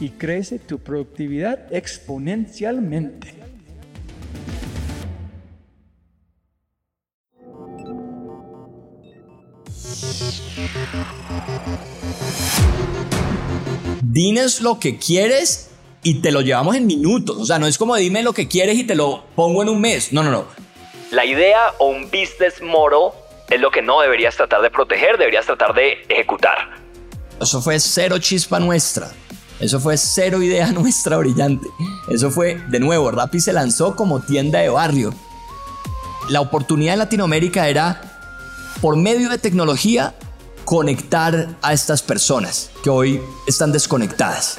y crece tu productividad exponencialmente. Dinos lo que quieres y te lo llevamos en minutos. O sea, no es como dime lo que quieres y te lo pongo en un mes. No, no, no. La idea o un business model es lo que no deberías tratar de proteger, deberías tratar de ejecutar. Eso fue cero chispa nuestra. Eso fue cero idea nuestra brillante. Eso fue, de nuevo, Rappi se lanzó como tienda de barrio. La oportunidad en Latinoamérica era, por medio de tecnología, conectar a estas personas que hoy están desconectadas.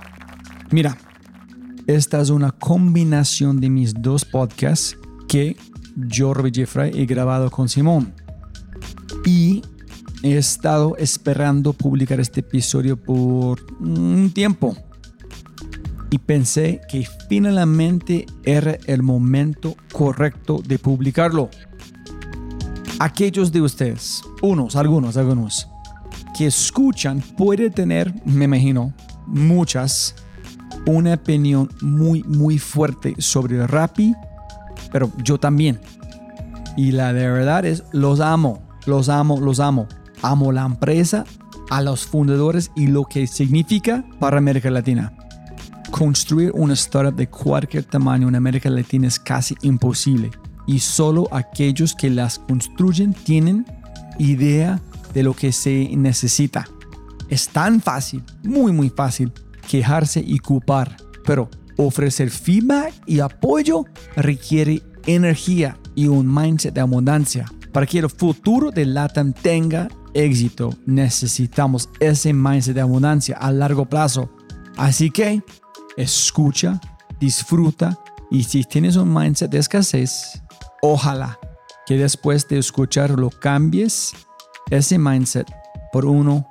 Mira, esta es una combinación de mis dos podcasts que yo, Robbie Jeffrey, he grabado con Simón. Y he estado esperando publicar este episodio por un tiempo. Y pensé que finalmente era el momento correcto de publicarlo. Aquellos de ustedes, unos, algunos, algunos, que escuchan, puede tener, me imagino, muchas una opinión muy, muy fuerte sobre Rappi, pero yo también. Y la de verdad es, los amo, los amo, los amo. Amo la empresa, a los fundadores y lo que significa para América Latina. Construir una startup de cualquier tamaño en América Latina es casi imposible y solo aquellos que las construyen tienen idea de lo que se necesita. Es tan fácil, muy muy fácil quejarse y culpar, pero ofrecer feedback y apoyo requiere energía y un mindset de abundancia. Para que el futuro de LATAM tenga éxito, necesitamos ese mindset de abundancia a largo plazo. Así que escucha, disfruta y si tienes un mindset de escasez, ojalá que después de escucharlo cambies ese mindset por uno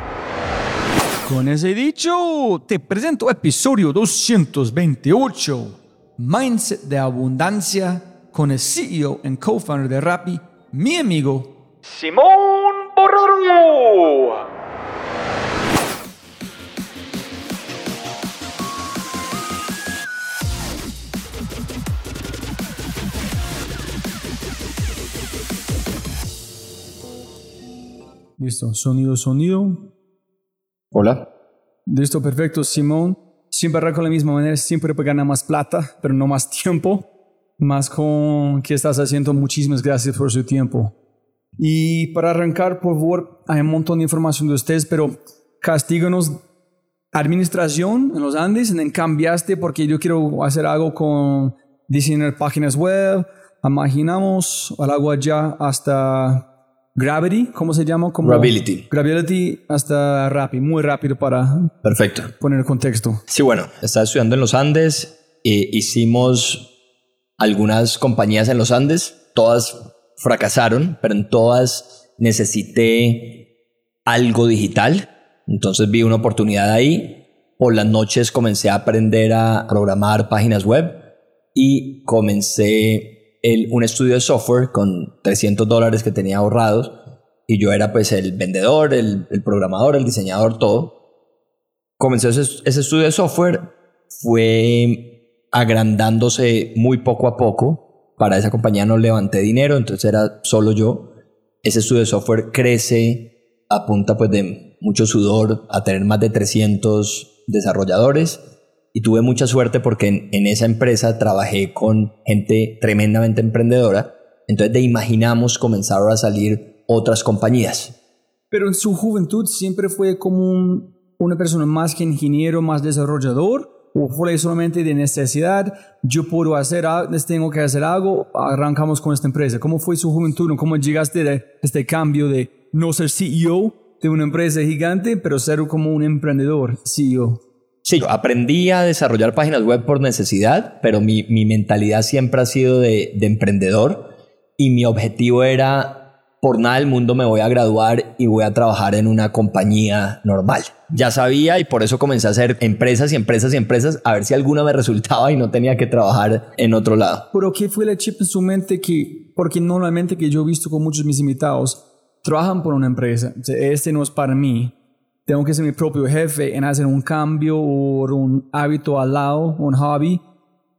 Con ese dicho, te presento episodio 228, Mindset de Abundancia, con el CEO y co-founder de Rappi, mi amigo Simón Borrero. Listo, sonido, sonido. Hola. Listo, perfecto, Simón. Siempre arranco de la misma manera, siempre ganar más plata, pero no más tiempo. Más con qué estás haciendo. Muchísimas gracias por su tiempo. Y para arrancar, por favor, hay un montón de información de ustedes, pero castíganos administración en los Andes, en cambiaste porque yo quiero hacer algo con diseñar páginas web, imaginamos algo allá hasta Gravity, ¿cómo se llama? Como Gravity. Gravity hasta Rappi, muy rápido para Perfecto. poner el contexto. Sí, bueno, estaba estudiando en los Andes. e hicimos algunas compañías en los Andes. Todas fracasaron, pero en todas necesité algo digital. Entonces vi una oportunidad ahí. Por las noches comencé a aprender a programar páginas web y comencé un estudio de software con 300 dólares que tenía ahorrados. Y yo era pues el vendedor, el, programador, el diseñador, todo. Comencé ese, ese estudio de software. Fue agrandándose muy poco a poco. Para esa compañía no levanté dinero, entonces era solo yo. Ese estudio de software crece a punta pues de mucho sudor, a tener más de 300 desarrolladores y tuve mucha suerte porque en, esa empresa trabajé con gente tremendamente emprendedora. Entonces de imaginamos comenzaron a salir otras compañías. Pero en su juventud siempre fue como un- una persona más que ingeniero, más desarrollador, o fue solamente de necesidad, yo puedo hacer tengo que hacer algo, arrancamos con esta empresa. ¿Cómo fue su juventud? ¿Cómo llegaste de este cambio de no ser CEO de una empresa gigante, pero ser como un emprendedor CEO? Sí, yo aprendí a desarrollar páginas web por necesidad, pero mi, mi mentalidad siempre ha sido de, de emprendedor y mi objetivo era, por nada del mundo me voy a graduar y voy a trabajar en una compañía normal. Ya sabía y por eso comencé a hacer empresas y empresas y empresas a ver si alguna me resultaba y no tenía que trabajar en otro lado. Pero ¿qué fue la chip en su mente que, porque normalmente que yo he visto con muchos de mis invitados, trabajan por una empresa, este no es para mí, tengo que ser mi propio jefe en hacer un cambio o un hábito al lado, un hobby,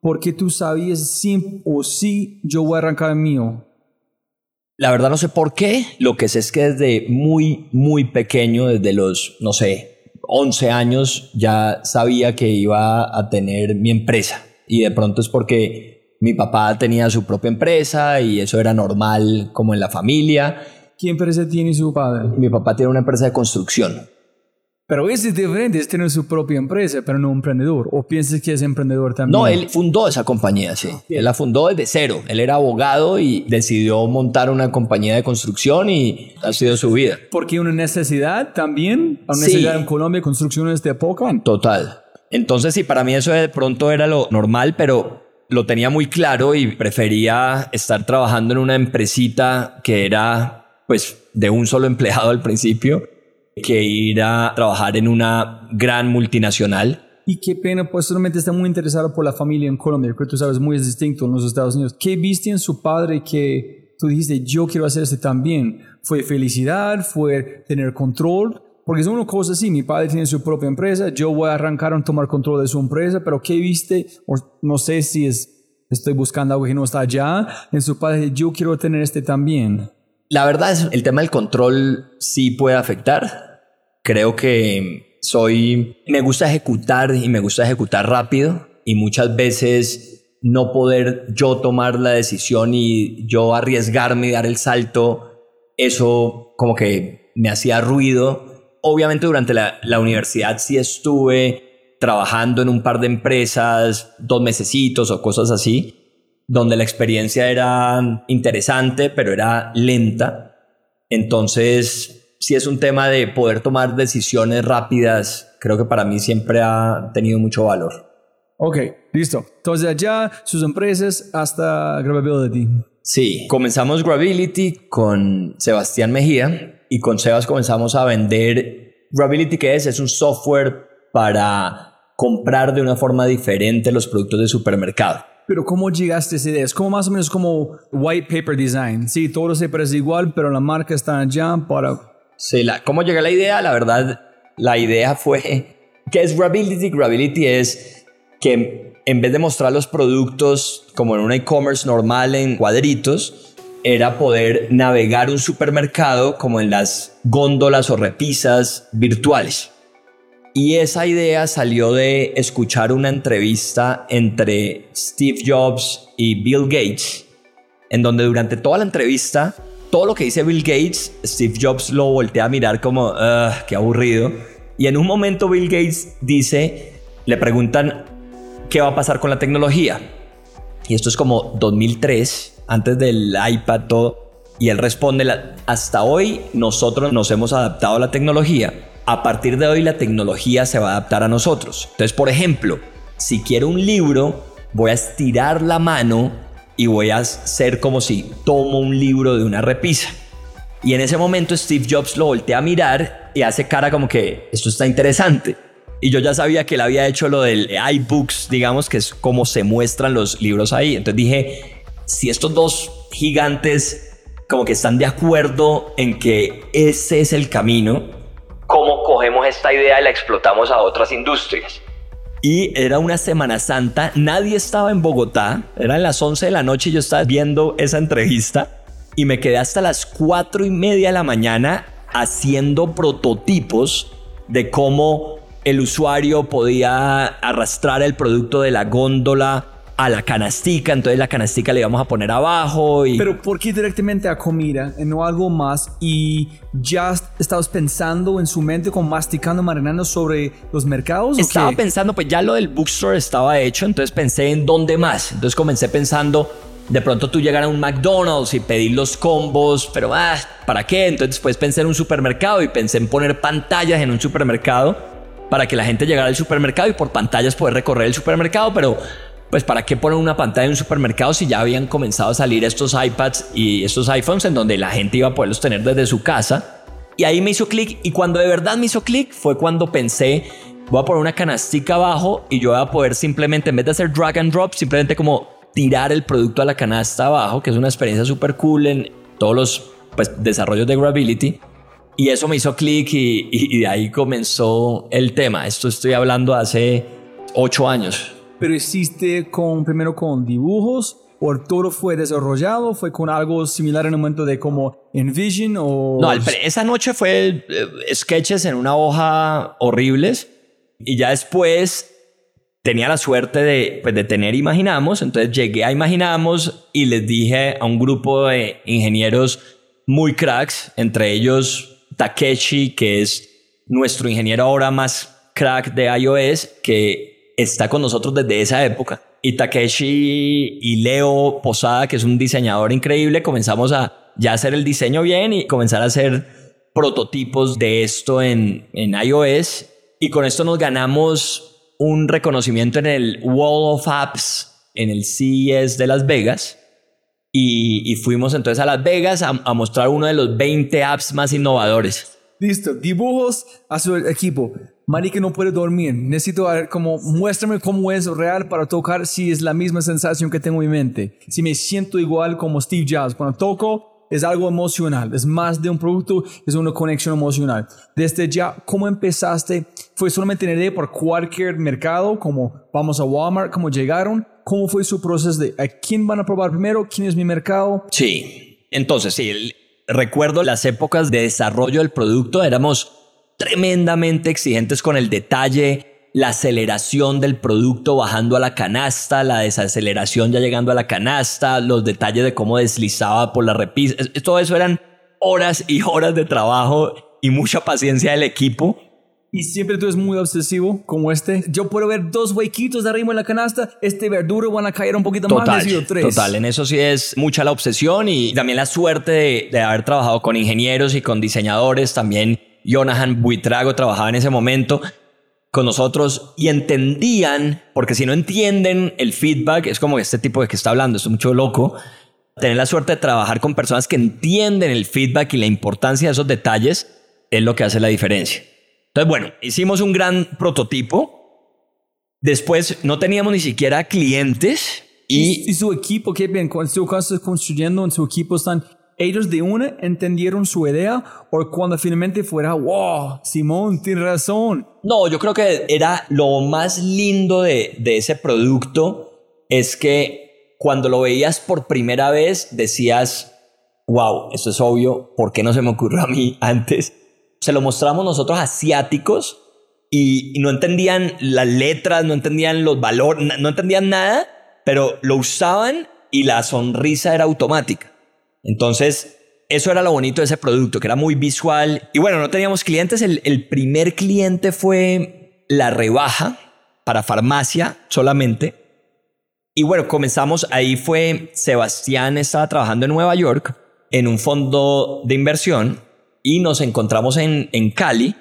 porque tú sabías sí o sí yo voy a arrancar el mío. La verdad no sé por qué, lo que sé es que desde muy, muy pequeño, desde los, no sé, 11 años, ya sabía que iba a tener mi empresa. Y de pronto es porque mi papá tenía su propia empresa y eso era normal como en la familia. ¿Qué empresa tiene su padre? Mi papá tiene una empresa de construcción. Pero ese es diferente, es tener su propia empresa, pero no un emprendedor. ¿O piensas que es emprendedor también? No, él fundó esa compañía, sí. Él la fundó desde cero. Él era abogado y decidió montar una compañía de construcción y ha sido su vida. Porque una necesidad también, una Sí. necesidad en Colombia, construcciones de época. Total. Entonces, sí, para mí eso de pronto era lo normal, pero lo tenía muy claro y prefería estar trabajando en una empresita que era, pues, de un solo empleado al principio, que ir a trabajar en una gran multinacional. Y qué pena, pues solamente está muy interesado por la familia en Colombia, que tú sabes muy es distinto en los Estados Unidos. ¿Qué viste en su padre que tú dijiste, yo quiero hacer esto también? ¿Fue felicidad? ¿Fue tener control? Porque es una cosa así, mi padre tiene su propia empresa, yo voy a arrancar a tomar control de su empresa, pero ¿qué viste? O no sé si es, estoy buscando algo que no está allá. En su padre, yo quiero tener este también. La verdad es el tema del control sí puede afectar. Creo que soy me gusta ejecutar y me gusta ejecutar rápido y muchas veces no poder yo tomar la decisión y yo arriesgarme y dar el salto, eso como que me hacía ruido. Obviamente durante la, universidad sí estuve trabajando en un par de empresas, dos mesecitos o cosas así, donde la experiencia era interesante, pero era lenta. Entonces, si es un tema de poder tomar decisiones rápidas, creo que para mí siempre ha tenido mucho valor. Ok, listo. Entonces allá sus empresas hasta Gravability. Sí, comenzamos Gravability con Sebastián Mejía y con Sebas comenzamos a vender Gravability, ¿qué es? Es un software para comprar de una forma diferente los productos de supermercado. Pero ¿cómo llegaste a esa idea? Es como más o menos como white paper design. Sí, todo se parece igual, pero la marca está allá para... Sí, la, ¿cómo llegué a la idea? La verdad, la idea fue... ¿Qué es Gravability? Gravability es que en vez de mostrar los productos como en un e-commerce normal en cuadritos, era poder navegar un supermercado como en las góndolas o repisas virtuales. Y esa idea salió de escuchar una entrevista entre Steve Jobs y Bill Gates, en donde durante toda la entrevista, todo lo que dice Bill Gates, Steve Jobs lo voltea a mirar como, qué aburrido. Y en un momento Bill Gates dice, le preguntan, ¿qué va a pasar con la tecnología? Y esto es como 2003, antes del iPad, todo. Y él responde, hasta hoy nosotros nos hemos adaptado a la tecnología. A partir de hoy la tecnología se va a adaptar a nosotros. Entonces, por ejemplo, si quiero un libro, voy a estirar la mano y voy a hacer como si tomo un libro de una repisa. Y en ese momento Steve Jobs lo voltea a mirar y hace cara como que esto está interesante. Y yo ya sabía que él había hecho lo del iBooks, digamos, que es como se muestran los libros ahí. Entonces dije, si estos dos gigantes como que están de acuerdo en que ese es el camino, ¿cómo cogemos esta idea y la explotamos a otras industrias? Y era una Semana Santa, nadie estaba en Bogotá, eran las 11 de la noche y yo estaba viendo esa entrevista y me quedé hasta las 4 y media de la mañana haciendo prototipos de cómo el usuario podía arrastrar el producto de la góndola a la canastica, entonces la canastica le íbamos a poner abajo. Y... Pero ¿por qué directamente a comida y no algo más? Y ya estabas pensando en su mente, como masticando, marinando sobre los mercados. Estaba pensando, pues ya lo del bookstore estaba hecho, entonces pensé en dónde más. Entonces comencé pensando, de pronto tú llegar a un McDonald's y pedir los combos, pero ah, ¿para qué? Entonces después pensé en un supermercado y pensé en poner pantallas en un supermercado para que la gente llegara al supermercado y por pantallas poder recorrer el supermercado, pero pues para qué poner una pantalla en un supermercado si ya habían comenzado a salir estos iPads y estos iPhones en donde la gente iba a poderlos tener desde su casa. Y ahí me hizo clic y cuando de verdad me hizo clic fue cuando pensé, voy a poner una canastica abajo y yo voy a poder simplemente, en vez de hacer drag and drop, simplemente como tirar el producto a la canasta abajo, que es una experiencia súper cool en todos los pues, desarrollos de Gravity. Y eso me hizo clic y, de ahí comenzó el tema. Esto estoy hablando hace ocho años. Pero hiciste con, primero con dibujos o todo fue desarrollado? ¿Fue con algo similar en el momento de como Envision o...? No, esa noche fue eh, sketches en una hoja horribles y ya después tenía la suerte de, pues, de tener Imaginamos, entonces llegué a Imaginamos y les dije a un grupo de ingenieros muy cracks, entre ellos Takeshi, que es nuestro ingeniero ahora más crack de iOS, que está con nosotros desde esa época. Y Takeshi y Leo Posada, que es un diseñador increíble, comenzamos a ya hacer el diseño bien y comenzar a hacer prototipos de esto en, en iOS. Y con esto nos ganamos un reconocimiento en el Wall of Apps, en el CES de Las Vegas y, fuimos entonces a Las Vegas a, mostrar uno de los 20 apps más innovadores. Listo, dibujos a su equipo. Mari que no puede dormir. Necesito ver como, muéstrame cómo es real para tocar si es la misma sensación que tengo en mi mente. Si me siento igual como Steve Jobs. Cuando toco, es algo emocional. Es más de un producto, es una conexión emocional. Desde ya, ¿cómo empezaste? ¿Fue solamente en por cualquier mercado? Como vamos a Walmart, ¿cómo llegaron? ¿Cómo fue su proceso de a quién van a probar primero? ¿Quién es mi mercado? Sí, entonces sí, recuerdo las épocas de desarrollo del producto, éramos tremendamente exigentes con el detalle, la aceleración del producto bajando a la canasta, la desaceleración ya llegando a la canasta, los detalles de cómo deslizaba por la repisa. Todo eso eran horas y horas de trabajo y mucha paciencia del equipo. y siempre tú eres muy obsesivo como este. Yo puedo ver dos huequitos de arriba en la canasta, este verduro van a caer un poquito más, tres. Total, en eso sí es mucha la obsesión y también la suerte de, de haber trabajado con ingenieros y con diseñadores. También Jonahan Buitrago trabajaba en ese momento con nosotros y entendían, porque si no entienden el feedback, es como este tipo de que está hablando, es mucho loco. Tener la suerte de trabajar con personas que entienden el feedback y la importancia de esos detalles es lo que hace la diferencia. Entonces, bueno, hicimos un gran prototipo. Después no teníamos ni siquiera clientes. Y, ¿Y, su equipo, qué bien, cuando estás construyendo en su equipo, están ellos de una entendieron su idea o cuando finalmente fuera, wow, Simón, tiene razón. No, yo creo que era lo más lindo de, de ese producto es que cuando lo veías por primera vez decías, wow, esto es obvio, ¿por qué no se me ocurrió a mí antes? se lo mostramos nosotros asiáticos y, no entendían las letras, no entendían los valores, no entendían nada, pero lo usaban y la sonrisa era automática. Entonces, eso era lo bonito de ese producto, que era muy visual. Y bueno, no teníamos clientes. El, primer cliente fue la rebaja para farmacia solamente. Y bueno, comenzamos, ahí fue Sebastián estaba trabajando en Nueva York en un fondo de inversión y nos encontramos en, en Cali.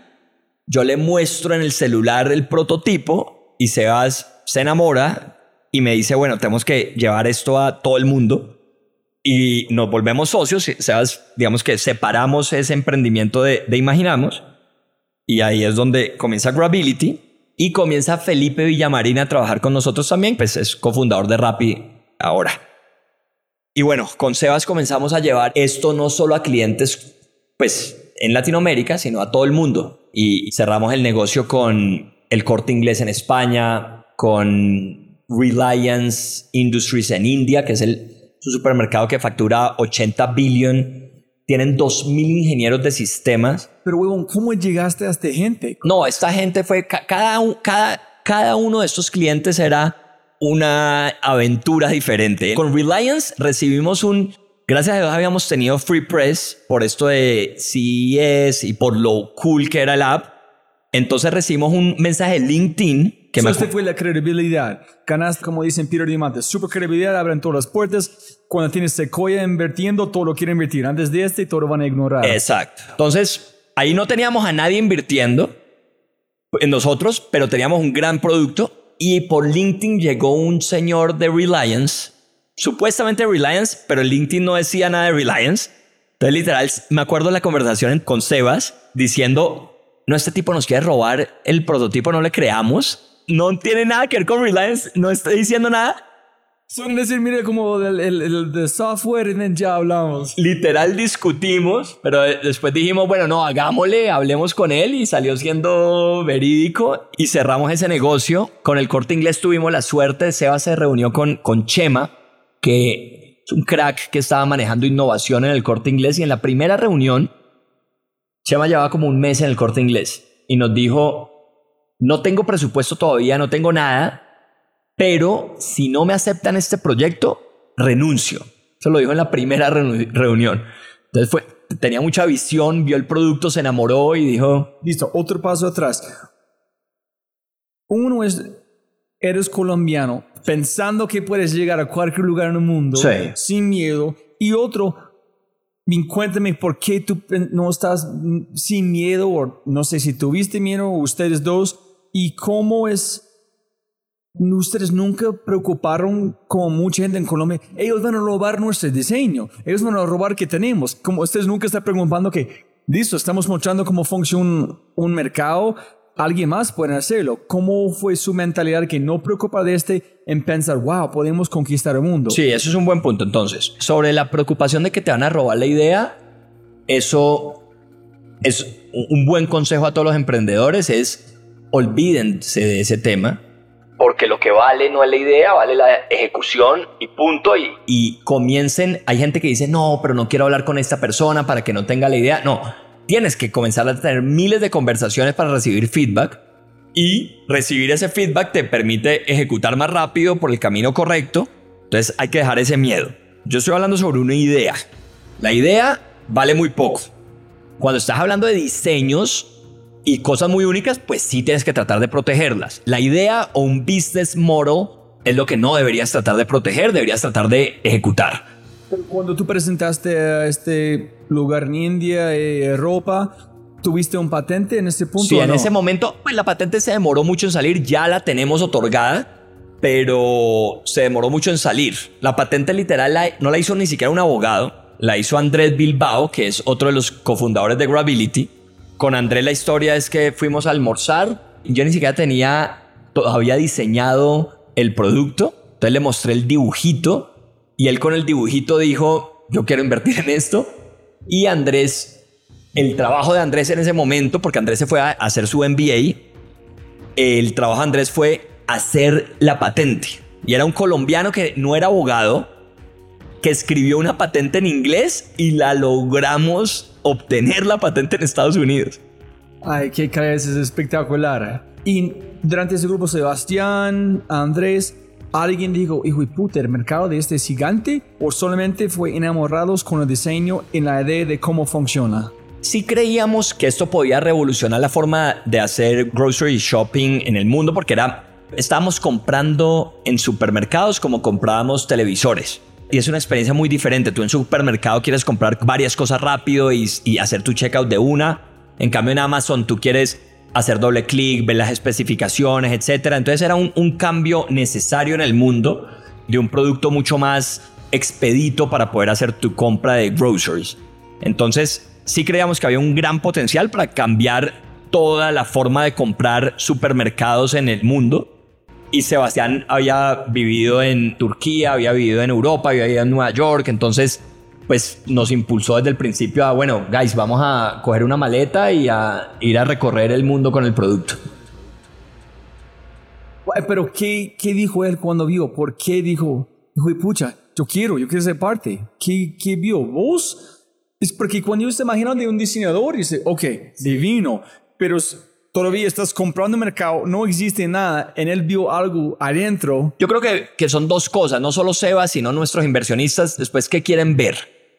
Yo le muestro en el celular el prototipo y Sebas se enamora y me dice, bueno, tenemos que llevar esto a todo el mundo y nos volvemos socios. Sebas, digamos que separamos ese emprendimiento de, de Imaginamos y ahí es donde comienza Grability y comienza Felipe Villamarín a trabajar con nosotros también, pues es cofundador de Rappi ahora. Y bueno, con Sebas comenzamos a llevar esto no solo a clientes pues en Latinoamérica, sino a todo el mundo. Y cerramos el negocio con el corte inglés en España, con Reliance Industries en India, que es el, su supermercado que factura 80 billion. Tienen 2.000 ingenieros de sistemas. Pero, huevón, ¿cómo llegaste a esta gente? No, esta gente fue, cada, cada, cada uno de estos clientes era una aventura diferente. Con Reliance recibimos un Gracias a Dios habíamos tenido Free Press por esto de CES y por lo cool que era el app. Entonces recibimos un mensaje de LinkedIn que me... Este fue la credibilidad. Ganaste, como dicen Peter Diamante, super credibilidad, abren todas las puertas. Cuando tienes Sequoia invirtiendo, todo lo quiere invertir. Antes de este, todo lo van a ignorar. Exacto. Entonces, ahí no teníamos a nadie invirtiendo en nosotros, pero teníamos un gran producto. Y por LinkedIn llegó un señor de Reliance supuestamente Reliance, pero LinkedIn no decía nada de Reliance. Entonces, literal, me acuerdo la conversación con Sebas diciendo, no, este tipo nos quiere robar el prototipo, no le creamos. No tiene nada que ver con Reliance, no estoy diciendo nada. Son decir, mire, como del el, software y ya hablamos. Literal discutimos, pero después dijimos, bueno, no, hagámosle, hablemos con él y salió siendo verídico y cerramos ese negocio. Con el corte inglés tuvimos la suerte, Sebas se reunió con, con Chema, que es un crack que estaba manejando innovación en el corte inglés y en la primera reunión, Chema llevaba como un mes en el corte inglés y nos dijo, no tengo presupuesto todavía, no tengo nada, pero si no me aceptan este proyecto, renuncio. Eso lo dijo en la primera reunión. Entonces fue, tenía mucha visión, vio el producto, se enamoró y dijo... Listo, otro paso atrás. Uno es, eres colombiano, pensando que puedes llegar a cualquier lugar en el mundo sin miedo. Y otro, cuéntame por qué tú no estás sin miedo, o no sé si tuviste miedo, ustedes dos, y cómo es. Ustedes nunca preocuparon como mucha gente en Colombia, ellos van a robar nuestro diseño, ellos van a robar que tenemos. Como ustedes nunca están preguntando que, listo, estamos mostrando cómo funciona un mercado, alguien más puede hacerlo. ¿Cómo fue su mentalidad que no preocupa de este en pensar, wow, podemos conquistar el mundo? Sí, eso es un buen punto. Entonces, sobre la preocupación de que te van a robar la idea, eso es un buen consejo a todos los emprendedores, es olvídense de ese tema. Porque lo que vale no es la idea, vale la ejecución y punto. Y, y comiencen, hay gente que dice, no, pero no quiero hablar con esta persona para que no tenga la idea. No, tienes que comenzar a tener miles de conversaciones para recibir feedback y recibir ese feedback te permite ejecutar más rápido por el camino correcto. Entonces hay que dejar ese miedo. Yo estoy hablando sobre una idea. La idea vale muy poco. Cuando estás hablando de diseños, y cosas muy únicas, pues sí tienes que tratar de protegerlas. La idea o un business model es lo que no deberías tratar de proteger, deberías tratar de ejecutar. Cuando tú presentaste a este lugar en India, y Europa, ¿tuviste un patente en ese punto? Sí, en ese momento, pues la patente se demoró mucho en salir, ya la tenemos otorgada, pero se demoró mucho en salir. La patente literal no la hizo ni siquiera un abogado, la hizo Andrés Bilbao, que es otro de los cofundadores de Gravity con Andrés la historia es que fuimos a almorzar. Yo ni siquiera tenía todavía diseñado el producto. Entonces le mostré el dibujito y él con el dibujito dijo, yo quiero invertir en esto. Y Andrés, el trabajo de Andrés en ese momento, porque Andrés se fue a hacer su MBA, el trabajo de Andrés fue hacer la patente. Y era un colombiano que no era abogado, que escribió una patente en inglés y la logramos obtener la patente en Estados Unidos. Ay, qué cabeza es espectacular. Y durante ese grupo, Sebastián, Andrés, ¿alguien dijo, hijo de puta, el mercado de este es gigante? ¿O solamente fue enamorados con el diseño y la idea de cómo funciona? Sí creíamos que esto podía revolucionar la forma de hacer grocery shopping en el mundo porque era, estábamos comprando en supermercados como comprábamos televisores y es una experiencia muy diferente. Tú en supermercado quieres comprar varias cosas rápido y, hacer tu checkout de una. En cambio en Amazon tú quieres hacer doble clic, ver las especificaciones, etc. Entonces era un, un cambio necesario en el mundo de un producto mucho más expedito para poder hacer tu compra de groceries. Entonces sí creíamos que había un gran potencial para cambiar toda la forma de comprar supermercados en el mundo y Sebastián había vivido en Turquía, había vivido en Europa, había vivido en Nueva York, entonces pues nos impulsó desde el principio a, bueno, guys, vamos a coger una maleta y a ir a recorrer el mundo con el producto. Pero ¿qué, qué dijo él cuando vio? ¿Por qué dijo, hijo de pucha, yo quiero, yo quiero ser parte? ¿Qué, qué vio? ¿Vos? Es porque cuando yo se imagina de un diseñador, dice, ok, divino, pero todavía estás comprando mercado, no existe nada, en él vio algo adentro. Yo creo que, que son dos cosas, no solo Seba, sino nuestros inversionistas, después, ¿qué quieren ver?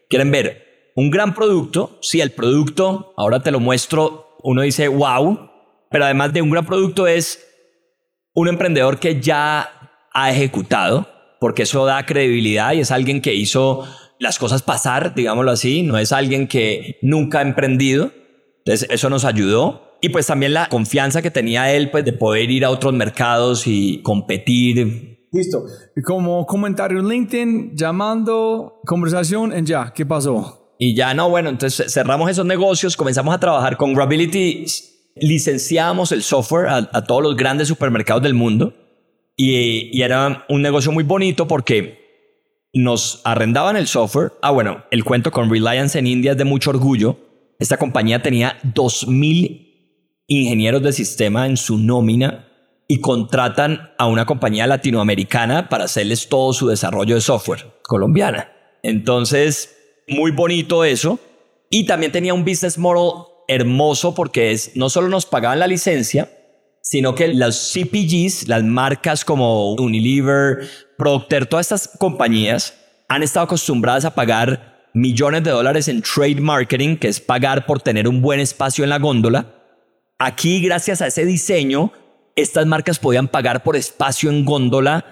Quieren ver un gran producto, sí, el producto, ahora te lo muestro, uno dice, wow, pero además de un gran producto es un emprendedor que ya ha ejecutado, porque eso da credibilidad y es alguien que hizo las cosas pasar, digámoslo así, no es alguien que nunca ha emprendido. Entonces, eso nos ayudó. Y pues también la confianza que tenía él pues de poder ir a otros mercados y competir. Listo. Como comentario en LinkedIn, llamando, conversación en ya. ¿Qué pasó? Y ya no, bueno, entonces cerramos esos negocios, comenzamos a trabajar con Grability, licenciamos el software a, todos los grandes supermercados del mundo y, y era un negocio muy bonito porque nos arrendaban el software. Ah, bueno, el cuento con Reliance en India es de mucho orgullo. Esta compañía tenía 2.000 ingenieros de sistema en su nómina y contratan a una compañía latinoamericana para hacerles todo su desarrollo de software colombiana. Entonces, muy bonito eso. Y también tenía un business model hermoso porque es, no solo nos pagaban la licencia, sino que las CPGs, las marcas como Unilever, Procter, todas estas compañías han estado acostumbradas a pagar millones de dólares en trade marketing, que es pagar por tener un buen espacio en la góndola Aquí, gracias a ese diseño, estas marcas podían pagar por espacio en góndola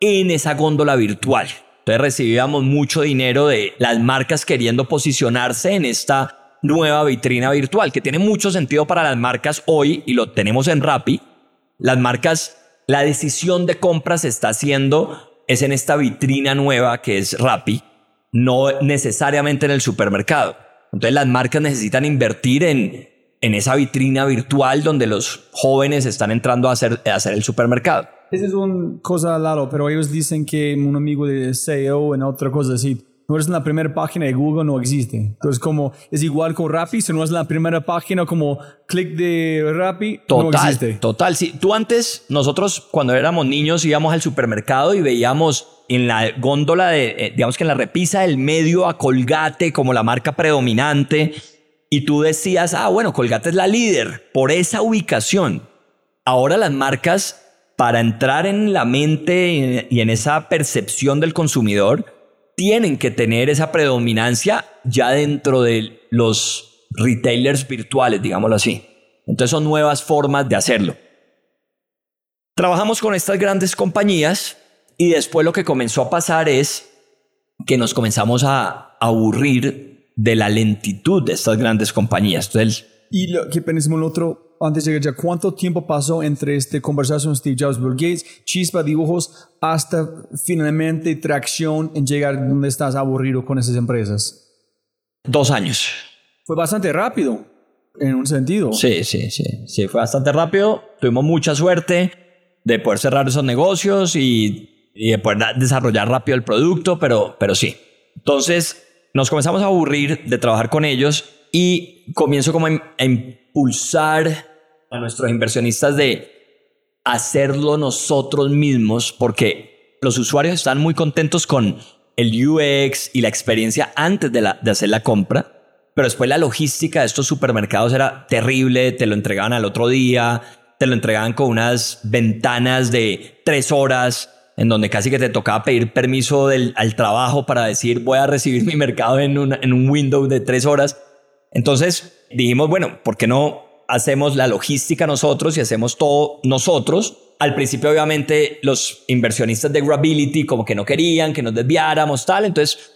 en esa góndola virtual. Entonces recibíamos mucho dinero de las marcas queriendo posicionarse en esta nueva vitrina virtual, que tiene mucho sentido para las marcas hoy y lo tenemos en Rappi. Las marcas, la decisión de compra se está haciendo es en esta vitrina nueva que es Rappi, no necesariamente en el supermercado. Entonces las marcas necesitan invertir en en esa vitrina virtual donde los jóvenes están entrando a hacer, a hacer el supermercado. Esa es una cosa lado, pero ellos dicen que un amigo de SEO en otra cosa así, no es la primera página de Google, no existe. Entonces, como es igual con Rappi, si no es la primera página, como clic de Rappi, total, no existe. Total, sí. Tú antes, nosotros cuando éramos niños íbamos al supermercado y veíamos en la góndola de, eh, digamos que en la repisa del medio a Colgate como la marca predominante y tú decías, ah, bueno, Colgate es la líder por esa ubicación. Ahora las marcas, para entrar en la mente y en esa percepción del consumidor, tienen que tener esa predominancia ya dentro de los retailers virtuales, digámoslo así. Entonces son nuevas formas de hacerlo. Trabajamos con estas grandes compañías y después lo que comenzó a pasar es que nos comenzamos a aburrir de la lentitud de estas grandes compañías. Entonces, y lo que pensamos el otro, antes de llegar, ¿cuánto tiempo pasó entre esta conversación Steve Jobs, Bill Gates, chispa, dibujos, hasta finalmente tracción en llegar donde estás aburrido con esas empresas? Dos años. Fue bastante rápido, en un sentido. Sí, sí, sí. Sí, fue bastante rápido. Tuvimos mucha suerte de poder cerrar esos negocios y, y de poder desarrollar rápido el producto, pero, pero sí. Entonces, nos comenzamos a aburrir de trabajar con ellos y comienzo como a impulsar a nuestros inversionistas de hacerlo nosotros mismos porque los usuarios están muy contentos con el UX y la experiencia antes de, la, de hacer la compra, pero después la logística de estos supermercados era terrible, te lo entregaban al otro día, te lo entregaban con unas ventanas de tres horas, en donde casi que te tocaba pedir permiso del, al trabajo para decir voy a recibir mi mercado en, en un window de tres horas. Entonces dijimos, bueno, ¿por qué no hacemos la logística nosotros y hacemos todo nosotros? Al principio, obviamente, los inversionistas de Grability como que no querían que nos desviáramos, tal. Entonces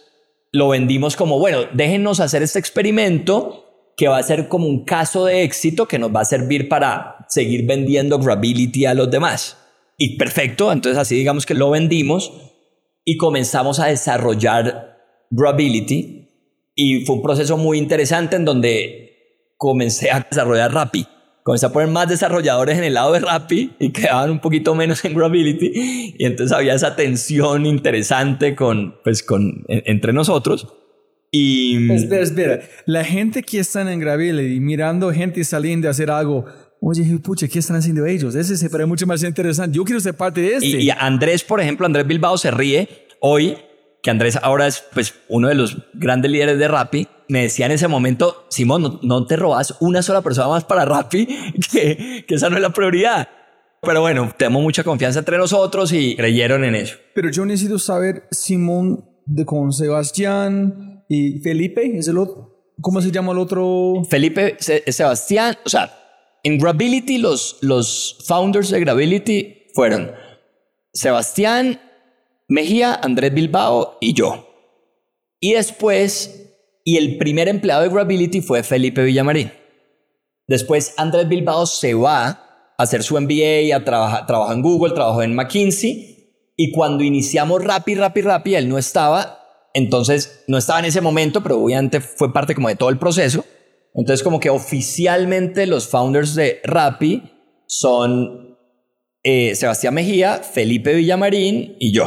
lo vendimos como, bueno, déjenos hacer este experimento que va a ser como un caso de éxito que nos va a servir para seguir vendiendo Grability a los demás. Y perfecto, entonces así digamos que lo vendimos y comenzamos a desarrollar Grability y fue un proceso muy interesante en donde comencé a desarrollar Rappi. Comencé a poner más desarrolladores en el lado de Rappi y quedaban un poquito menos en Grability y entonces había esa tensión interesante con, pues, con, entre nosotros. Y... Espera, espera. La gente que están en Grability mirando gente saliendo a hacer algo, Oye, pucha, ¿qué están haciendo ellos? Ese se parece mucho más interesante. Yo quiero ser parte de este. Y, y, Andrés, por ejemplo, Andrés Bilbao se ríe hoy, que Andrés ahora es pues uno de los grandes líderes de Rappi. Me decía en ese momento, Simón, no, no te robas una sola persona más para Rappi, que, que esa no es la prioridad. Pero bueno, tenemos mucha confianza entre nosotros y creyeron en eso. Pero yo necesito saber, Simón, de con Sebastián y Felipe, ¿es el otro? ¿Cómo se llama el otro? Felipe, Sebastián, o sea, en Grability, los, los founders de Grability fueron Sebastián Mejía, Andrés Bilbao y yo. Y después, y el primer empleado de Grability fue Felipe Villamarín. Después Andrés Bilbao se va a hacer su MBA, a trabajar, trabajó en Google, trabajó en McKinsey. Y cuando iniciamos Rappi, Rappi, Rappi, él no estaba. Entonces, no estaba en ese momento, pero obviamente fue parte como de todo el proceso. Entonces, como que oficialmente los founders de Rappi son eh, Sebastián Mejía, Felipe Villamarín y yo.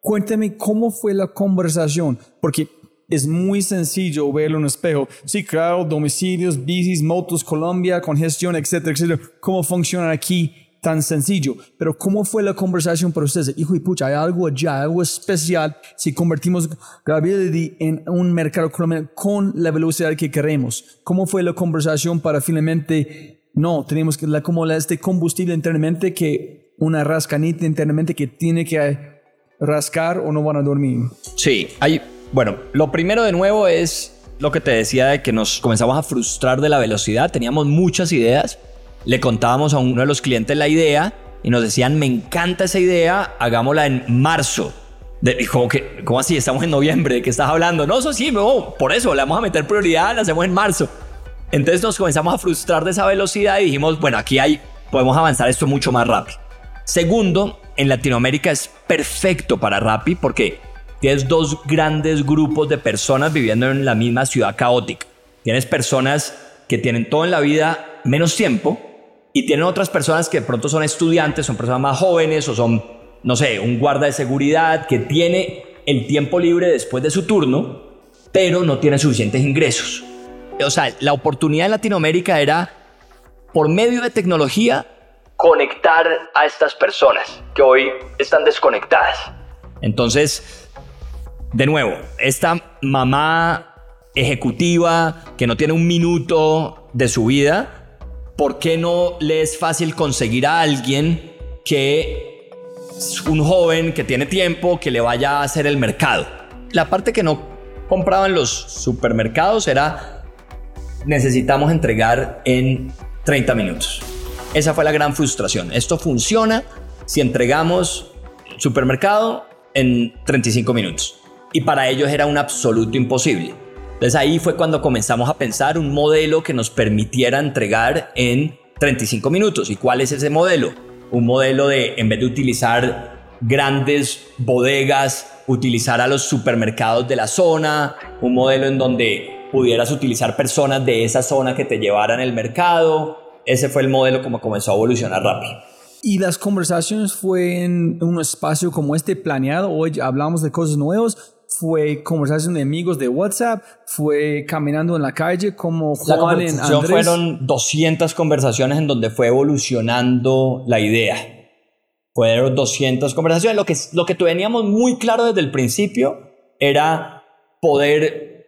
Cuéntame cómo fue la conversación, porque es muy sencillo verlo en un espejo. Sí, claro, domicilios, bicis, motos, Colombia, congestión, etcétera, etcétera. ¿Cómo funciona aquí? Tan sencillo. Pero ¿cómo fue la conversación para ustedes? Hijo y pucha, hay algo allá, algo especial si convertimos Gravity en un mercado con la velocidad que queremos. ¿Cómo fue la conversación para finalmente, no, tenemos que, la, como este combustible internamente que una rascanita internamente que tiene que rascar o no van a dormir? Sí, hay, bueno, lo primero de nuevo es lo que te decía de que nos comenzamos a frustrar de la velocidad, teníamos muchas ideas, le contábamos a uno de los clientes la idea y nos decían, me encanta esa idea, hagámosla en marzo. De, como que, ¿cómo así? Estamos en noviembre, ¿de qué estás hablando? No, eso sí, no, por eso le vamos a meter prioridad, la hacemos en marzo. Entonces nos comenzamos a frustrar de esa velocidad y dijimos, bueno, aquí hay, podemos avanzar esto mucho más rápido. Segundo, en Latinoamérica es perfecto para Rappi porque tienes dos grandes grupos de personas viviendo en la misma ciudad caótica. Tienes personas que tienen todo en la vida menos tiempo y tienen otras personas que de pronto son estudiantes, son personas más jóvenes o son, no sé, un guarda de seguridad que tiene el tiempo libre después de su turno, pero no tiene suficientes ingresos. O sea, la oportunidad en Latinoamérica era, por medio de tecnología, conectar a estas personas que hoy están desconectadas. Entonces, de nuevo, esta mamá ejecutiva que no tiene un minuto de su vida, ¿por qué no le es fácil conseguir a alguien que es un joven que tiene tiempo, que le vaya a hacer el mercado? La parte que no compraban los supermercados era necesitamos entregar en 30 minutos. Esa fue la gran frustración. Esto funciona si entregamos supermercado en 35 minutos. Y para ellos era un absoluto imposible. Entonces ahí fue cuando comenzamos a pensar un modelo que nos permitiera entregar en 35 minutos. ¿Y cuál es ese modelo? Un modelo de, en vez de utilizar grandes bodegas, utilizar a los supermercados de la zona, un modelo en donde pudieras utilizar personas de esa zona que te llevaran el mercado. Ese fue el modelo como comenzó a evolucionar rápido. ¿Y las conversaciones fue en un espacio como este planeado? Hoy hablamos de cosas nuevas. ¿Fue conversación de amigos de WhatsApp? ¿Fue caminando en la calle como Juan en Andrés? Fueron 200 conversaciones en donde fue evolucionando la idea. Fueron 200 conversaciones. Lo que, lo que teníamos muy claro desde el principio era poder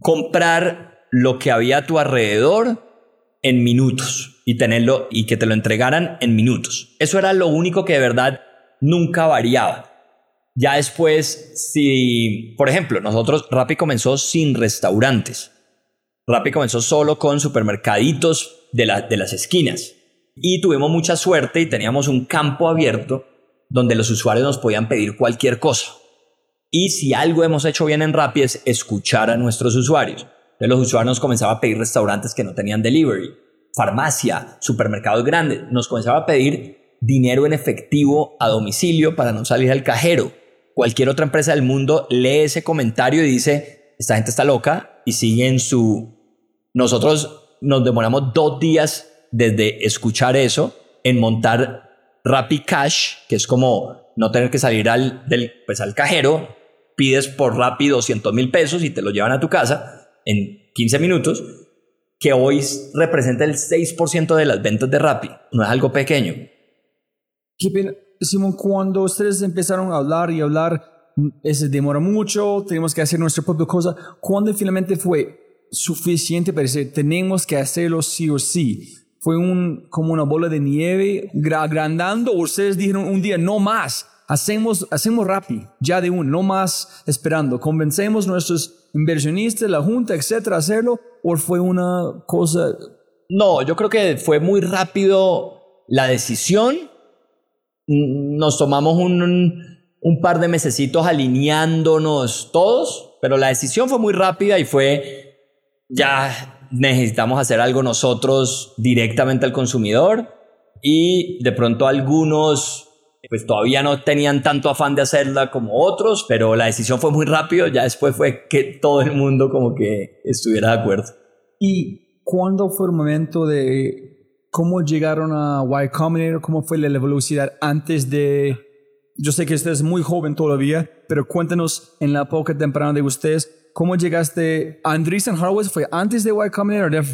comprar lo que había a tu alrededor en minutos y tenerlo y que te lo entregaran en minutos. Eso era lo único que de verdad nunca variaba. Ya después, si, por ejemplo, nosotros, Rappi comenzó sin restaurantes. Rappi comenzó solo con supermercaditos de, de las esquinas. Y tuvimos mucha suerte y teníamos un campo abierto donde los usuarios nos podían pedir cualquier cosa. Y si algo hemos hecho bien en Rappi es escuchar a nuestros usuarios. Entonces los usuarios nos comenzaban a pedir restaurantes que no tenían delivery, farmacia, supermercados grandes. Nos comenzaba a pedir dinero en efectivo a domicilio para no salir al cajero. Cualquier otra empresa del mundo lee ese comentario y dice, esta gente está loca y sigue en su... Nosotros nos demoramos dos días desde escuchar eso en montar Rappi Cash, que es como no tener que salir al, del, pues al cajero, pides por Rappi 200 mil pesos y te lo llevan a tu casa en 15 minutos, que hoy representa el 6% de las ventas de Rappi. No es algo pequeño. Simón, cuando ustedes empezaron a hablar y hablar, ese demora mucho, tenemos que hacer nuestra propia cosa. ¿Cuándo finalmente fue suficiente para decir, tenemos que hacerlo sí o sí? fue un, como una bola de nieve agrandando. Ustedes dijeron un día, no más, hacemos, hacemos rápido, ya de un, no más esperando. Convencemos nuestros inversionistas, la junta, etcétera, a hacerlo, o fue una cosa. No, yo creo que fue muy rápido la decisión. Nos tomamos un, un par de mesecitos alineándonos todos, pero la decisión fue muy rápida y fue ya necesitamos hacer algo nosotros directamente al consumidor y de pronto algunos pues todavía no tenían tanto afán de hacerla como otros, pero la decisión fue muy rápido, ya después fue que todo el mundo como que estuviera de acuerdo. ¿Y cuándo fue el momento de cómo llegaron a Y Combinator? ¿Cómo fue la velocidad antes de... Yo sé que usted es muy joven todavía, pero cuéntanos en la época temprana de ustedes, ¿Cómo llegaste a Andreessen Horowitz? ¿Fue antes de Y Combinator o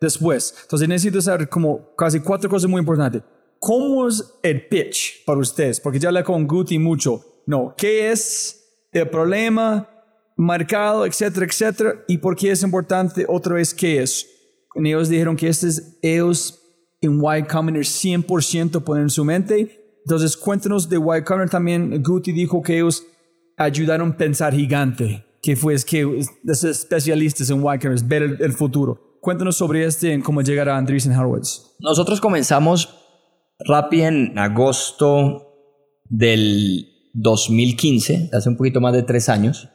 después? Entonces necesito saber como casi cuatro cosas muy importantes. ¿Cómo es el pitch para ustedes? Porque ya hablé con Guti mucho. No, ¿qué es el problema, mercado, etcétera, etcétera? ¿Y por qué es importante otra vez qué es? Ellos dijeron que este es ellos en Y Combinator 100% ponen en su mente. Entonces cuéntanos de Y también. Guti dijo que ellos ayudaron a pensar gigante que fue es que es especialistas en Wikers, ver el, futuro. Cuéntanos sobre este en cómo llegar a Andreessen Horowitz. Nosotros comenzamos Rappi en agosto del 2015, hace un poquito más de tres años,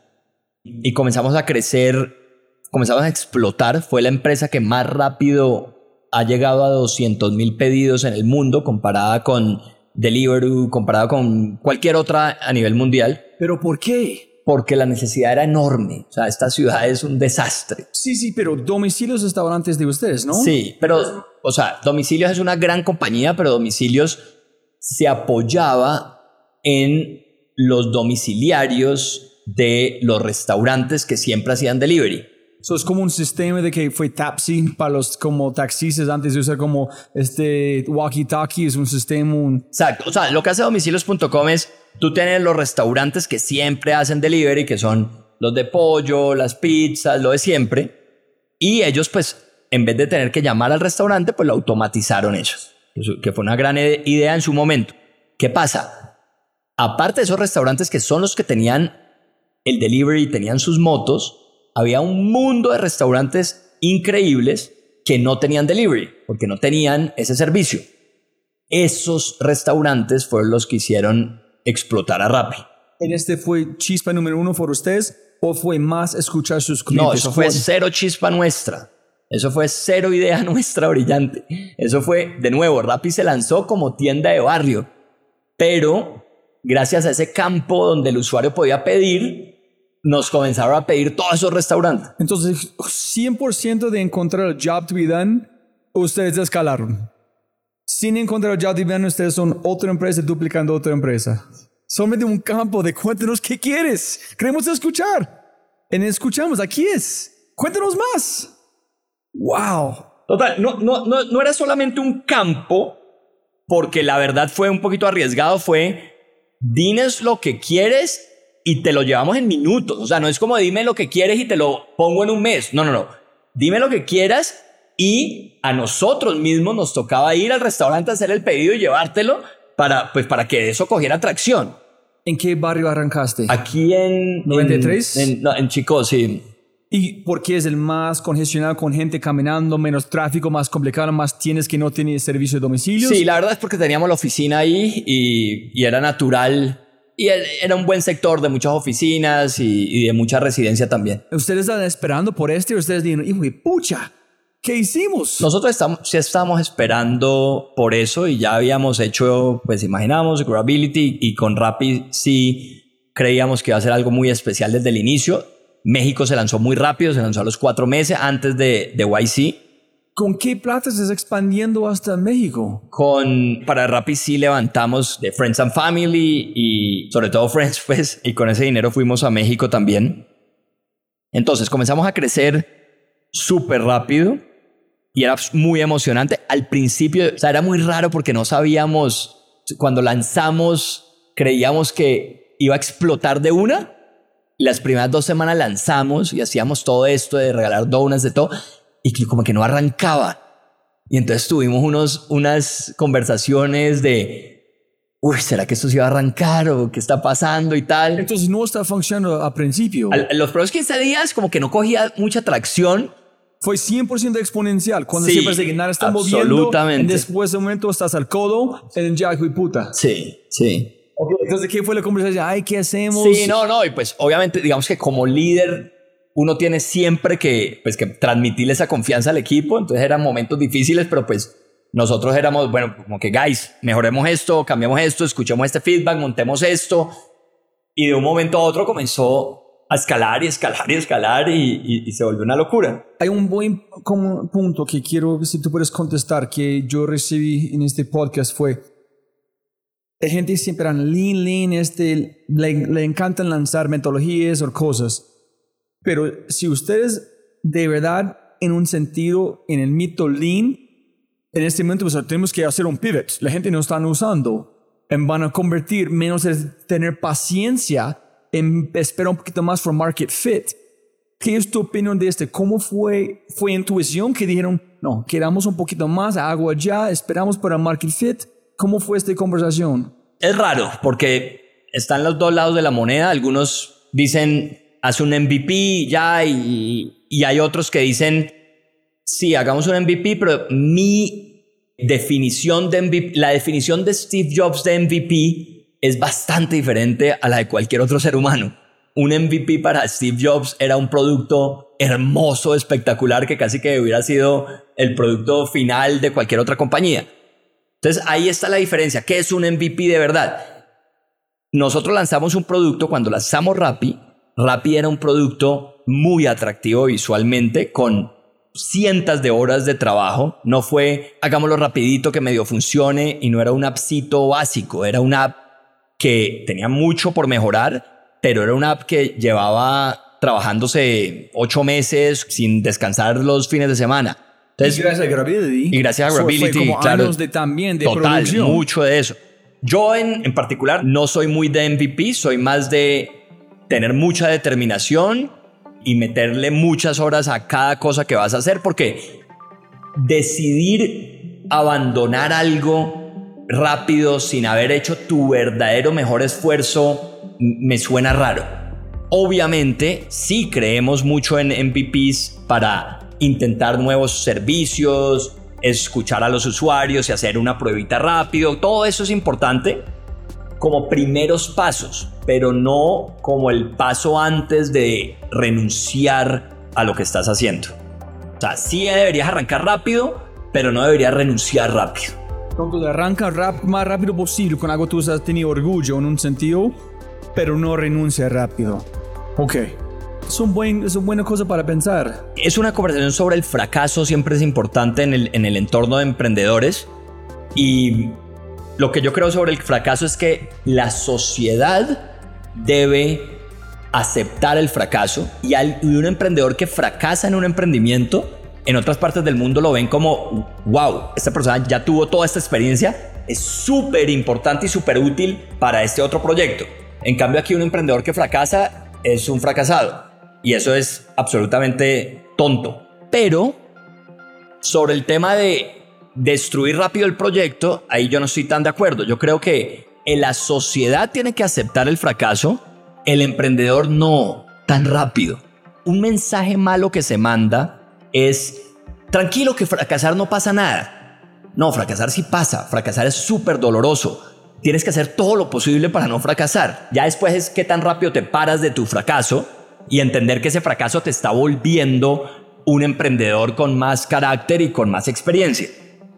y comenzamos a crecer, comenzamos a explotar. Fue la empresa que más rápido ha llegado a 200 mil pedidos en el mundo comparada con Deliveroo, comparada con cualquier otra a nivel mundial. ¿Pero por qué? porque la necesidad era enorme. O sea, esta ciudad es un desastre. Sí, sí, pero Domicilios estaban antes de ustedes, ¿no? Sí, pero, o sea, Domicilios es una gran compañía, pero Domicilios se apoyaba en los domiciliarios de los restaurantes que siempre hacían delivery. Eso es como un sistema de que fue taxi para los como taxistas antes de usar como este walkie-talkie, es un sistema. Exacto, o sea, lo que hace domicilios.com es tú tienes los restaurantes que siempre hacen delivery, que son los de pollo, las pizzas, lo de siempre, y ellos pues en vez de tener que llamar al restaurante, pues lo automatizaron ellos, que fue una gran idea en su momento. ¿Qué pasa? Aparte de esos restaurantes que son los que tenían el delivery, tenían sus motos, había un mundo de restaurantes increíbles que no tenían delivery, porque no tenían ese servicio. Esos restaurantes fueron los que hicieron explotar a Rappi. ¿En este fue chispa número uno por ustedes o fue más escuchar sus clientes? No, eso fue cero chispa nuestra. Eso fue cero idea nuestra brillante. Eso fue, de nuevo, Rappi se lanzó como tienda de barrio. Pero gracias a ese campo donde el usuario podía pedir, nos comenzaron a pedir todos esos restaurantes. Entonces, 100% de encontrar el job to be done, ustedes escalaron. Sin encontrar el job to be done, ustedes son otra empresa duplicando otra empresa. Solamente un campo de cuéntanos qué quieres. Queremos escuchar. En escuchamos, aquí es. Cuéntanos más. ¡Wow! Total, no, no, no, no era solamente un campo, porque la verdad fue un poquito arriesgado, fue, dinos lo que quieres y te lo llevamos en minutos. O sea, no es como dime lo que quieres y te lo pongo en un mes. No, no, no. Dime lo que quieras y a nosotros mismos nos tocaba ir al restaurante a hacer el pedido y llevártelo para, pues, para que eso cogiera atracción. ¿En qué barrio arrancaste? Aquí en... ¿93? En, en, en Chico, sí. ¿Y por qué es el más congestionado con gente caminando, menos tráfico, más complicado, más tienes que no tener servicio de domicilio? Sí, la verdad es porque teníamos la oficina ahí y, y era natural y era un buen sector de muchas oficinas y, y, de mucha residencia también. ¿Ustedes están esperando por este o ustedes dijeron, hijo de pucha, ¿qué hicimos? Nosotros estamos, sí estábamos esperando por eso y ya habíamos hecho, pues imaginamos, Grability y con Rappi sí creíamos que iba a ser algo muy especial desde el inicio. México se lanzó muy rápido, se lanzó a los cuatro meses antes de, de YC. ¿Con qué plata estás expandiendo hasta México? Con, para Rappi sí levantamos de Friends and Family y sobre todo Friends, pues, y con ese dinero fuimos a México también. Entonces comenzamos a crecer súper rápido y era muy emocionante. Al principio, o sea, era muy raro porque no sabíamos, cuando lanzamos, creíamos que iba a explotar de una. Las primeras dos semanas lanzamos y hacíamos todo esto de regalar donuts, de todo y como que no arrancaba. Y entonces tuvimos unos, unas conversaciones de, uy, ¿será que esto se iba a arrancar o qué está pasando y tal? Entonces no está funcionando al principio. Al, los primeros 15 días como que no cogía mucha tracción. Fue 100% exponencial. Cuando Sí, siempre se nada está moviendo. Y después de un momento estás al codo en ya, de puta. Sí, sí. Entonces, ¿qué fue la conversación? Ay, ¿qué hacemos? Sí, no, no, y pues obviamente digamos que como líder uno tiene siempre que, pues, que transmitirle esa confianza al equipo, entonces eran momentos difíciles, pero pues nosotros éramos, bueno, como que, guys, mejoremos esto, cambiemos esto, escuchemos este feedback, montemos esto, y de un momento a otro comenzó a escalar y escalar y escalar y, y- se volvió una locura. Hay un buen punto que quiero si tú puedes contestar que yo recibí en este podcast fue la gente siempre en lean, lean, este, le, le encantan lanzar metodologías o cosas, pero si ustedes de verdad en un sentido en el mito lean, en este momento pues, tenemos que hacer un pivot, la gente no están usando, en van a convertir menos de tener paciencia en esperar un poquito más for market fit. ¿Qué es tu opinión de este? ¿Cómo fue, fue intuición que dijeron, no, quedamos un poquito más, agua ya, esperamos para market fit? ¿Cómo fue esta conversación? Es raro porque están los dos lados de la moneda. Algunos dicen, haz un MVP ya, y, y hay otros que dicen, sí, hagamos un MVP, pero mi definición de MVP, la definición de Steve Jobs de MVP es bastante diferente a la de cualquier otro ser humano. Un MVP para Steve Jobs era un producto hermoso, espectacular, que casi que hubiera sido el producto final de cualquier otra compañía. Entonces ahí está la diferencia. ¿Qué es un MVP de verdad? Nosotros lanzamos un producto cuando lanzamos Rappi. Rappi era un producto muy atractivo visualmente con cientos de horas de trabajo. No fue hagámoslo rapidito que medio funcione y no era un appcito básico. Era una app que tenía mucho por mejorar, pero era una app que llevaba trabajándose ocho meses sin descansar los fines de semana. Entonces, y gracias a Gravity. Y gracias a Gravity, como claro. años de también de Total, producción. mucho de eso. Yo en, en particular no soy muy de MVP, soy más de tener mucha determinación y meterle muchas horas a cada cosa que vas a hacer, porque decidir abandonar algo rápido sin haber hecho tu verdadero mejor esfuerzo me suena raro. Obviamente, sí creemos mucho en MVPs para intentar nuevos servicios, escuchar a los usuarios y hacer una pruebita rápido. Todo eso es importante como primeros pasos, pero no como el paso antes de renunciar a lo que estás haciendo. O sea, sí deberías arrancar rápido, pero no deberías renunciar rápido. Entonces arranca rap, más rápido posible con algo que tú has tenido orgullo en un sentido, pero no renuncia rápido. Ok. Es, un buen, es una buena cosa para pensar. Es una conversación sobre el fracaso, siempre es importante en el, en el entorno de emprendedores. Y lo que yo creo sobre el fracaso es que la sociedad debe aceptar el fracaso y, al, un emprendedor que fracasa en un emprendimiento, en otras partes del mundo lo ven como, wow, esta persona ya tuvo toda esta experiencia, es súper importante y súper útil para este otro proyecto. En cambio aquí un emprendedor que fracasa es un fracasado y eso es absolutamente tonto. Pero sobre el tema de destruir rápido el proyecto, ahí yo no estoy tan de acuerdo. Yo creo que la sociedad tiene que aceptar el fracaso, el emprendedor no tan rápido. Un mensaje malo que se manda es, tranquilo que fracasar no pasa nada. No, fracasar sí pasa, fracasar es súper doloroso. Tienes que hacer todo lo posible para no fracasar. Ya después es qué tan rápido te paras de tu fracaso y entender que ese fracaso te está volviendo un emprendedor con más carácter y con más experiencia.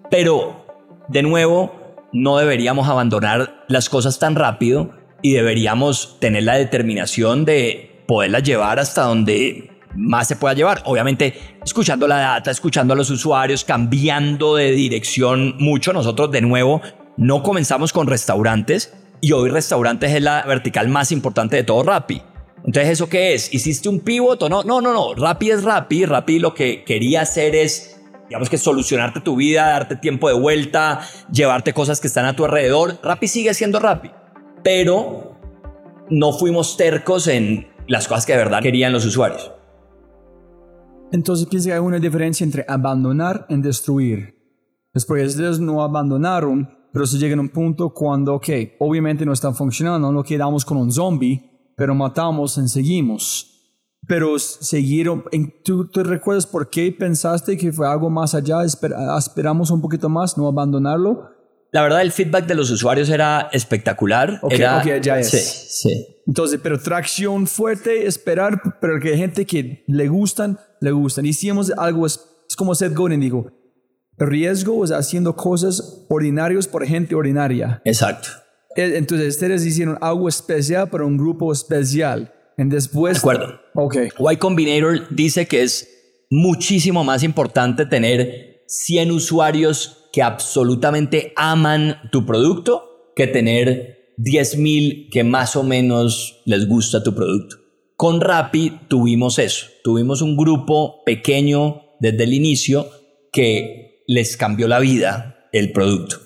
Pero, de nuevo, no deberíamos abandonar las cosas tan rápido y deberíamos tener la determinación de poderlas llevar hasta donde más se pueda llevar. Obviamente, escuchando la data, escuchando a los usuarios, cambiando de dirección mucho. Nosotros, de nuevo, no comenzamos con restaurantes y hoy restaurantes es la vertical más importante de todo Rappi. Entonces, ¿eso qué es? ¿Hiciste un pivot o no? No, no, no. Rappi es Rappi. Rappi lo que quería hacer es digamos que solucionarte tu vida, darte tiempo de vuelta, llevarte cosas que están a tu alrededor. Rappi sigue siendo Rappi, pero no fuimos tercos en las cosas que de verdad querían los usuarios. Entonces que hay una diferencia entre abandonar y destruir. Después ellos no abandonaron, pero se llega a un punto cuando, ok, obviamente no están funcionando, no quedamos con un zombie, pero matamos y seguimos pero siguieron. ¿tú, ¿Tú recuerdas por qué pensaste que fue algo más allá? ¿Esperamos un poquito más, no abandonarlo? La verdad, el feedback de los usuarios era espectacular. Ok, era, okay ya es. Sí, sí. Entonces, pero tracción fuerte, esperar, pero que hay gente que le gustan, le gustan. Hicimos algo, es, como Seth Godin dijo, riesgo es haciendo cosas ordinarias por gente ordinaria. Exacto. E, entonces, ustedes hicieron algo especial para un grupo especial. En después. De acuerdo. Ok. Y Combinator dice que es muchísimo más importante tener 100 usuarios que absolutamente aman tu producto que tener 10.000 que más o menos les gusta tu producto. Con Rappi tuvimos eso. Tuvimos un grupo pequeño desde el inicio que les cambió la vida el producto.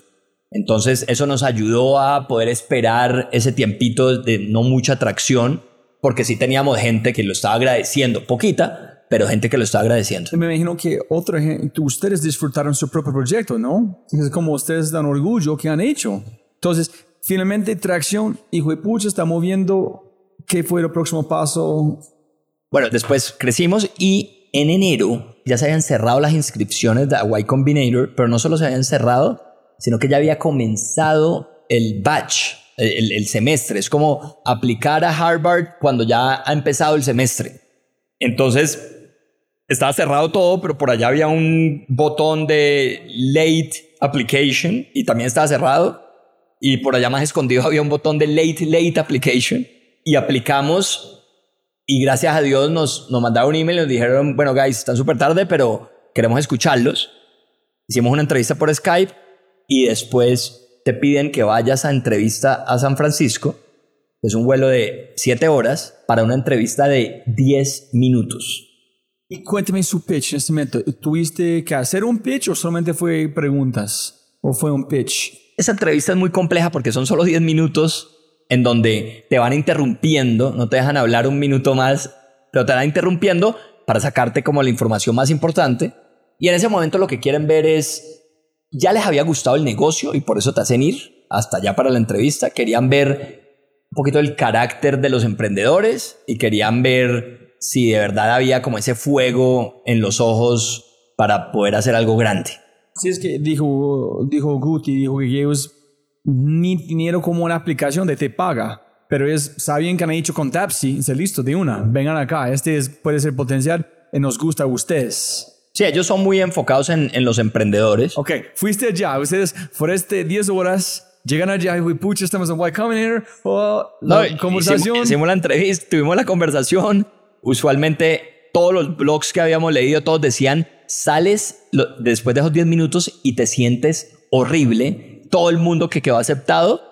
Entonces eso nos ayudó a poder esperar ese tiempito de no mucha atracción porque sí teníamos gente que lo estaba agradeciendo, poquita, pero gente que lo estaba agradeciendo. Me imagino que otra gente, ustedes disfrutaron su propio proyecto, ¿no? Es como ustedes dan orgullo que han hecho. Entonces, finalmente, Tracción, hijo de pucha, está moviendo. ¿Qué fue el próximo paso? Bueno, después crecimos y en enero ya se habían cerrado las inscripciones de Y Combinator, pero no solo se habían cerrado, sino que ya había comenzado el batch el, semestre. Es como aplicar a Harvard cuando ya ha empezado el semestre. Entonces, estaba cerrado todo, pero por allá había un botón de late application y también estaba cerrado. Y por allá más escondido había un botón de late, late application. Y aplicamos y gracias a Dios nos, nos mandaron un email y nos dijeron, bueno, guys, están súper tarde, pero queremos escucharlos. Hicimos una entrevista por Skype y después te piden que vayas a entrevista a San Francisco, es un vuelo de 7 horas, para una entrevista de 10 minutos. Y cuéntame su pitch en este momento. ¿Tuviste que hacer un pitch o solamente fue preguntas? ¿O fue un pitch? Esa entrevista es muy compleja porque son solo 10 minutos en donde te van interrumpiendo, no te dejan hablar un minuto más, pero te van interrumpiendo para sacarte como la información más importante. Y en ese momento lo que quieren ver es ya les había gustado el negocio y por eso te hacen ir hasta allá para la entrevista. Querían ver un poquito el carácter de los emprendedores y querían ver si de verdad había como ese fuego en los ojos para poder hacer algo grande. Sí, es que dijo, dijo Guti, dijo que ellos ni dinero como una aplicación de te paga, pero es, saben que han hecho con Tapsi, dice, listo, de una, vengan acá, este es, puede ser potencial y nos gusta a ustedes. Sí, ellos son muy enfocados en, en los emprendedores. Ok, fuiste allá, ustedes fueron este 10 horas, llegan allá y pucha, estamos en Y Combinator, o la No, conversación. Hicimos, hicimos la entrevista, tuvimos la conversación. Usualmente todos los blogs que habíamos leído, todos decían, sales lo- después de esos 10 minutos y te sientes horrible. Todo el mundo que quedó aceptado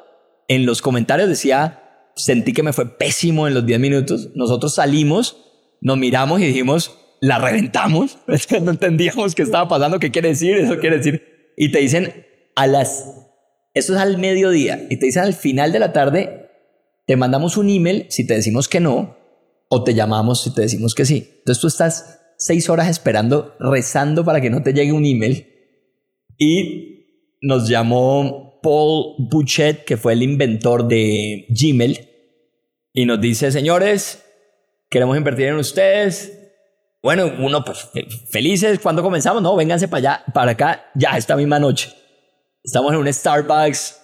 en los comentarios decía, sentí que me fue pésimo en los 10 minutos. Nosotros salimos, nos miramos y dijimos, la reventamos. no entendíamos qué estaba pasando, qué quiere decir, eso quiere decir. Y te dicen, a las... Eso es al mediodía. Y te dicen al final de la tarde, te mandamos un email si te decimos que no, o te llamamos si te decimos que sí. Entonces tú estás seis horas esperando, rezando para que no te llegue un email. Y nos llamó Paul Bouchet, que fue el inventor de Gmail, y nos dice, señores, queremos invertir en ustedes. Bueno, uno, pues fe- felices, cuando comenzamos? No, vénganse para allá, para acá, ya esta misma noche. Estamos en un Starbucks,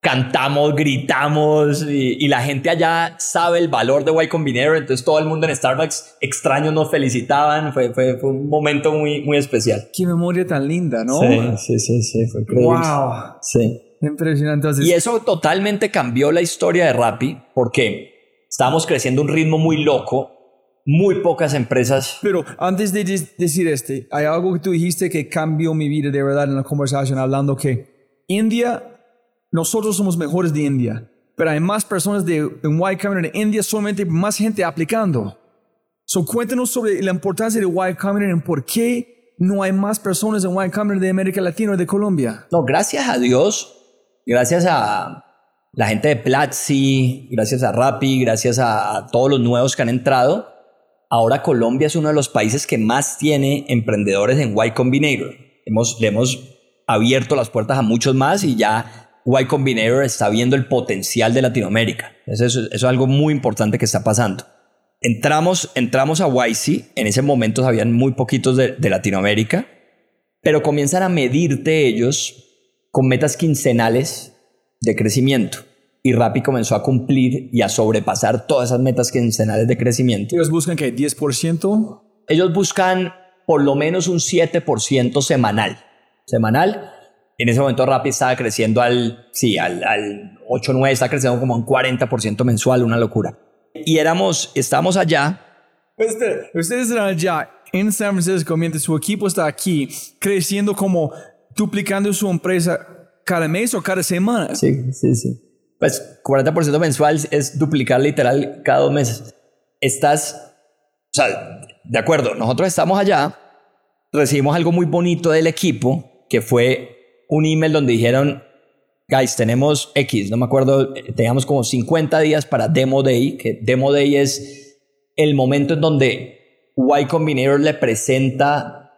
cantamos, gritamos y, y la gente allá sabe el valor de Y Combinator, entonces todo el mundo en Starbucks extraños nos felicitaban, fue, fue, fue un momento muy, muy especial. Qué memoria tan linda, ¿no? sí, sí, sí, fue increíble. Wow. Sí. Impresionante. Y eso totalmente cambió la historia de Rappi porque estábamos creciendo un ritmo muy loco, muy pocas empresas. Pero antes de decir este, hay algo que tú dijiste que cambió mi vida de verdad en la conversación, hablando que India, nosotros somos mejores de India, pero hay más personas de, en Y Combinator de India, solamente más gente aplicando. So, cuéntanos sobre la importancia de Y Combinator y por qué no hay más personas en Y Combinator de América Latina o de Colombia. No, gracias a Dios, gracias a la gente de Platzi, gracias a Rappi, gracias a, a todos los nuevos que han entrado, ahora Colombia es uno de los países que más tiene emprendedores en Y Combinator. Hemos, le hemos abierto las puertas a muchos más y ya Y Combinator está viendo el potencial de Latinoamérica. Eso, es- algo muy importante que está pasando. Entramos, entramos a YC, en ese momento habían muy poquitos de, de Latinoamérica, pero comienzan a medirte ellos con metas quincenales de crecimiento. Y Rappi comenzó a cumplir y a sobrepasar todas esas metas quincenales de crecimiento. Ellos buscan que 10%. Ellos buscan por lo menos un 7% semanal. Semanal. En ese momento Rappi estaba creciendo al, sí, al, al 8, 9, está creciendo como un 40% mensual, una locura. Y éramos, estábamos allá espera, ustedes están allá en San Francisco mientras su equipo está aquí creciendo como duplicando su empresa cada mes o cada semana. Sí, sí, sí. Pues 40% mensual es duplicar literal cada dos meses. Estás, o sea, de acuerdo, nosotros estamos allá, recibimos algo muy bonito del equipo, que fue un email donde dijeron, guys, tenemos X, no me acuerdo, teníamos como 50 días para Demo Day, que Demo Day es el momento en donde Y Combinator le presenta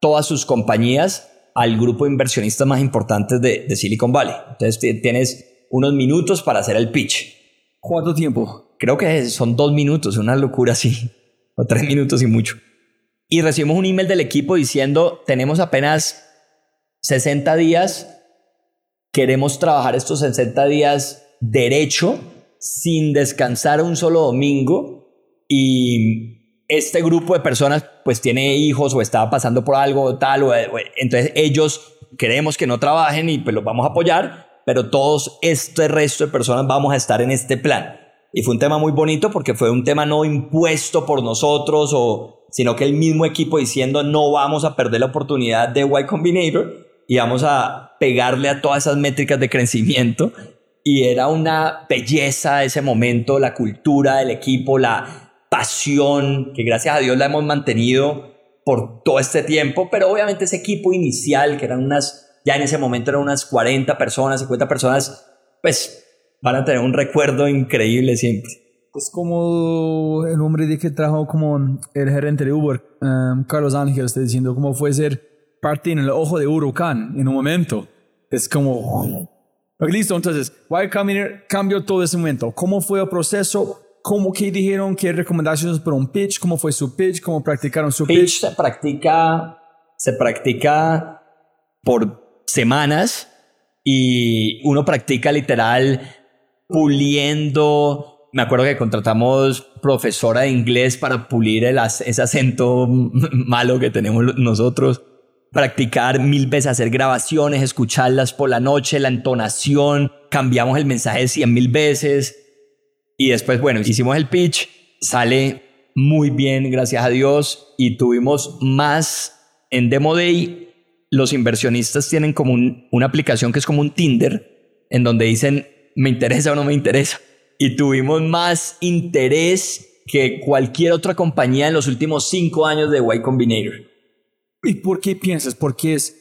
todas sus compañías al grupo de inversionistas más importantes de, de Silicon Valley. Entonces ti- tienes unos minutos para hacer el pitch. ¿Cuánto tiempo? Creo que son dos minutos, una locura así, o tres minutos y mucho. Y recibimos un email del equipo diciendo, tenemos apenas 60 días, queremos trabajar estos 60 días derecho, sin descansar un solo domingo, y este grupo de personas pues tiene hijos o estaba pasando por algo tal, o, o- entonces ellos queremos que no trabajen y pues los vamos a apoyar, pero todos este resto de personas vamos a estar en este plan. Y fue un tema muy bonito porque fue un tema no impuesto por nosotros, o, sino que el mismo equipo diciendo no vamos a perder la oportunidad de Y Combinator y vamos a pegarle a todas esas métricas de crecimiento. Y era una belleza ese momento, la cultura del equipo, la pasión, que gracias a Dios la hemos mantenido por todo este tiempo, pero obviamente ese equipo inicial, que eran unas, ya en ese momento eran unas 40 personas, 50 personas, pues van a tener un recuerdo increíble siempre. Es como el hombre de que trajo como el gerente de Uber, um, Carlos Ángel, está diciendo cómo fue ser parte en el ojo de huracán en un momento. Es como... Listo, entonces, Y Combinator cambió todo ese momento. ¿Cómo fue el proceso? ¿Cómo que dijeron? ¿Qué recomendaciones para un pitch? ¿Cómo fue su pitch? ¿Cómo practicaron su pitch? pitch? se practica, se practica por semanas y uno practica literal puliendo. Me acuerdo que contratamos profesora de inglés para pulir el, ese acento malo que tenemos nosotros. Practicar mil veces, hacer grabaciones, escucharlas por la noche, la entonación, cambiamos el mensaje cien mil veces. Y después, bueno, hicimos el pitch, sale muy bien, gracias a Dios, y tuvimos más en Demo Day. Los inversionistas tienen como una aplicación que es como un Tinder, en donde dicen, me interesa o no me interesa. Y tuvimos más interés que cualquier otra compañía en los últimos cinco años de Y Combinator. ¿Y por qué piensas? Porque es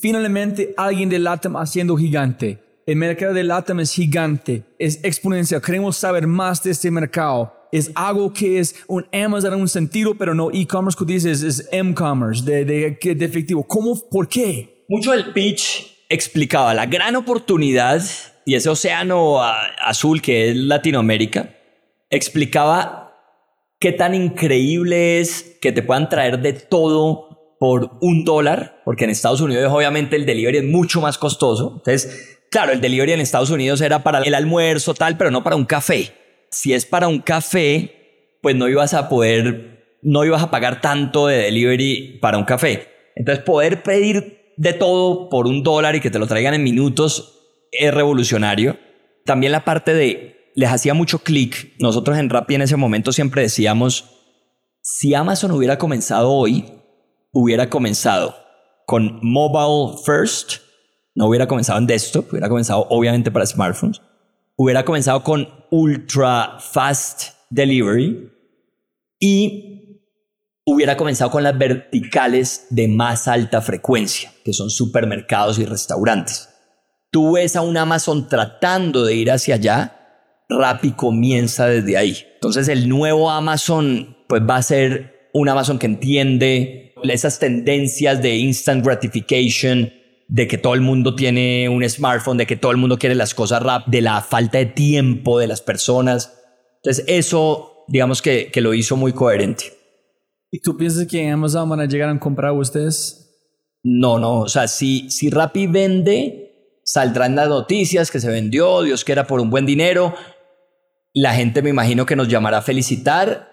finalmente alguien de LATAM haciendo gigante. El mercado de LATAM es gigante, es exponencial. Queremos saber más de este mercado. Es algo que es un Amazon en un sentido, pero no e-commerce que dices es M-commerce, de, de, de efectivo. ¿Cómo? ¿Por qué? Mucho del pitch explicaba la gran oportunidad y ese océano azul que es Latinoamérica, explicaba qué tan increíble es que te puedan traer de todo por un dólar, porque en Estados Unidos obviamente el delivery es mucho más costoso. Entonces, claro, el delivery en Estados Unidos era para el almuerzo, tal, pero no para un café. Si es para un café, pues no ibas a poder, no ibas a pagar tanto de delivery para un café. Entonces, poder pedir de todo por un dólar y que te lo traigan en minutos es revolucionario. También la parte de, les hacía mucho clic. Nosotros en Rappi en ese momento siempre decíamos, si Amazon hubiera comenzado hoy, hubiera comenzado con mobile first, no hubiera comenzado en desktop, hubiera comenzado obviamente para smartphones, hubiera comenzado con ultra fast delivery y hubiera comenzado con las verticales de más alta frecuencia, que son supermercados y restaurantes tú ves a un Amazon tratando de ir hacia allá, Rappi comienza desde ahí. Entonces el nuevo Amazon pues va a ser un Amazon que entiende esas tendencias de instant gratification, de que todo el mundo tiene un smartphone, de que todo el mundo quiere las cosas rap, de la falta de tiempo de las personas. Entonces eso, digamos que, que lo hizo muy coherente. ¿Y tú piensas que en Amazon van a llegar a comprar ustedes? No, no, o sea, si, si Rappi vende, saldrán las noticias que se vendió, Dios quiera por un buen dinero. La gente me imagino que nos llamará a felicitar,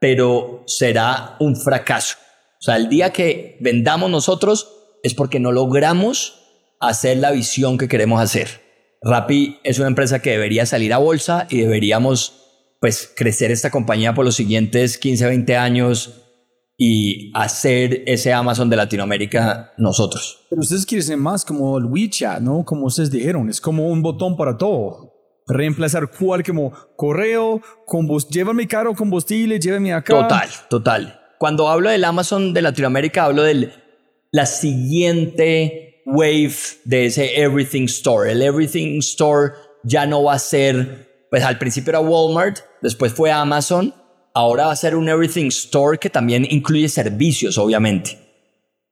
pero será un fracaso. O sea, el día que vendamos nosotros es porque no logramos hacer la visión que queremos hacer. Rappi es una empresa que debería salir a bolsa y deberíamos pues crecer esta compañía por los siguientes 15, 20 años y hacer ese Amazon de Latinoamérica nosotros. Pero ustedes quieren más como el WeChat, ¿no? Como ustedes dijeron, es como un botón para todo. Reemplazar cual como correo, llévame caro combustible, llévame acá. Total, total. Cuando hablo del Amazon de Latinoamérica, hablo de la siguiente wave de ese Everything Store. El Everything Store ya no va a ser, pues al principio era Walmart, después fue Amazon ahora va a ser un Everything Store que también incluye servicios, obviamente.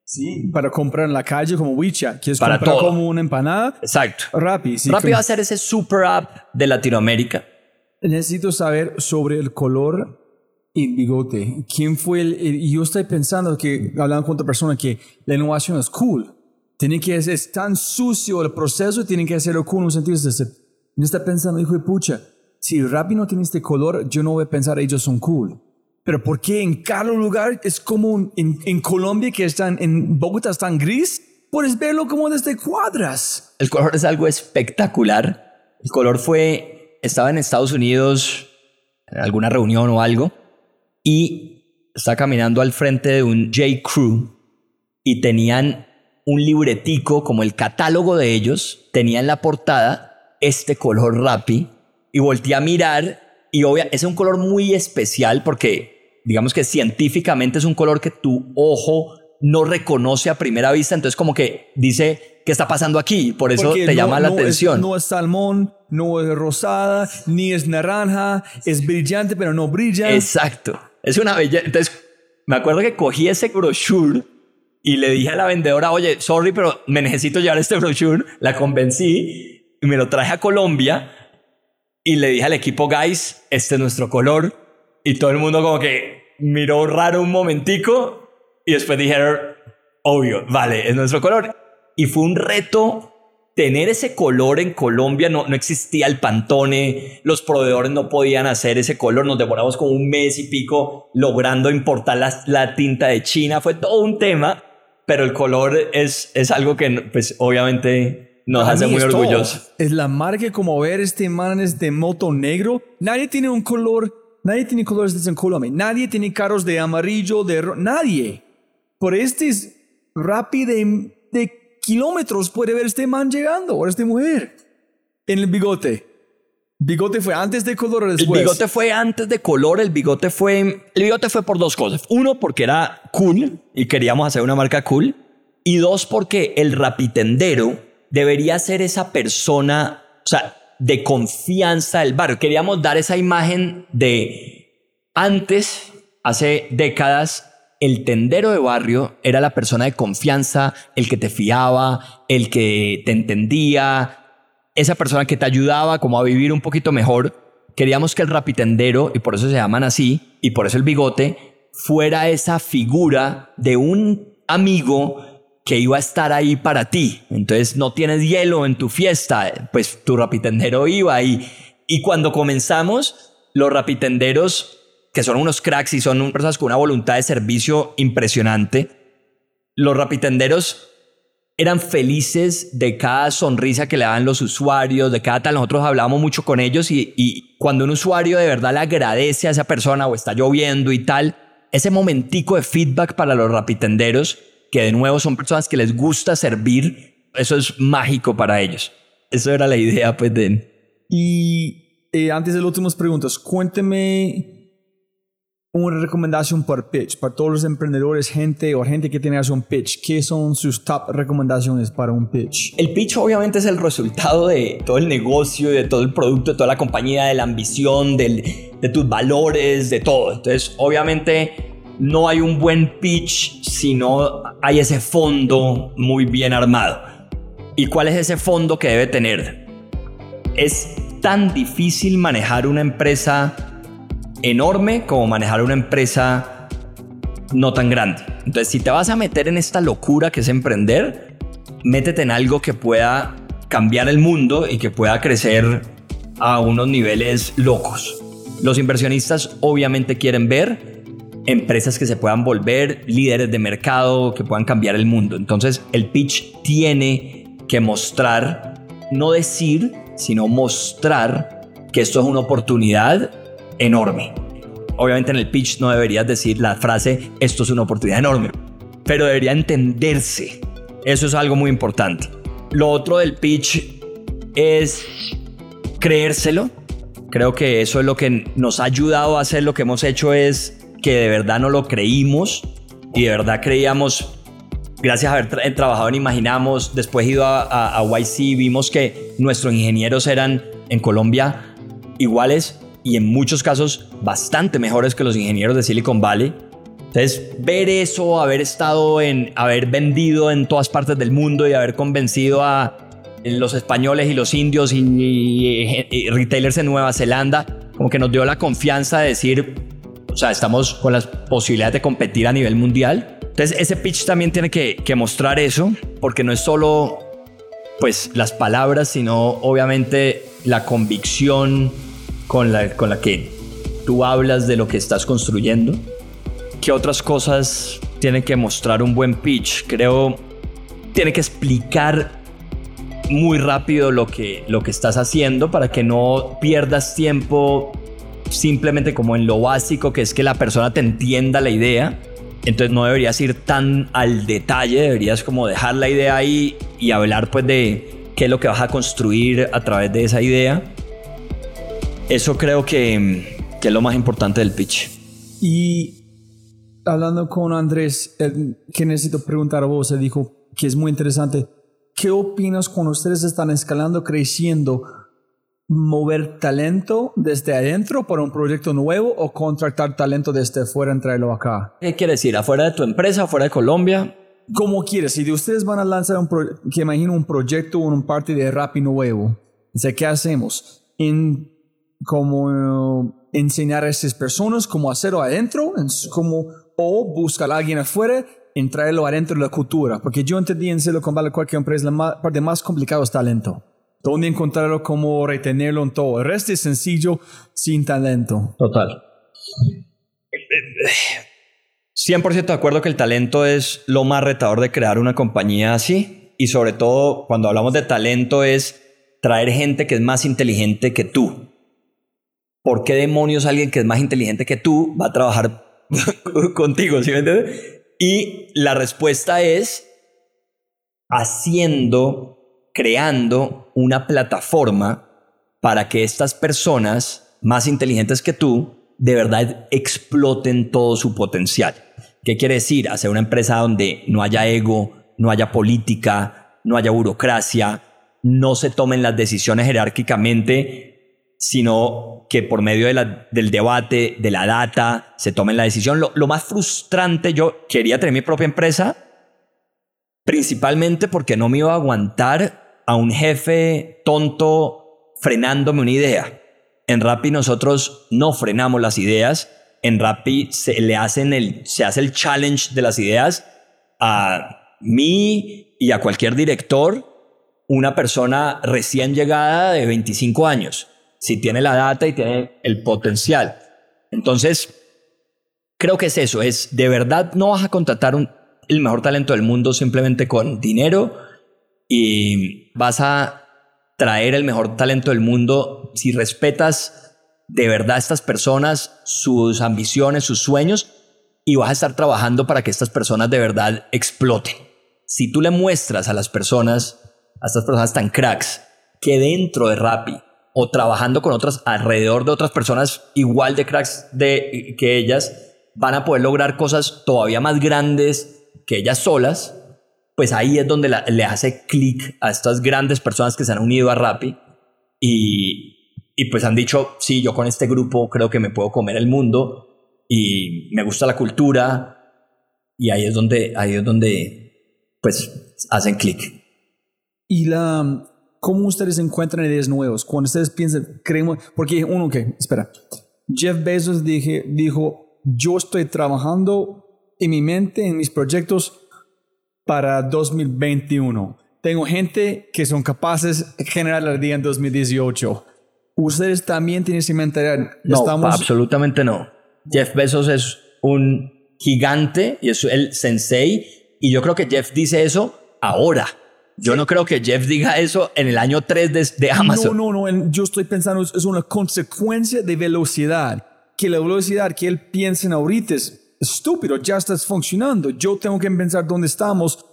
Sí, para comprar en la calle como WeChat. ¿Quieres para comprar como una empanada? Exacto. Rappi. Sí, Rappi va a ser ese super app de Latinoamérica. Necesito saber sobre el color y bigote. ¿Quién fue el, Y yo estoy pensando que, hablando con otra persona, que la innovación es cool. Tiene que ser tan sucio el proceso, tienen que hacerlo cool en un sentido. Me está pensando, hijo de pucha, si Rappi no tiene este color, yo no voy a pensar ellos son cool. Pero ¿por qué en cada lugar es como en, en Colombia que están, en Bogotá están gris? Puedes verlo como desde cuadras. El color es algo espectacular. El color fue, estaba en Estados Unidos en alguna reunión o algo y estaba caminando al frente de un J. Crew y tenían un libretico como el catálogo de ellos, tenía en la portada este color Rappi y volteé a mirar y obvia, es un color muy especial porque digamos que científicamente es un color que tu ojo no reconoce a primera vista, entonces como que dice, ¿qué está pasando aquí? Por eso te llama la atención. no es salmón, no es rosada, ni es naranja, es brillante pero no brilla. Exacto, es una belleza. Entonces me acuerdo que cogí ese brochure y le dije a la vendedora, oye, sorry, pero me necesito llevar este brochure, la convencí y me lo traje a Colombia y le dije al equipo, guys, este es nuestro color. Y todo el mundo como que miró raro un momentico y después dijeron, obvio, vale, es nuestro color. Y fue un reto tener ese color en Colombia, no, no existía el pantone, los proveedores no podían hacer ese color, nos demoramos como un mes y pico logrando importar la, la tinta de China, fue todo un tema, pero el color es, es algo que pues obviamente nos hace muy orgullosos. Es la marca como ver este man es de moto negro. Nadie tiene un color, nadie tiene colores de en Colombia. Nadie tiene carros de amarillo, de ro- nadie. Por este es rápido kilómetros puede ver este man llegando o esta mujer en el bigote. Bigote fue antes de color o El después. bigote fue antes de color, el bigote fue el bigote fue por dos cosas. Uno porque era cool y queríamos hacer una marca cool y dos porque el rapitendero debería ser esa persona, o sea, de confianza del barrio. Queríamos dar esa imagen de antes, hace décadas, el tendero de barrio era la persona de confianza, el que te fiaba, el que te entendía, esa persona que te ayudaba como a vivir un poquito mejor. Queríamos que el rapitendero, y por eso se llaman así, y por eso el bigote, fuera esa figura de un amigo que iba a estar ahí para ti. Entonces no tienes hielo en tu fiesta, pues tu rapitendero iba y, y cuando comenzamos, los rapitenderos, que son unos cracks y son personas con una voluntad de servicio impresionante, los rapitenderos eran felices de cada sonrisa que le daban los usuarios, de cada tal. Nosotros hablábamos mucho con ellos y, y cuando un usuario de verdad le agradece a esa persona o está lloviendo y tal, ese momentico de feedback para los rapitenderos, que de nuevo son personas que les gusta servir, eso es mágico para ellos. Eso era la idea, pues, de... Y eh, antes de las últimas preguntas, cuénteme una recomendación por pitch, para todos los emprendedores, gente o gente que tiene que hacer un pitch. ¿Qué son sus top recomendaciones para un pitch? El pitch obviamente es el resultado de todo el negocio, de todo el producto, de toda la compañía, de la ambición, del- de tus valores, de todo. Entonces, obviamente no hay un buen pitch si no hay ese fondo muy bien armado. ¿Y cuál es ese fondo que debe tener? Es tan difícil manejar una empresa enorme como manejar una empresa no tan grande. Entonces, si te vas a meter en esta locura que es emprender, métete en algo que pueda cambiar el mundo y que pueda crecer a unos niveles locos. Los inversionistas obviamente quieren ver empresas que se puedan volver líderes de mercado, que puedan cambiar el mundo. Entonces el pitch tiene que mostrar, no decir, sino mostrar que esto es una oportunidad enorme. Obviamente en el pitch no deberías decir la frase, esto es una oportunidad enorme, pero debería entenderse. Eso es algo muy importante. Lo otro del pitch es creérselo. Creo que eso es lo que nos ha ayudado a hacer lo que hemos hecho es que de verdad no lo creímos y de verdad creíamos, gracias a haber tra- trabajado en Imaginamos, después ido a, a- a YC, vimos que nuestros ingenieros eran en Colombia iguales y en muchos casos bastante mejores que los ingenieros de Silicon Valley. Entonces, ver eso, haber estado en, haber vendido en todas partes del mundo y haber convencido a los españoles y los indios y, y- y retailers en Nueva Zelanda, como que nos dio la confianza de decir, o sea, estamos con las posibilidades de competir a nivel mundial. Entonces, ese pitch también tiene que, que mostrar eso, porque no es solo pues las palabras, sino obviamente la convicción con la, con la que tú hablas de lo que estás construyendo. ¿Qué otras cosas tiene que mostrar un buen pitch? Creo tiene que explicar muy rápido lo que, lo que estás haciendo para que no pierdas tiempo simplemente como en lo básico, que es que la persona te entienda la idea. Entonces no deberías ir tan al detalle, deberías como dejar la idea ahí y hablar pues de qué es lo que vas a construir a través de esa idea. Eso creo que, que es lo más importante del pitch. Y hablando con Andrés, que necesito preguntar a vos, él dijo que es muy interesante. ¿Qué opinas cuando ustedes están escalando, creciendo, mover talento desde adentro para un proyecto nuevo o contratar talento desde afuera y traerlo acá? ¿Qué quiere decir? ¿Afuera de tu empresa, afuera de Colombia? Como quieres, si de ustedes van a lanzar un pro- que imagino un proyecto o un parte de Rappi nuevo, o sea, ¿qué hacemos? En como enseñar a esas personas cómo hacerlo adentro, como, o buscar a alguien afuera y traerlo adentro de la cultura. Porque yo entendí en Silicon Valley cualquier empresa, la parte más complicada es talento. Dónde encontrarlo, cómo retenerlo en todo. El resto es sencillo sin talento. Total. 100% de acuerdo que el talento es lo más retador de crear una compañía así. Y sobre todo, cuando hablamos de talento, es traer gente que es más inteligente que tú. ¿Por qué demonios alguien que es más inteligente que tú va a trabajar contigo? Y la respuesta es haciendo, creando una plataforma para que estas personas más inteligentes que tú de verdad exploten todo su potencial. ¿Qué quiere decir? Hacer una empresa donde no haya ego, no haya política, no haya burocracia, no se tomen las decisiones jerárquicamente, sino que por medio del debate, de la data, se tomen la decisión. Lo, lo más frustrante, yo quería tener mi propia empresa, principalmente porque no me iba a aguantar a un jefe tonto frenándome una idea. En Rappi nosotros no frenamos las ideas. En Rappi se le hacen el, se hace el challenge de las ideas a mí y a cualquier director, una persona recién llegada de 25 años, si tiene la data y tiene el potencial. Entonces, creo que es eso, es de verdad no vas a contratar el mejor talento del mundo simplemente con dinero y vas a traer el mejor talento del mundo si respetas de verdad estas personas, sus ambiciones, sus sueños, y vas a estar trabajando para que estas personas de verdad exploten. Si tú le muestras a las personas, a estas personas tan cracks, que dentro de Rappi o trabajando con otras alrededor de otras personas igual de cracks de, que ellas, van a poder lograr cosas todavía más grandes que ellas solas, pues ahí es donde le hace clic a estas grandes personas que se han unido a Rappi y, y pues han dicho, sí, yo con este grupo creo que me puedo comer el mundo y me gusta la cultura y ahí es donde, ahí es donde pues hacen clic. Y la, ¿cómo ustedes encuentran ideas nuevas? Cuando ustedes piensan, creemos, porque uno que, espera, Jeff Bezos dije, dijo, yo estoy trabajando en mi mente, en mis proyectos para 2021. Tengo gente que son capaces de generar la día en 2018. ¿Ustedes también tienen esa mentalidad? No, absolutamente no. Jeff Bezos es un gigante y es el sensei. Y yo creo que Jeff dice eso ahora. Yo no creo que Jeff diga eso en el año 3 de, de Amazon. No, no, no. Yo estoy pensando, es una consecuencia de velocidad. Que la velocidad que él piensa en ahorita es estúpido, ya estás funcionando. Yo tengo que pensar dónde estamos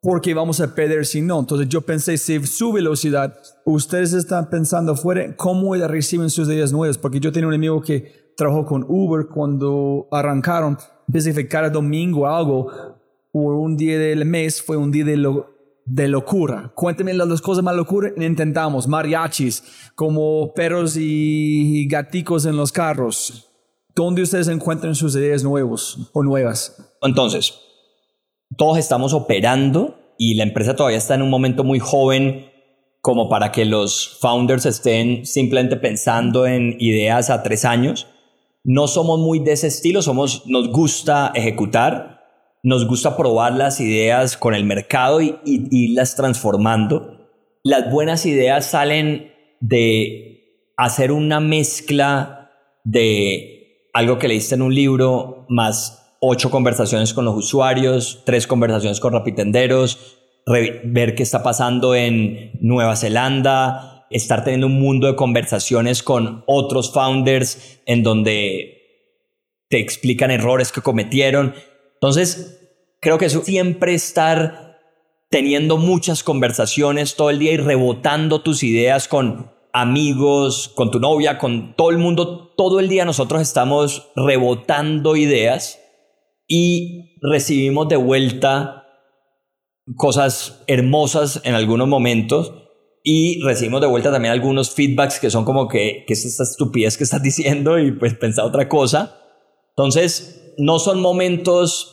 porque vamos a perder si no. Entonces yo pensé, si su velocidad, ustedes están pensando afuera, ¿cómo reciben sus ideas nuevas? Porque yo tenía un amigo que trabajó con Uber cuando arrancaron, pensé cada domingo algo, o un día del mes fue un día de, de locura. Cuénteme las dos cosas más locuras. Intentamos mariachis, como perros y gaticos en los carros. ¿Dónde ustedes encuentran sus ideas nuevos o nuevas? Entonces, todos estamos operando y la empresa todavía está en un momento muy joven como para que los founders estén simplemente pensando en ideas a tres años. No somos muy de ese estilo, somos, nos gusta ejecutar, nos gusta probar las ideas con el mercado y, y irlas transformando. Las buenas ideas salen de hacer una mezcla de algo que leíste en un libro, más ocho conversaciones con los usuarios, tres conversaciones con rapitenderos, ver qué está pasando en Nueva Zelanda, estar teniendo un mundo de conversaciones con otros founders en donde te explican errores que cometieron. Entonces, creo que eso siempre estar teniendo muchas conversaciones todo el día y rebotando tus ideas con amigos, con tu novia, con todo el mundo, todo el día nosotros estamos rebotando ideas y recibimos de vuelta cosas hermosas en algunos momentos y recibimos de vuelta también algunos feedbacks que son como que, ¿qué es esta estupidez que estás diciendo? Y pues pensar otra cosa. Entonces, no son momentos...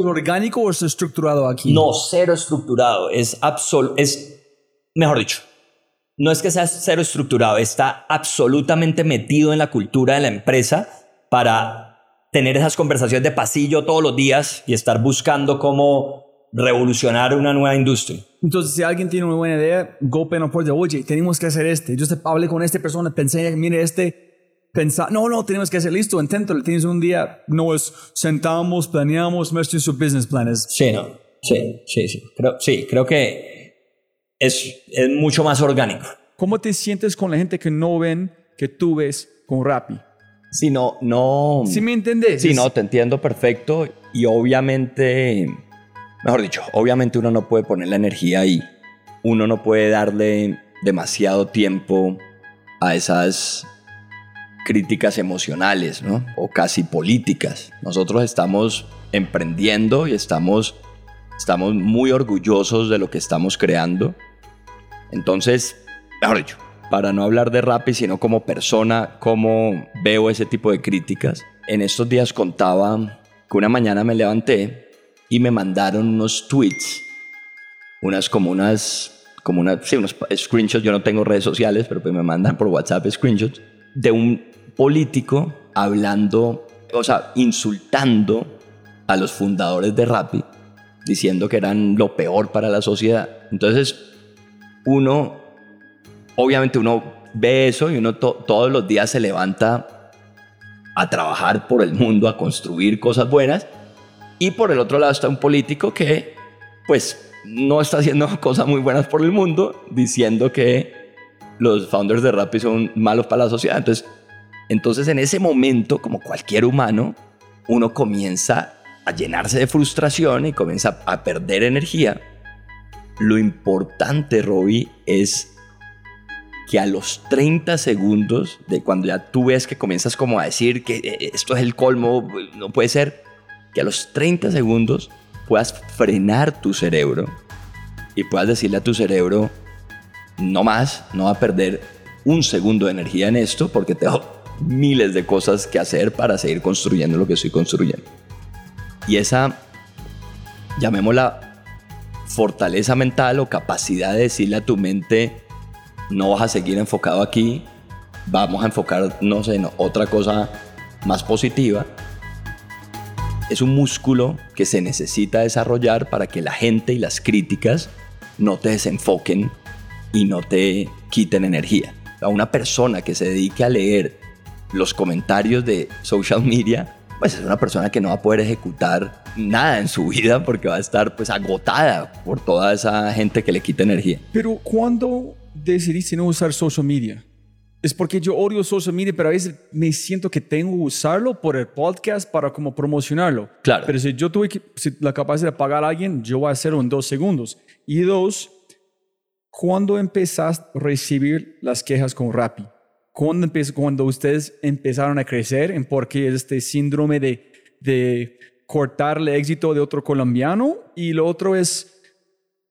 ¿Es orgánico o es estructurado aquí? No, cero estructurado. Es absoluto, es, mejor dicho, no es que sea cero estructurado, está absolutamente metido en la cultura de la empresa para tener esas conversaciones de pasillo todos los días y estar buscando cómo revolucionar una nueva industria. Entonces, si alguien tiene una buena idea, por de, oye, tenemos que hacer este. Yo hablé con esta persona, pensé, mire, este, pensar, no, no, tenemos que hacer listo, inténtalo. Tienes un día, no es sentamos, planeamos, muestren su business plan. Sí, no, sí, sí, sí. Creo, sí, creo que es, es mucho más orgánico. ¿Cómo te sientes con la gente que no ven que tú ves con Rappi? Sí, no, no. ¿Sí me entiendes? Sí, no, te entiendo perfecto y obviamente Mejor dicho, obviamente uno no puede poner la energía ahí. Uno no puede darle demasiado tiempo a esas críticas emocionales, ¿no? O casi políticas. Nosotros estamos emprendiendo y estamos, estamos muy orgullosos de lo que estamos creando. Entonces, mejor dicho, para no hablar de Rappi, sino como persona, cómo veo ese tipo de críticas. En estos días contaba que una mañana me levanté y me mandaron unos tweets, unas como unas, como unas, sí, unos screenshots, yo no tengo redes sociales, pero pues me mandan por WhatsApp screenshots, de un político hablando, o sea, insultando a los fundadores de Rappi, diciendo que eran lo peor para la sociedad. Entonces, uno, obviamente uno ve eso y uno todos los días se levanta a trabajar por el mundo, a construir cosas buenas y por el otro lado está un político que, pues, no está haciendo cosas muy buenas por el mundo, diciendo que los founders de Rappi son malos para la sociedad. Entonces, entonces en ese momento, como cualquier humano, uno comienza a llenarse de frustración y comienza a perder energía. Lo importante, Robbie, es que a los 30 segundos de cuando ya tú ves que comienzas como a decir que eh, esto es el colmo, no puede ser, que a los 30 segundos puedas frenar tu cerebro y puedas decirle a tu cerebro, no más, no va a perder un segundo de energía en esto porque tengo miles de cosas que hacer para seguir construyendo lo que estoy construyendo. Y esa, llamémosla fortaleza mental o capacidad de decirle a tu mente, no vas a seguir enfocado aquí, vamos a enfocarnos en otra cosa más positiva es un músculo que se necesita desarrollar para que la gente y las críticas no te desenfoquen y no te quiten energía. A una persona que se dedique a leer los comentarios de social media, pues es una persona que no va a poder ejecutar nada en su vida porque va a estar pues agotada por toda esa gente que le quita energía. Pero ¿cuándo decidiste no usar social media? es porque yo odio social media, pero a veces me siento que tengo que usarlo por el podcast para como promocionarlo. Claro. Pero si yo tuve la capacidad de pagar a alguien, yo voy a hacerlo en dos segundos. Y dos, ¿cuándo empezaste a recibir las quejas con Rappi? ¿Cuándo, empezó, cuando ustedes empezaron a crecer en por qué este síndrome de, de cortarle éxito de otro colombiano? Y lo otro es,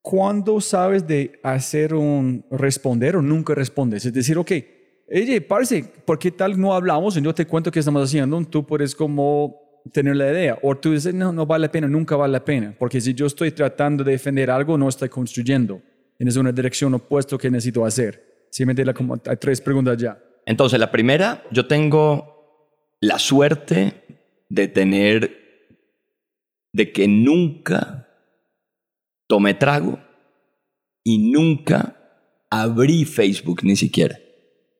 ¿cuándo sabes de hacer un responder o nunca respondes? Es decir, ok, oye, parce, ¿por qué tal no hablamos y yo te cuento qué estamos haciendo? Tú puedes como tener la idea. O tú dices, no, no vale la pena, nunca vale la pena. Porque si yo estoy tratando de defender algo, no estoy construyendo. Es una dirección opuesta que necesito hacer. Si me como, hay tres preguntas ya. Entonces, la primera, yo tengo la suerte de tener, de que nunca tomé trago y nunca abrí Facebook ni siquiera.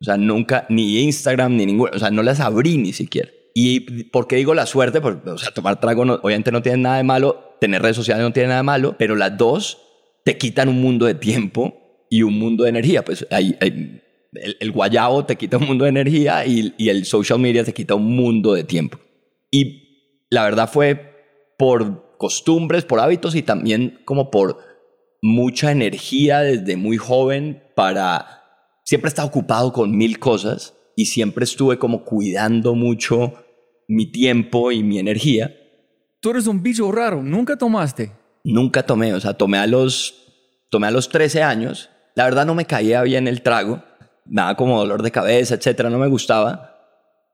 O sea, nunca, ni Instagram, ni ninguna, o sea, no las abrí ni siquiera. ¿Y por qué digo la suerte? Porque, o sea, tomar trago obviamente no tiene nada de malo, tener redes sociales no tiene nada de malo, pero las dos te quitan un mundo de tiempo y un mundo de energía. Pues hay, el, el, guayabo te quita un mundo de energía y, y el social media te quita un mundo de tiempo. Y la verdad fue por costumbres, por hábitos y también como por mucha energía desde muy joven para siempre estaba ocupado con mil cosas y siempre estuve como cuidando mucho mi tiempo y mi energía. Tú eres un bicho raro, ¿nunca tomaste? Nunca tomé, o sea, tomé a los, tomé a los 13 años. La verdad no me caía bien el trago, nada como dolor de cabeza, etcétera, no me gustaba.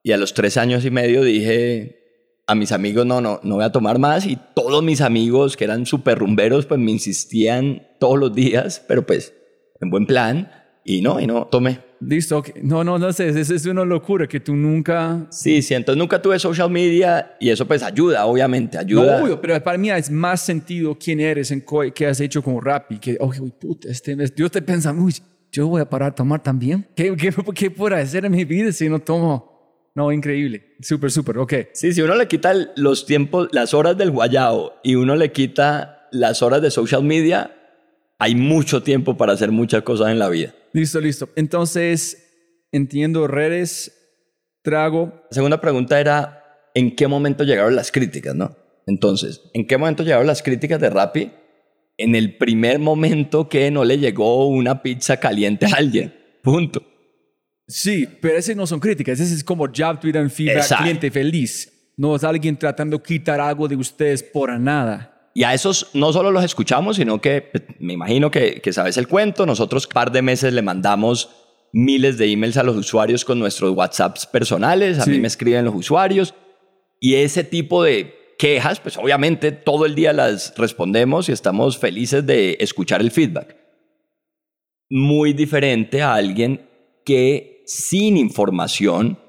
Y a los tres años y medio dije a mis amigos, no, no, no voy a tomar más. Y todos mis amigos que eran súper rumberos, pues me insistían todos los días, pero pues en buen plan Y no, y no tomé. Listo, ok. No, no, no sé, es, es una locura que tú nunca... Sí, sí, entonces nunca tuve social media y eso pues ayuda, obviamente, ayuda. No, obvio, pero para mí es más sentido quién eres, en qué has hecho con Rappi, que, oye, uy, puta, este mes, yo te pensando, uy, yo voy a parar a tomar también. ¿Qué, qué, qué puedo hacer en mi vida si no tomo? No, increíble. Súper, súper, ok. Sí, si uno le quita los tiempos, las horas del guayao y uno le quita las horas de social media, hay mucho tiempo para hacer muchas cosas en la vida. Listo, listo. Entonces, entiendo redes, trago. La segunda pregunta era, ¿en qué momento llegaron las críticas, no? Entonces, ¿en qué momento llegaron las críticas de Rappi? En el primer momento que no le llegó una pizza caliente a alguien. Punto. Sí, pero esas no son críticas, ese es como job, Twitter, and feedback, Exacto. cliente feliz. No es alguien tratando de quitar algo de ustedes por nada. Y a esos no solo los escuchamos, sino que pues, me imagino que, que sabes el cuento. Nosotros par de meses le mandamos miles de emails a los usuarios con nuestros WhatsApps personales. A Sí. mí me escriben los usuarios. Y ese tipo de quejas, pues obviamente todo el día las respondemos y estamos felices de escuchar el feedback. Muy diferente a alguien que sin información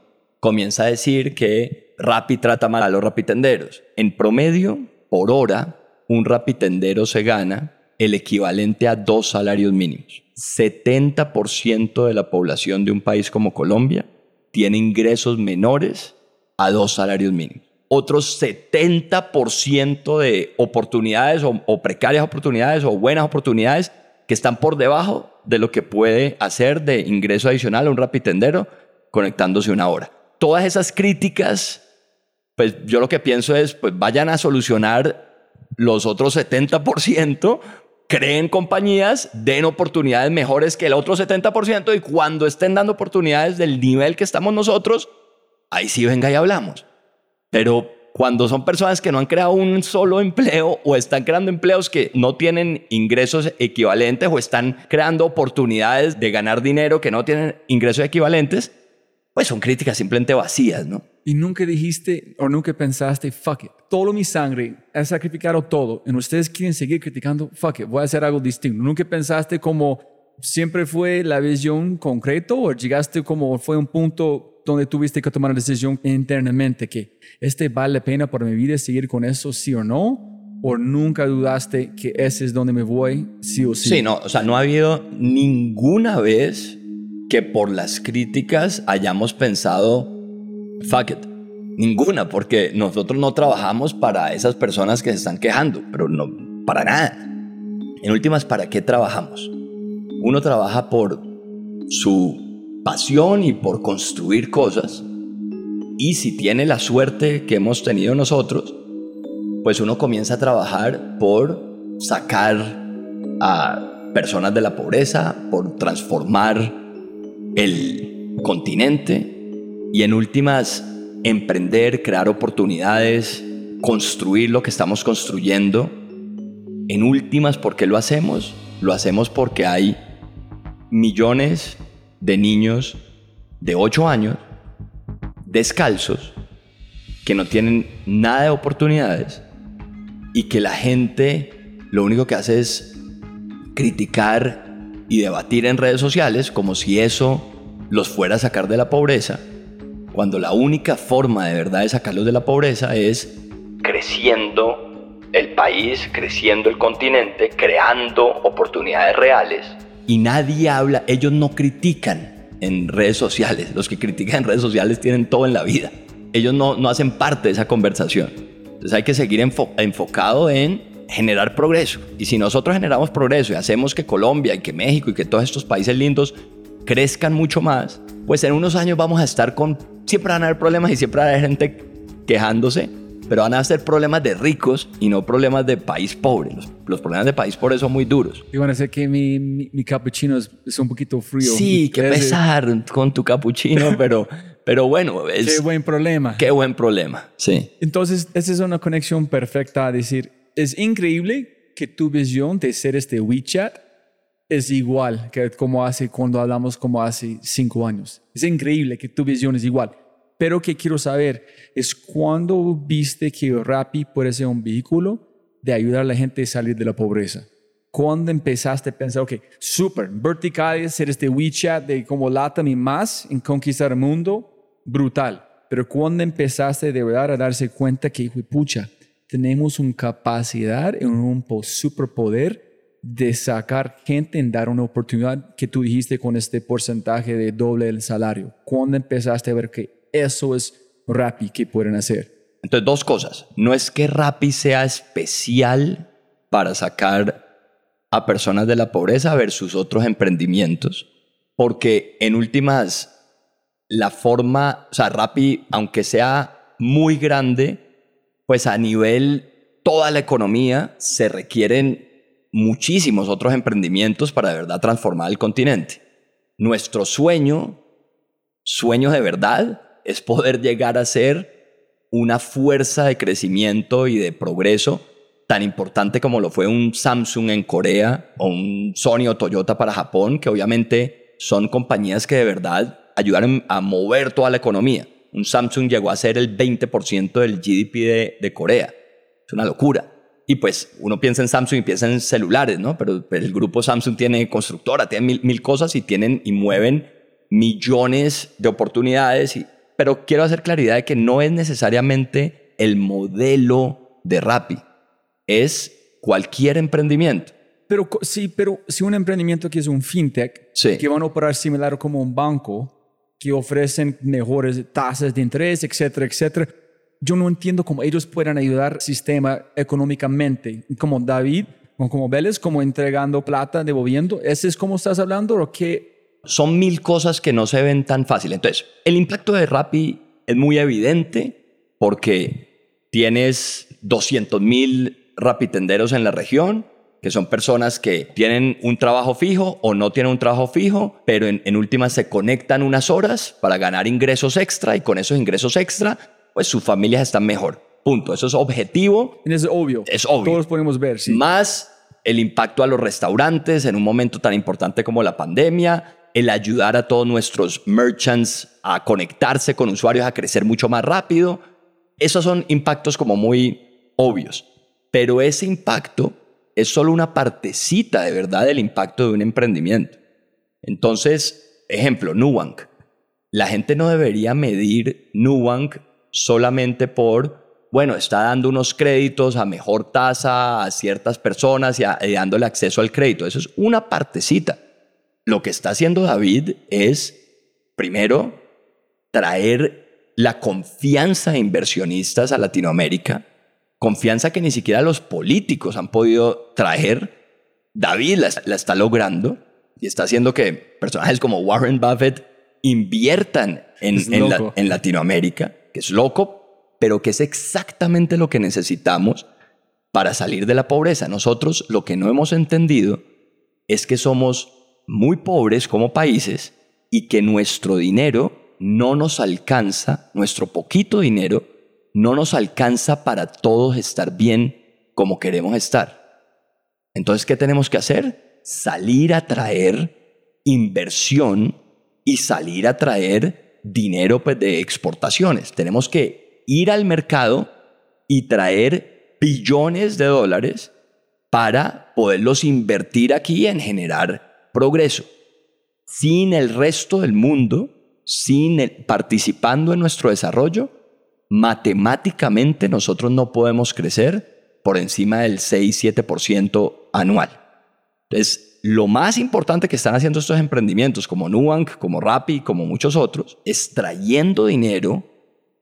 comienza a decir que Rappi trata mal a los rapitenderos. En promedio, por hora, un rapitendero se gana el equivalente a dos salarios mínimos. 70% de la población de un país como Colombia tiene ingresos menores a dos salarios mínimos. Otros 70% de oportunidades o, precarias oportunidades o buenas oportunidades que están por debajo de lo que puede hacer de ingreso adicional a un rapitendero conectándose una hora. Todas esas críticas, pues yo lo que pienso es, pues vayan a solucionar los otros 70%, creen compañías, den oportunidades mejores que el otro 70% y cuando estén dando oportunidades del nivel que estamos nosotros, ahí sí venga y hablamos. Pero cuando son personas que no han creado un solo empleo o están creando empleos que no tienen ingresos equivalentes o están creando oportunidades de ganar dinero que no tienen ingresos equivalentes, pues son críticas simplemente vacías, ¿no? Y nunca dijiste o nunca pensaste, fuck it, todo mi sangre, he sacrificado todo, y ustedes quieren seguir criticando, fuck it, voy a hacer algo distinto. Nunca pensaste como siempre fue la visión concreto o llegaste como fue un punto donde tuviste que tomar una decisión internamente que este vale la pena para mi vida seguir con eso, sí o no, o nunca dudaste que ese es donde me voy, sí o sí. Sí, no, o sea, no ha habido ninguna vez que por las críticas hayamos pensado, fuck it. Ninguna, porque nosotros no trabajamos para esas personas que se están quejando, pero no, para nada. En últimas, ¿para qué trabajamos? Uno trabaja por su pasión y por construir cosas. Y si tiene la suerte que hemos tenido nosotros, pues uno comienza a trabajar por sacar a personas de la pobreza, por transformar el continente y en últimas emprender, crear oportunidades, construir lo que estamos construyendo. En últimas, ¿por qué lo hacemos? Lo hacemos porque hay millones de niños de 8 años descalzos que no tienen nada de oportunidades y que la gente lo único que hace es criticar y debatir en redes sociales como si eso los fuera a sacar de la pobreza, cuando la única forma de verdad de sacarlos de la pobreza es creciendo el país, creciendo el continente, creando oportunidades reales. Y nadie habla, ellos no critican en redes sociales, los que critican en redes sociales tienen todo en la vida, ellos no, no hacen parte de esa conversación. Entonces hay que seguir enfo- enfocado en generar progreso. Y si nosotros generamos progreso y hacemos que Colombia y que México y que todos estos países lindos crezcan mucho más, pues en unos años vamos a estar con... Siempre van a haber problemas y siempre va a haber gente quejándose, pero van a ser problemas de ricos y no problemas de país pobre. Los, los problemas de país pobre son muy duros. Iban a decir que mi, mi, mi cappuccino es, es un poquito frío. Sí, qué pesar con tu capuchino, pero, pero bueno, es... Qué buen problema. Qué buen problema, sí. Entonces, esa es una conexión perfecta a decir, es increíble que tu visión de ser este WeChat es igual que como hace cuando hablamos como hace cinco años. Es increíble que tu visión es igual. Pero que quiero saber es cuándo viste que Rappi puede ser un vehículo de ayudar a la gente a salir de la pobreza. ¿Cuándo empezaste a pensar, ok, súper, verticales, ser este WeChat de como LATAM y más en conquistar el mundo? Brutal. Pero ¿cuándo empezaste de verdad a darse cuenta que, pucha, tenemos una capacidad y un superpoder de sacar gente en dar una oportunidad que tú dijiste con este porcentaje de doble el salario? ¿Cuándo empezaste a ver que eso es Rappi que pueden hacer? Entonces, dos cosas. No es que Rappi sea especial para sacar a personas de la pobreza versus otros emprendimientos, porque en últimas, la forma, o sea, Rappi, aunque sea muy grande, pues a nivel toda la economía se requieren muchísimos otros emprendimientos para de verdad transformar el continente. Nuestro sueño, sueño de verdad, es poder llegar a ser una fuerza de crecimiento y de progreso tan importante como lo fue un Samsung en Corea o un Sony o Toyota para Japón, que obviamente son compañías que de verdad ayudaron a mover toda la economía. Un Samsung llegó a ser el 20% del GDP de, Corea. Es una locura. Y pues uno piensa en Samsung y piensa en celulares, ¿no? Pero, el grupo Samsung tiene constructora, tiene mil, mil, cosas y tienen y mueven millones de oportunidades. Y, pero quiero hacer claridad de que no es necesariamente el modelo de Rappi es cualquier emprendimiento. Pero sí, pero si un emprendimiento que es un fintech, que van a operar similar como un banco, que ofrecen mejores tasas de interés, etcétera, etcétera, yo no entiendo cómo ellos puedan ayudar al sistema económicamente, como David o como Vélez, como entregando plata, devolviendo. ¿Ese es como estás hablando o qué? Son mil cosas que no se ven tan fácil. Entonces, el impacto de Rappi es muy evidente porque tienes 200 mil rapitenderos en la región, que son personas que tienen un trabajo fijo o no tienen un trabajo fijo, pero en, en últimas se conectan unas horas para ganar ingresos extra y con esos ingresos extra, pues sus familias están mejor. Punto. Eso es objetivo. Es obvio. Es obvio. Todos podemos ver, sí. Más el impacto a los restaurantes en un momento tan importante como la pandemia, el ayudar a todos nuestros merchants a conectarse con usuarios, a crecer mucho más rápido. Esos son impactos como muy obvios pero ese impacto es solo una partecita de verdad del impacto de un emprendimiento. Entonces, ejemplo, Nubank. La gente no debería medir Nubank solamente por, bueno, está dando unos créditos a mejor tasa a ciertas personas y, y dándole acceso al crédito. Eso es una partecita. Lo que está haciendo David es, primero, traer la confianza de inversionistas a Latinoamérica confianza que ni siquiera los políticos han podido traer. David la, está logrando y está haciendo que personajes como Warren Buffett inviertan en, en, Latinoamérica, que es loco, pero que es exactamente lo que necesitamos para salir de la pobreza. Nosotros lo que no hemos entendido es que somos muy pobres como países y que nuestro dinero no nos alcanza, nuestro poquito dinero no nos alcanza para todos estar bien como queremos estar. Entonces, ¿qué tenemos que hacer? Salir a traer inversión y salir a traer dinero pues, de exportaciones. Tenemos que ir al mercado y traer billones de dólares para poderlos invertir aquí en generar progreso. Sin el resto del mundo, sin participando en nuestro desarrollo, matemáticamente nosotros no podemos crecer por encima del 6-7% anual. Entonces, lo más importante que están haciendo estos emprendimientos como Nubank, como Rappi, como muchos otros, es trayendo dinero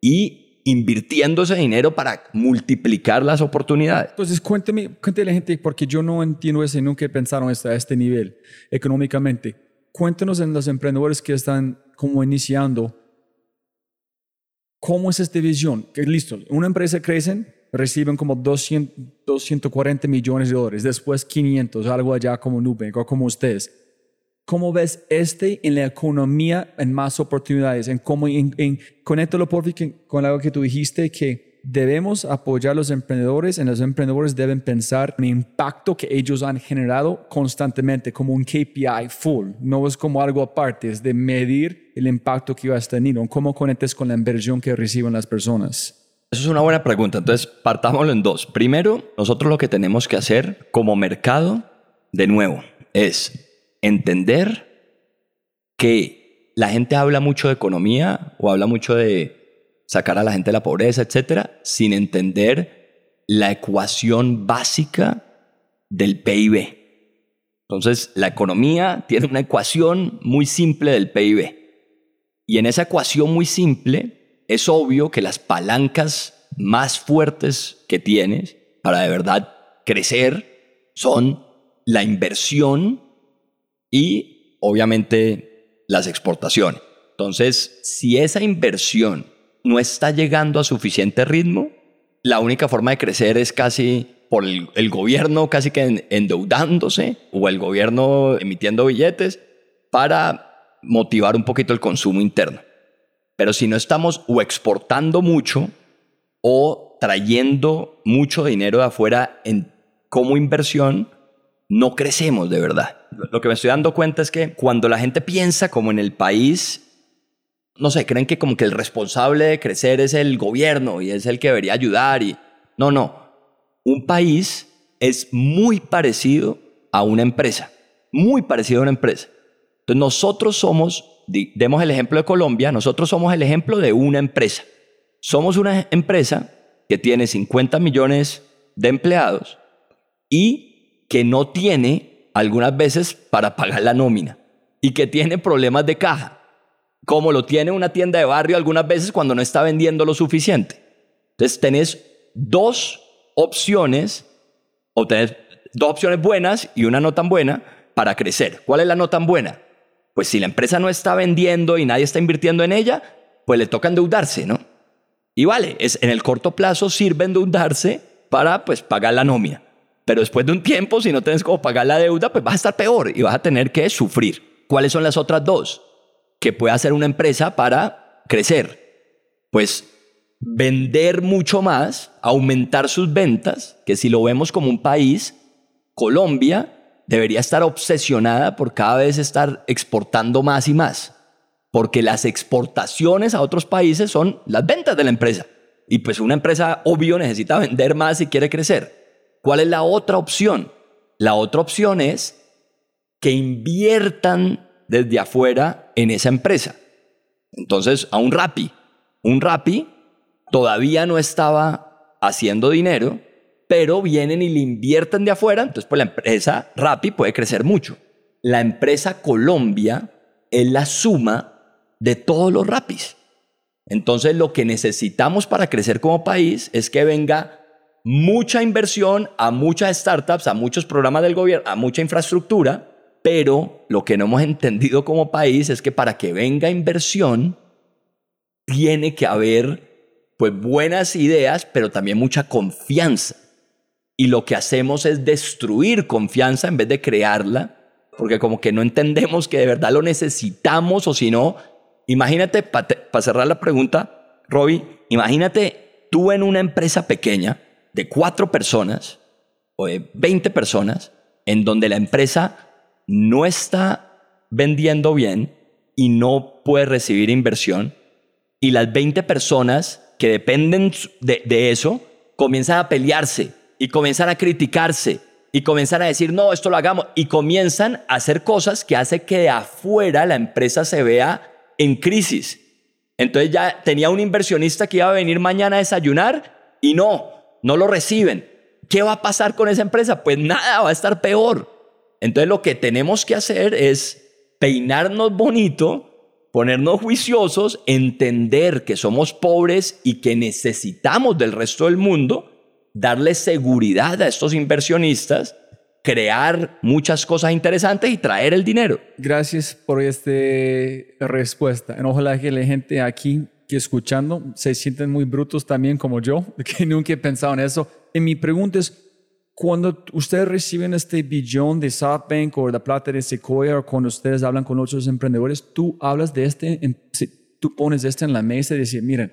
y invirtiendo ese dinero para multiplicar las oportunidades. Entonces, cuénteme, cuénteme la gente, porque yo no entiendo eso y nunca pensaron hasta este nivel económicamente. Cuéntenos en los emprendedores que están como iniciando, ¿Cómo es esta visión? Que listo, una empresa crece, reciben como 200, 240 millones de dólares, después 500, algo allá como Nubank o como ustedes. ¿Cómo ves este en la economía en más oportunidades? En cómo, en, en, conéctalo por con algo que tú dijiste que debemos apoyar a los emprendedores y los emprendedores deben pensar en el impacto que ellos han generado constantemente como un KPI full. No es como algo aparte, es de medir el impacto que has tenido. ¿Cómo conectes con la inversión que reciben las personas? Eso es una buena pregunta. Entonces, partámoslo en dos. Primero, nosotros lo que tenemos que hacer como mercado de nuevo, es entender que la gente habla mucho de economía o habla mucho de sacar a la gente de la pobreza, etcétera, sin entender la ecuación básica del PIB. Entonces, la economía tiene una ecuación muy simple del PIB. Y en esa ecuación muy simple, es obvio que las palancas más fuertes que tienes para de verdad crecer son la inversión y obviamente las exportaciones. Entonces, si esa inversión no está llegando a suficiente ritmo, la única forma de crecer es casi por el, gobierno casi que endeudándose o el gobierno emitiendo billetes para motivar un poquito el consumo interno. Pero si no estamos o exportando mucho o trayendo mucho dinero de afuera en, como inversión, no crecemos de verdad. Lo que me estoy dando cuenta es que cuando la gente piensa como en el país, no sé, creen que como que el responsable de crecer es el gobierno y es el que debería ayudar y no, no un país es muy parecido a una empresa, muy parecido a una empresa. Entonces nosotros somos, demos el ejemplo de Colombia, nosotros somos el ejemplo de una empresa. Somos una empresa que tiene 50 millones de empleados y que no tiene algunas veces para pagar la nómina y que tiene problemas de caja, como lo tiene una tienda de barrio algunas veces cuando no está vendiendo lo suficiente. Entonces tenés dos opciones, obtener dos opciones buenas y una no tan buena para crecer. ¿Cuál es la no tan buena? Pues si la empresa no está vendiendo y nadie está invirtiendo en ella, pues le toca endeudarse, ¿no? Y vale, es, en el corto plazo sirve endeudarse para pues pagar la nómina. Pero después de un tiempo, si no tienes cómo pagar la deuda, pues vas a estar peor y vas a tener que sufrir. ¿Cuáles son las otras dos? que puede hacer una empresa para crecer? Pues vender mucho más, aumentar sus ventas, que si lo vemos como un país, Colombia debería estar obsesionada por cada vez estar exportando más y más, porque las exportaciones a otros países son las ventas de la empresa. Y pues una empresa, obvio, necesita vender más si quiere crecer. ¿Cuál es la otra opción? La otra opción es que inviertan desde afuera en esa empresa. Entonces, a un Rappi. Un Rappi todavía no estaba haciendo dinero, pero vienen y le invierten de afuera, entonces pues la empresa Rappi puede crecer mucho. La empresa Colombia es la suma de todos los Rappis. Entonces lo que necesitamos para crecer como país es que venga mucha inversión a muchas startups, a muchos programas del gobierno, a mucha infraestructura, pero lo que no hemos entendido como país es que para que venga inversión, tiene que haber pues buenas ideas, pero también mucha confianza. Y lo que hacemos es destruir confianza en vez de crearla, porque como que no entendemos que de verdad lo necesitamos o si no, imagínate, para cerrar la pregunta, Robbie, imagínate tú en una empresa pequeña de cuatro personas o de 20 personas, en donde la empresa no está vendiendo bien y no puede recibir inversión, y las 20 personas que dependen de, eso comienzan a pelearse y comienzan a criticarse y comienzan a decir, no, esto lo hagamos, y comienzan a hacer cosas que hace que de afuera la empresa se vea en crisis. Entonces ya tenía un inversionista que iba a venir mañana a desayunar y no, no lo reciben. ¿Qué va a pasar con esa empresa? Pues nada, va a estar peor. Entonces lo que tenemos que hacer es peinarnos bonito ponernos juiciosos, entender que somos pobres y que necesitamos del resto del mundo, darle seguridad a estos inversionistas, crear muchas cosas interesantes y traer el dinero. Gracias por esta respuesta. Ojalá que la gente aquí que escuchando se sienten muy brutos también como yo, que nunca he pensado en eso. Y mi pregunta es, cuando ustedes reciben este billón de SoftBank o la plata de Sequoia o cuando ustedes hablan con otros emprendedores, tú hablas de este, tú pones este en la mesa y dices, miren,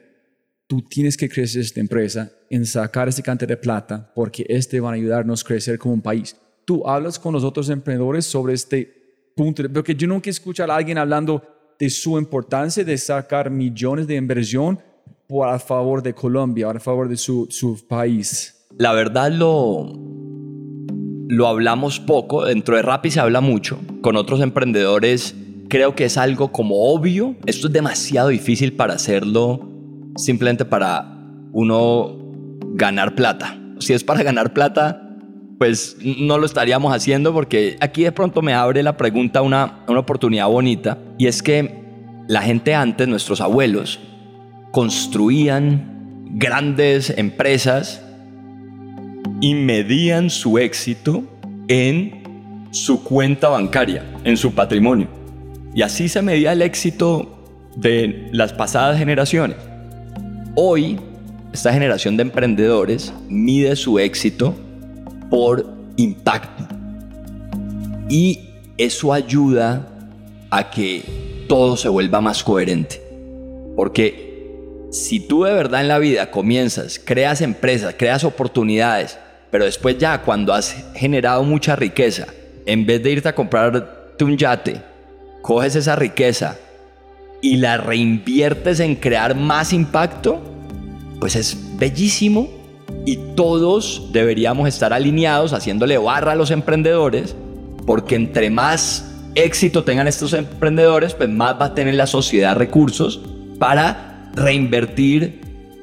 tú tienes que crecer esta empresa en sacar esta cantidad de plata porque este va a ayudarnos a crecer como un país. Tú hablas con los otros emprendedores sobre este punto, porque yo nunca escucho a alguien hablando de su importancia de sacar millones de inversión por a favor de Colombia, a favor de su, su país. La verdad lo, lo hablamos poco, dentro de Rappi se habla mucho, con otros emprendedores creo que es algo como obvio, esto es demasiado difícil para hacerlo simplemente para uno ganar plata. Si es para ganar plata, pues no lo estaríamos haciendo porque aquí de pronto me abre la pregunta una, una oportunidad bonita y es que la gente antes, nuestros abuelos, construían grandes empresas y medían su éxito en su cuenta bancaria, en su patrimonio. Y así se medía el éxito de las pasadas generaciones. Hoy, esta generación de emprendedores mide su éxito por impacto. Y eso ayuda a que todo se vuelva más coherente. Porque si tú de verdad en la vida comienzas, creas empresas, creas oportunidades, pero después ya cuando has generado mucha riqueza, en vez de irte a comprarte un yate, coges esa riqueza y la reinviertes en crear más impacto, pues es bellísimo y todos deberíamos estar alineados haciéndole barra a los emprendedores, porque entre más éxito tengan estos emprendedores, pues más va a tener la sociedad recursos para reinvertir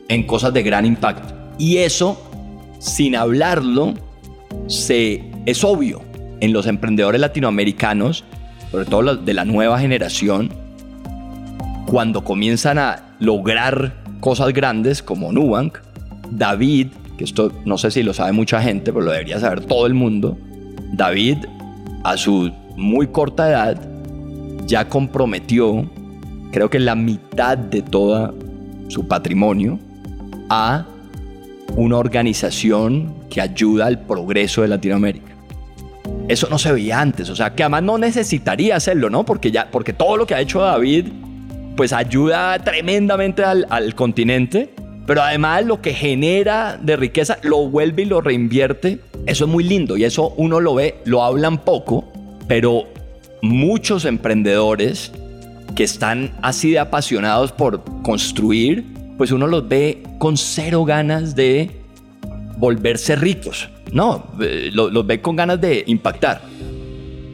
en cosas de gran impacto. Y eso, sin hablarlo, se, es obvio en los emprendedores latinoamericanos, sobre todo los de la nueva generación, cuando comienzan a lograr cosas grandes como Nubank, David que esto no sé si lo sabe mucha gente, pero lo debería saber todo el mundo, David a su muy corta edad ya comprometió, creo que la mitad de todo su patrimonio a una organización que ayuda al progreso de Latinoamérica. Eso no se veía antes, o sea, que además no necesitaría hacerlo, ¿no? Porque ya porque todo lo que ha hecho David pues ayuda tremendamente al, al continente pero además lo que genera de riqueza lo vuelve y lo reinvierte. Eso es muy lindo y eso uno lo ve, lo hablan poco, pero muchos emprendedores que están así de apasionados por construir, pues uno los ve con cero ganas de volverse ricos. No, eh, los ve con ganas de impactar.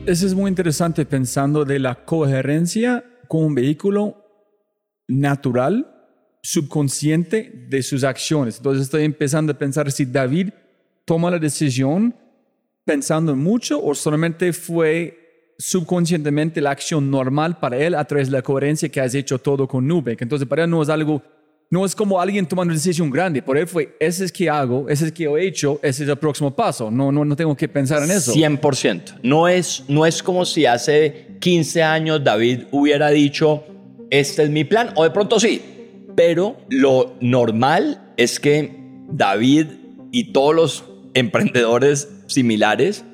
Eso es muy interesante pensando de la coherencia con un vehículo natural subconsciente de sus acciones. Entonces estoy empezando a pensar si David toma la decisión pensando mucho o solamente fue subconscientemente la acción normal para él a través de la coherencia que has hecho todo con Nubank. Entonces para él no es algo, no es como alguien tomando una decisión grande. Por él fue, ese es que hago, ese es que he hecho, ese es el próximo paso. No, no, no tengo que pensar en eso. 100%. No es, no es como si hace 15 años David hubiera dicho, este es mi plan, o de pronto sí, pero lo normal es que David y todos los emprendedores similares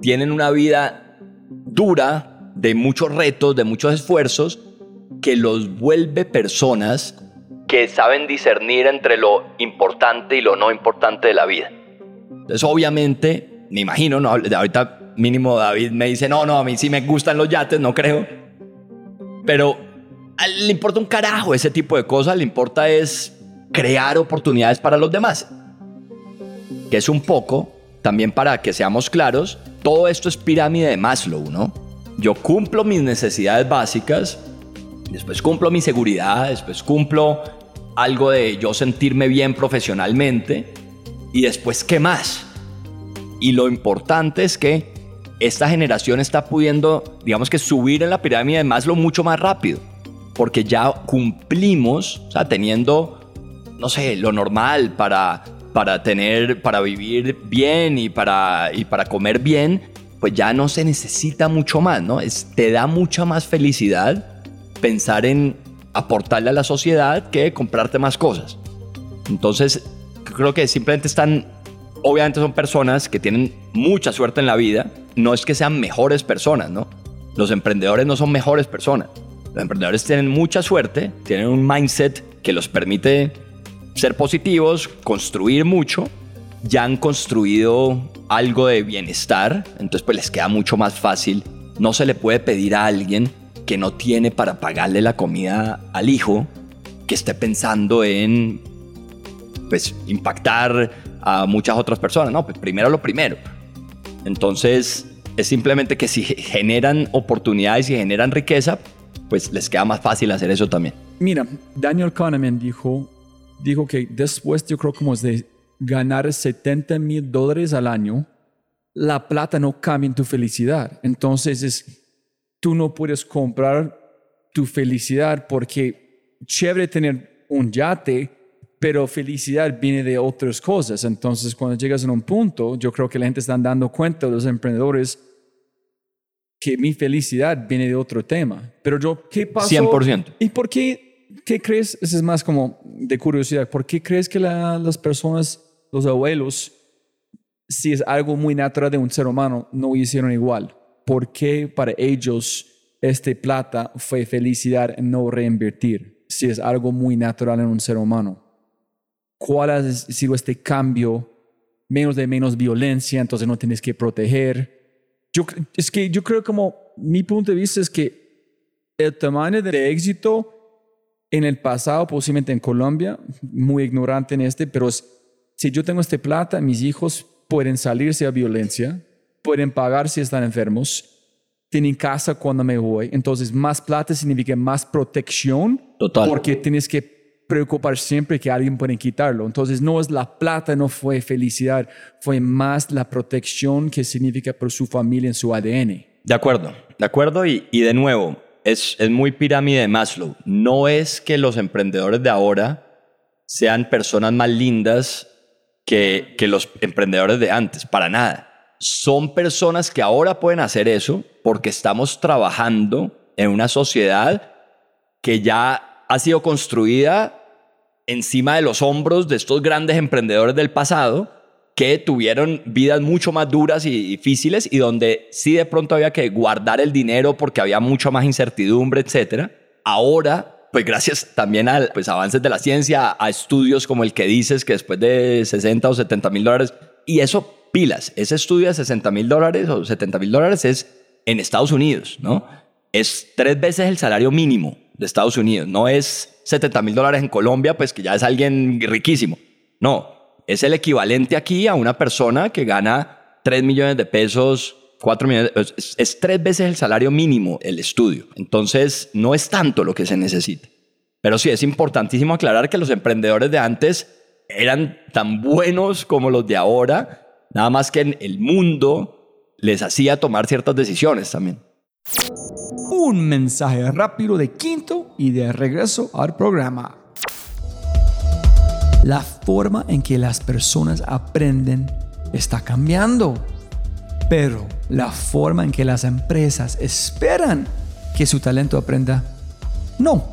tienen una vida dura, de muchos retos, de muchos esfuerzos, que los vuelve personas que saben discernir entre lo importante y lo no importante de la vida. Entonces, obviamente, me imagino, ¿no? ahorita mínimo David me dice, no, no, a mí sí me gustan los yates, no creo. Pero le importa un carajo ese tipo de cosas, le importa es crear oportunidades para los demás. Es un poco, también para que seamos claros, todo esto es pirámide de Maslow, ¿no? Yo cumplo mis necesidades básicas, después cumplo mi seguridad, después cumplo algo de yo sentirme bien profesionalmente y después qué más. Y lo importante es que esta generación está pudiendo, digamos que subir en la pirámide de Maslow mucho más rápido porque ya cumplimos, o sea, teniendo, no sé, lo normal para, para tener, para vivir bien y para, y para comer bien, pues ya no se necesita mucho más, ¿no? Es, te da mucha más felicidad pensar en aportarle a la sociedad que comprarte más cosas. Entonces, creo que simplemente están, obviamente son personas que tienen mucha suerte en la vida, no es que sean mejores personas, ¿no? Los emprendedores no son mejores personas los emprendedores tienen mucha suerte, tienen un mindset que los permite ser positivos, construir mucho, ya han construido algo de bienestar, entonces pues les queda mucho más fácil. No se le puede pedir a alguien que no tiene para pagarle la comida al hijo, que esté pensando en pues impactar a muchas otras personas. No, pues primero lo primero. Entonces, es simplemente que si generan oportunidades y generan riqueza, pues les queda más fácil hacer eso también. Mira, Daniel Kahneman dijo, dijo que después yo creo como de ganar 70 mil dólares al año, la plata no cambia en tu felicidad. Entonces es, tú no puedes comprar tu felicidad porque chévere tener un yate, pero felicidad viene de otras cosas. Entonces, cuando llegas a un punto, yo creo que la gente está dando cuenta, los emprendedores, que mi felicidad viene de otro tema. Pero yo, ¿qué pasó? 100%. ¿Y por qué, qué crees? Eso es más como de curiosidad. ¿Por qué crees que las personas, los abuelos, si es algo muy natural de un ser humano, no hicieron igual? ¿Por qué para ellos este plata fue felicidad no reinvertir? Si es algo muy natural en un ser humano. ¿Cuál ha sido este cambio? Menos de menos violencia, entonces no tienes que proteger yo, es que yo creo como mi punto de vista es que el tamaño del éxito en el pasado, posiblemente en Colombia, muy ignorante en este, pero si yo tengo este plata, mis hijos pueden salirse a violencia, pueden pagar si están enfermos, tienen casa cuando me voy, entonces más plata significa más protección, Total. porque tienes que preocupar siempre que alguien puede quitarlo. Entonces no es la plata, no fue felicidad, fue más la protección que significa por su familia en su ADN. De acuerdo, de acuerdo y, y de nuevo, es, muy pirámide de Maslow. No es que los emprendedores de ahora sean personas más lindas que, que los emprendedores de antes, para nada. Son personas que ahora pueden hacer eso porque estamos trabajando en una sociedad que ya ha sido construida encima de los hombros de estos grandes emprendedores del pasado que tuvieron vidas mucho más duras y difíciles y donde sí de pronto había que guardar el dinero porque había mucho más incertidumbre, etc. Ahora, pues gracias también a pues, avances de la ciencia, a estudios como el que dices que después de 60 o 70 mil dólares, y eso pilas, ese estudio de 60 mil dólares o 70 mil dólares es en Estados Unidos, ¿no? Es tres veces el salario mínimo de Estados Unidos. No es 70 mil dólares en Colombia, pues que ya es alguien riquísimo. No, es el equivalente aquí a una persona que gana 3 millones de pesos, 4 millones, es, es tres veces el salario mínimo el estudio. Entonces, no es tanto lo que se necesita. Pero sí, es importantísimo aclarar que los emprendedores de antes eran tan buenos como los de ahora, nada más que en el mundo les hacía tomar ciertas decisiones también un mensaje rápido de quinto y de regreso al programa. La forma en que las personas aprenden está cambiando, pero la forma en que las empresas esperan que su talento aprenda, no.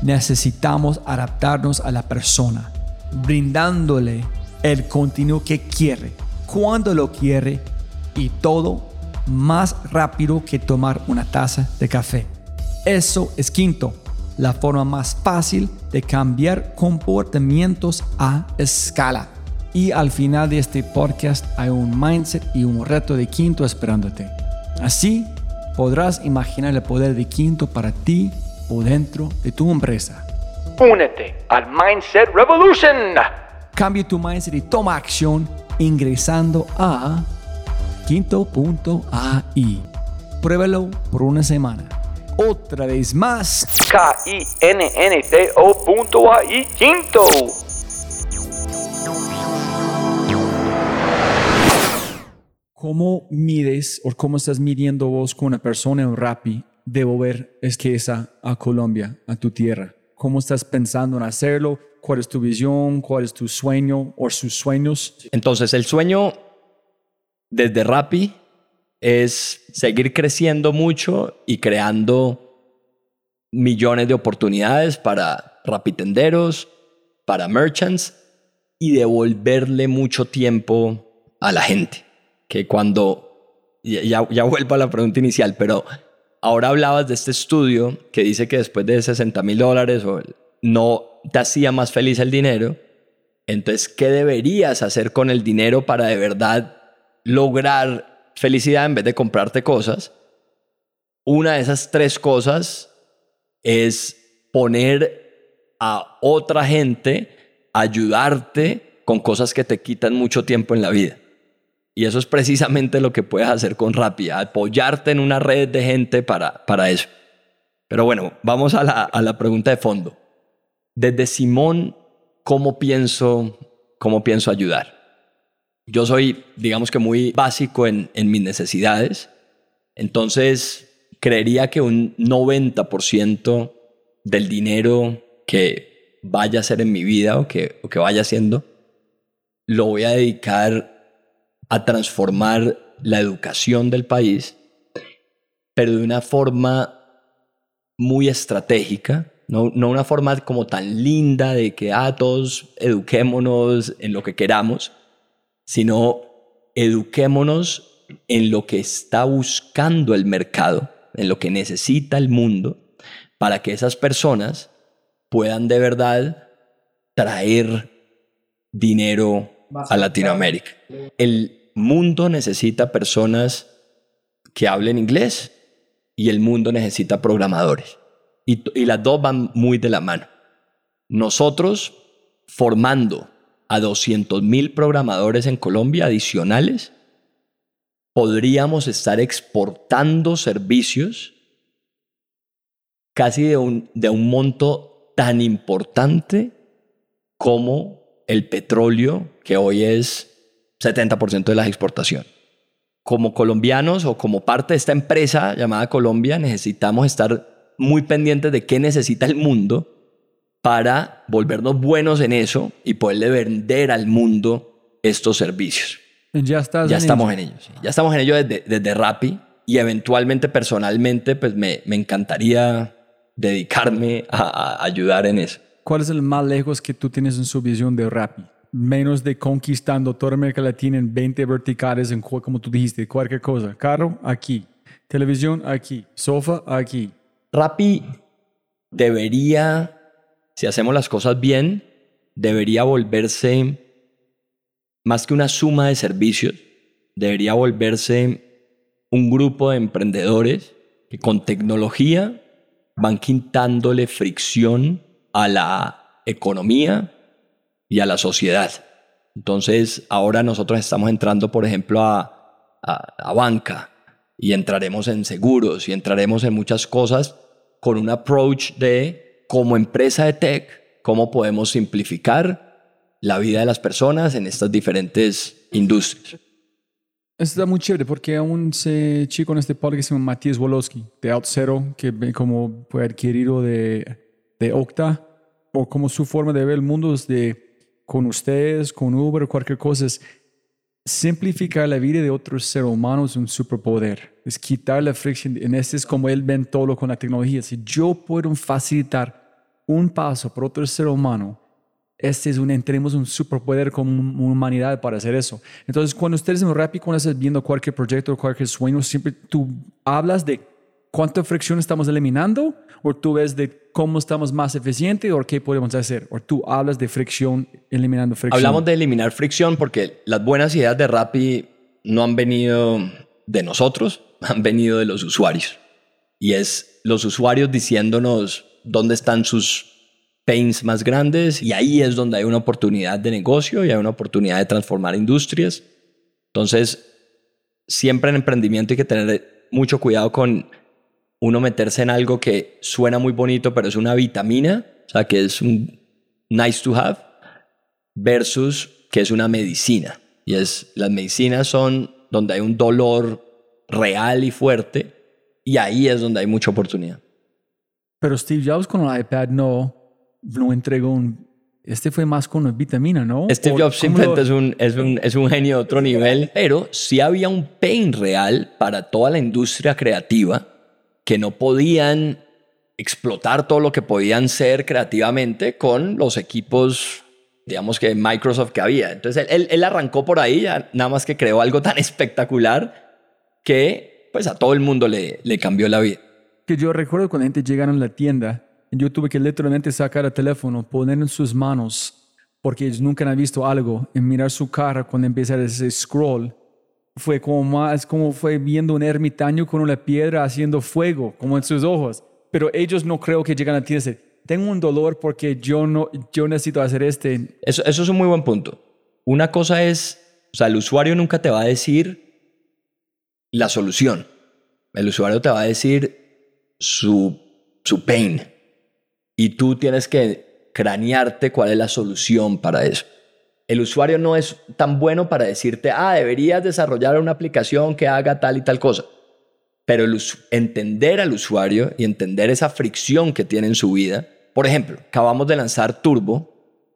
Necesitamos adaptarnos a la persona, brindándole el contenido que quiere, cuando lo quiere y todo más rápido que tomar una taza de café. Eso es quinto, la forma más fácil de cambiar comportamientos a escala. Y al final de este podcast hay un mindset y un reto de quinto esperándote. Así podrás imaginar el poder de quinto para ti o dentro de tu empresa. Únete al Mindset Revolution. Cambia tu mindset y toma acción ingresando a quinto.ai. Pruébalo por una semana. Otra vez más. K-I-N-N-T-O.ai Quinto. ¿Cómo mides o cómo estás midiendo vos con una persona en Rappi de volver esa a Colombia, a tu tierra? ¿Cómo estás pensando en hacerlo? ¿Cuál es tu visión? ¿Cuál es tu sueño o sus sueños? Entonces, el sueño desde Rappi es seguir creciendo mucho y creando millones de oportunidades para rapitenderos, para merchants y devolverle mucho tiempo a la gente. Que cuando, ya, ya vuelvo a la pregunta inicial, pero ahora hablabas de este estudio que dice que después de 60 mil dólares no te hacía más feliz el dinero. Entonces, ¿qué deberías hacer con el dinero para de verdad lograr felicidad en vez de comprarte cosas, una de esas tres cosas es poner a otra gente, ayudarte con cosas que te quitan mucho tiempo en la vida. Y eso es precisamente lo que puedes hacer con Rappi, apoyarte en una red de gente para, para eso. Pero bueno, vamos a la, a la pregunta de fondo. Desde Simón, ¿cómo pienso, cómo pienso ayudar? Yo soy, digamos que muy básico en, mis necesidades. Entonces, creería que un 90% del dinero que vaya a ser en mi vida o que, o que vaya haciendo, lo voy a dedicar a transformar la educación del país, pero de una forma muy estratégica, no, no una forma como tan linda de que ah, todos eduquémonos en lo que queramos, sino eduquémonos en lo que está buscando el mercado, en lo que necesita el mundo, para que esas personas puedan de verdad traer dinero a Latinoamérica. El mundo necesita personas que hablen inglés y el mundo necesita programadores. Y, y las dos van muy de la mano. Nosotros formando a 200 mil programadores en Colombia adicionales, podríamos estar exportando servicios casi de un, de un monto tan importante como el petróleo, que hoy es 70% de la exportación. Como colombianos o como parte de esta empresa llamada Colombia, necesitamos estar muy pendientes de qué necesita el mundo para volvernos buenos en eso y poderle vender al mundo estos servicios. Ya, estás ya estamos en ellos. Ya estamos en ello desde, desde Rappi y eventualmente personalmente pues me, me encantaría dedicarme a, a ayudar en eso. ¿Cuál es el más lejos que tú tienes en su visión de Rappi? Menos de conquistando toda América Latina en 20 verticales, en como tú dijiste, cualquier cosa. Carro, aquí. Televisión, aquí. Sofá, aquí. Rappi debería, si hacemos las cosas bien, debería volverse más que una suma de servicios, debería volverse un grupo de emprendedores que con tecnología van quitándole fricción a la economía y a la sociedad. Entonces, ahora nosotros estamos entrando, por ejemplo, a, a, banca y entraremos en seguros y entraremos en muchas cosas con un approach de, como empresa de tech, cómo podemos simplificar la vida de las personas en estas diferentes industrias. Está muy chévere porque un chico en este podcast que se llama Matías Wolowski de OutZero, que como fue adquirido de, de Octa, o como su forma de ver el mundo es de con ustedes, con Uber, cualquier cosa, es simplificar la vida de otros seres humanos un superpoder. Es quitar la fricción. En este es como él ven todo con la tecnología. Si yo puedo facilitar un paso para otro ser humano, este es un, tenemos un superpoder como humanidad para hacer eso. Entonces, cuando ustedes en Rappi, cuando estás viendo cualquier proyecto, cualquier sueño, siempre tú hablas de cuánta fricción estamos eliminando, o tú ves de cómo estamos más eficientes, o qué podemos hacer, o tú hablas de fricción, eliminando fricción. Hablamos de eliminar fricción porque las buenas ideas de Rappi no han venido de nosotros, han venido de los usuarios. Y es los usuarios diciéndonos dónde están sus pains más grandes y ahí es donde hay una oportunidad de negocio y hay una oportunidad de transformar industrias. Entonces, siempre en emprendimiento hay que tener mucho cuidado con uno meterse en algo que suena muy bonito, pero es una vitamina, o sea, que es un nice to have, versus que es una medicina. Y es, las medicinas son donde hay un dolor real y fuerte, y ahí es donde hay mucha oportunidad. Pero Steve Jobs con el iPad no, no entregó un... Este fue más con una vitamina, ¿no? Steve Jobs simplemente es, un, es, un, es un genio de otro nivel, pero sí había un pain real para toda la industria creativa que no podían explotar todo lo que podían ser creativamente con los equipos, digamos que Microsoft que había. Entonces él, él arrancó por ahí, nada más que creó algo tan espectacular que pues a todo el mundo le, le cambió la vida. Que yo recuerdo cuando la gente llegaron a la tienda, yo tuve que literalmente sacar el teléfono, poner en sus manos, porque ellos nunca han visto algo, y mirar su cara cuando empieza ese scroll fue como más, como fue viendo un ermitaño con una piedra haciendo fuego, como en sus ojos. Pero ellos no creo que llegan a decir, tengo un dolor porque yo, no, yo necesito hacer este. Eso, eso es un muy buen punto. Una cosa es O sea, el usuario nunca te va a decir la solución. El usuario te va a decir su, su pain. Y tú tienes que cranearte cuál es la solución para eso. El usuario no es tan bueno para decirte, ah, deberías desarrollar una aplicación que haga tal y tal cosa. Pero entender al usuario y entender esa fricción que tiene en su vida. Por ejemplo, acabamos de lanzar Turbo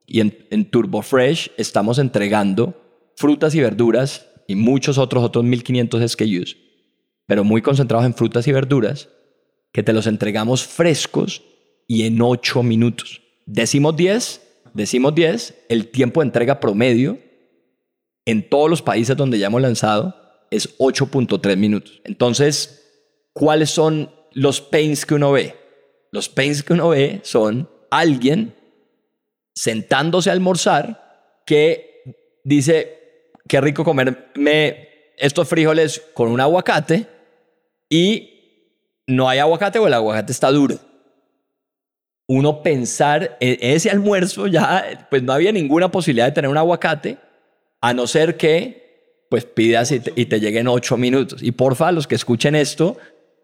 y en, en Turbo Fresh estamos entregando frutas y verduras y muchos otros, otros 1500 SKUs, pero muy concentrados en frutas y verduras, que te los entregamos frescos y en 8 minutos. Decimos 10, decimos 10, el tiempo de entrega promedio en todos los países donde ya hemos lanzado es 8.3 minutos. Entonces, ¿cuáles son los pains que uno ve? Los pains que uno ve son alguien sentándose a almorzar que dice, qué rico comerme estos frijoles con un aguacate y no hay aguacate o el aguacate está duro. Uno pensar en ese almuerzo ya, pues no había ninguna posibilidad de tener un aguacate, a no ser que pues pidas y te, y te lleguen ocho minutos. Y porfa, los que escuchen esto,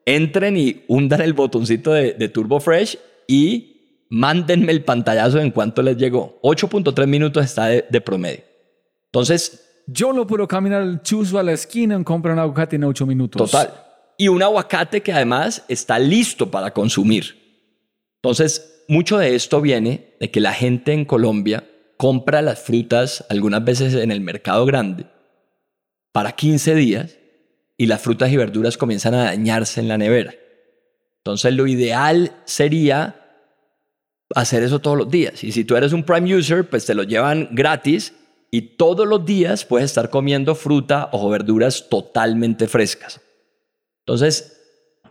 entren y hundan el botoncito de, de Turbo Fresh y mándenme el pantallazo en cuanto les llegó. 8.3 minutos está de, promedio. Entonces... Yo no puedo caminar el chuzo a la esquina y comprar un aguacate en 8 minutos. Total. Y un aguacate que además está listo para consumir. Entonces, mucho de esto viene de que la gente en Colombia compra las frutas algunas veces en el mercado grande para 15 días y las frutas y verduras comienzan a dañarse en la nevera. Entonces, lo ideal sería hacer eso todos los días. Y si tú eres un Prime User, pues te lo llevan gratis y todos los días puedes estar comiendo fruta o verduras totalmente frescas. Entonces,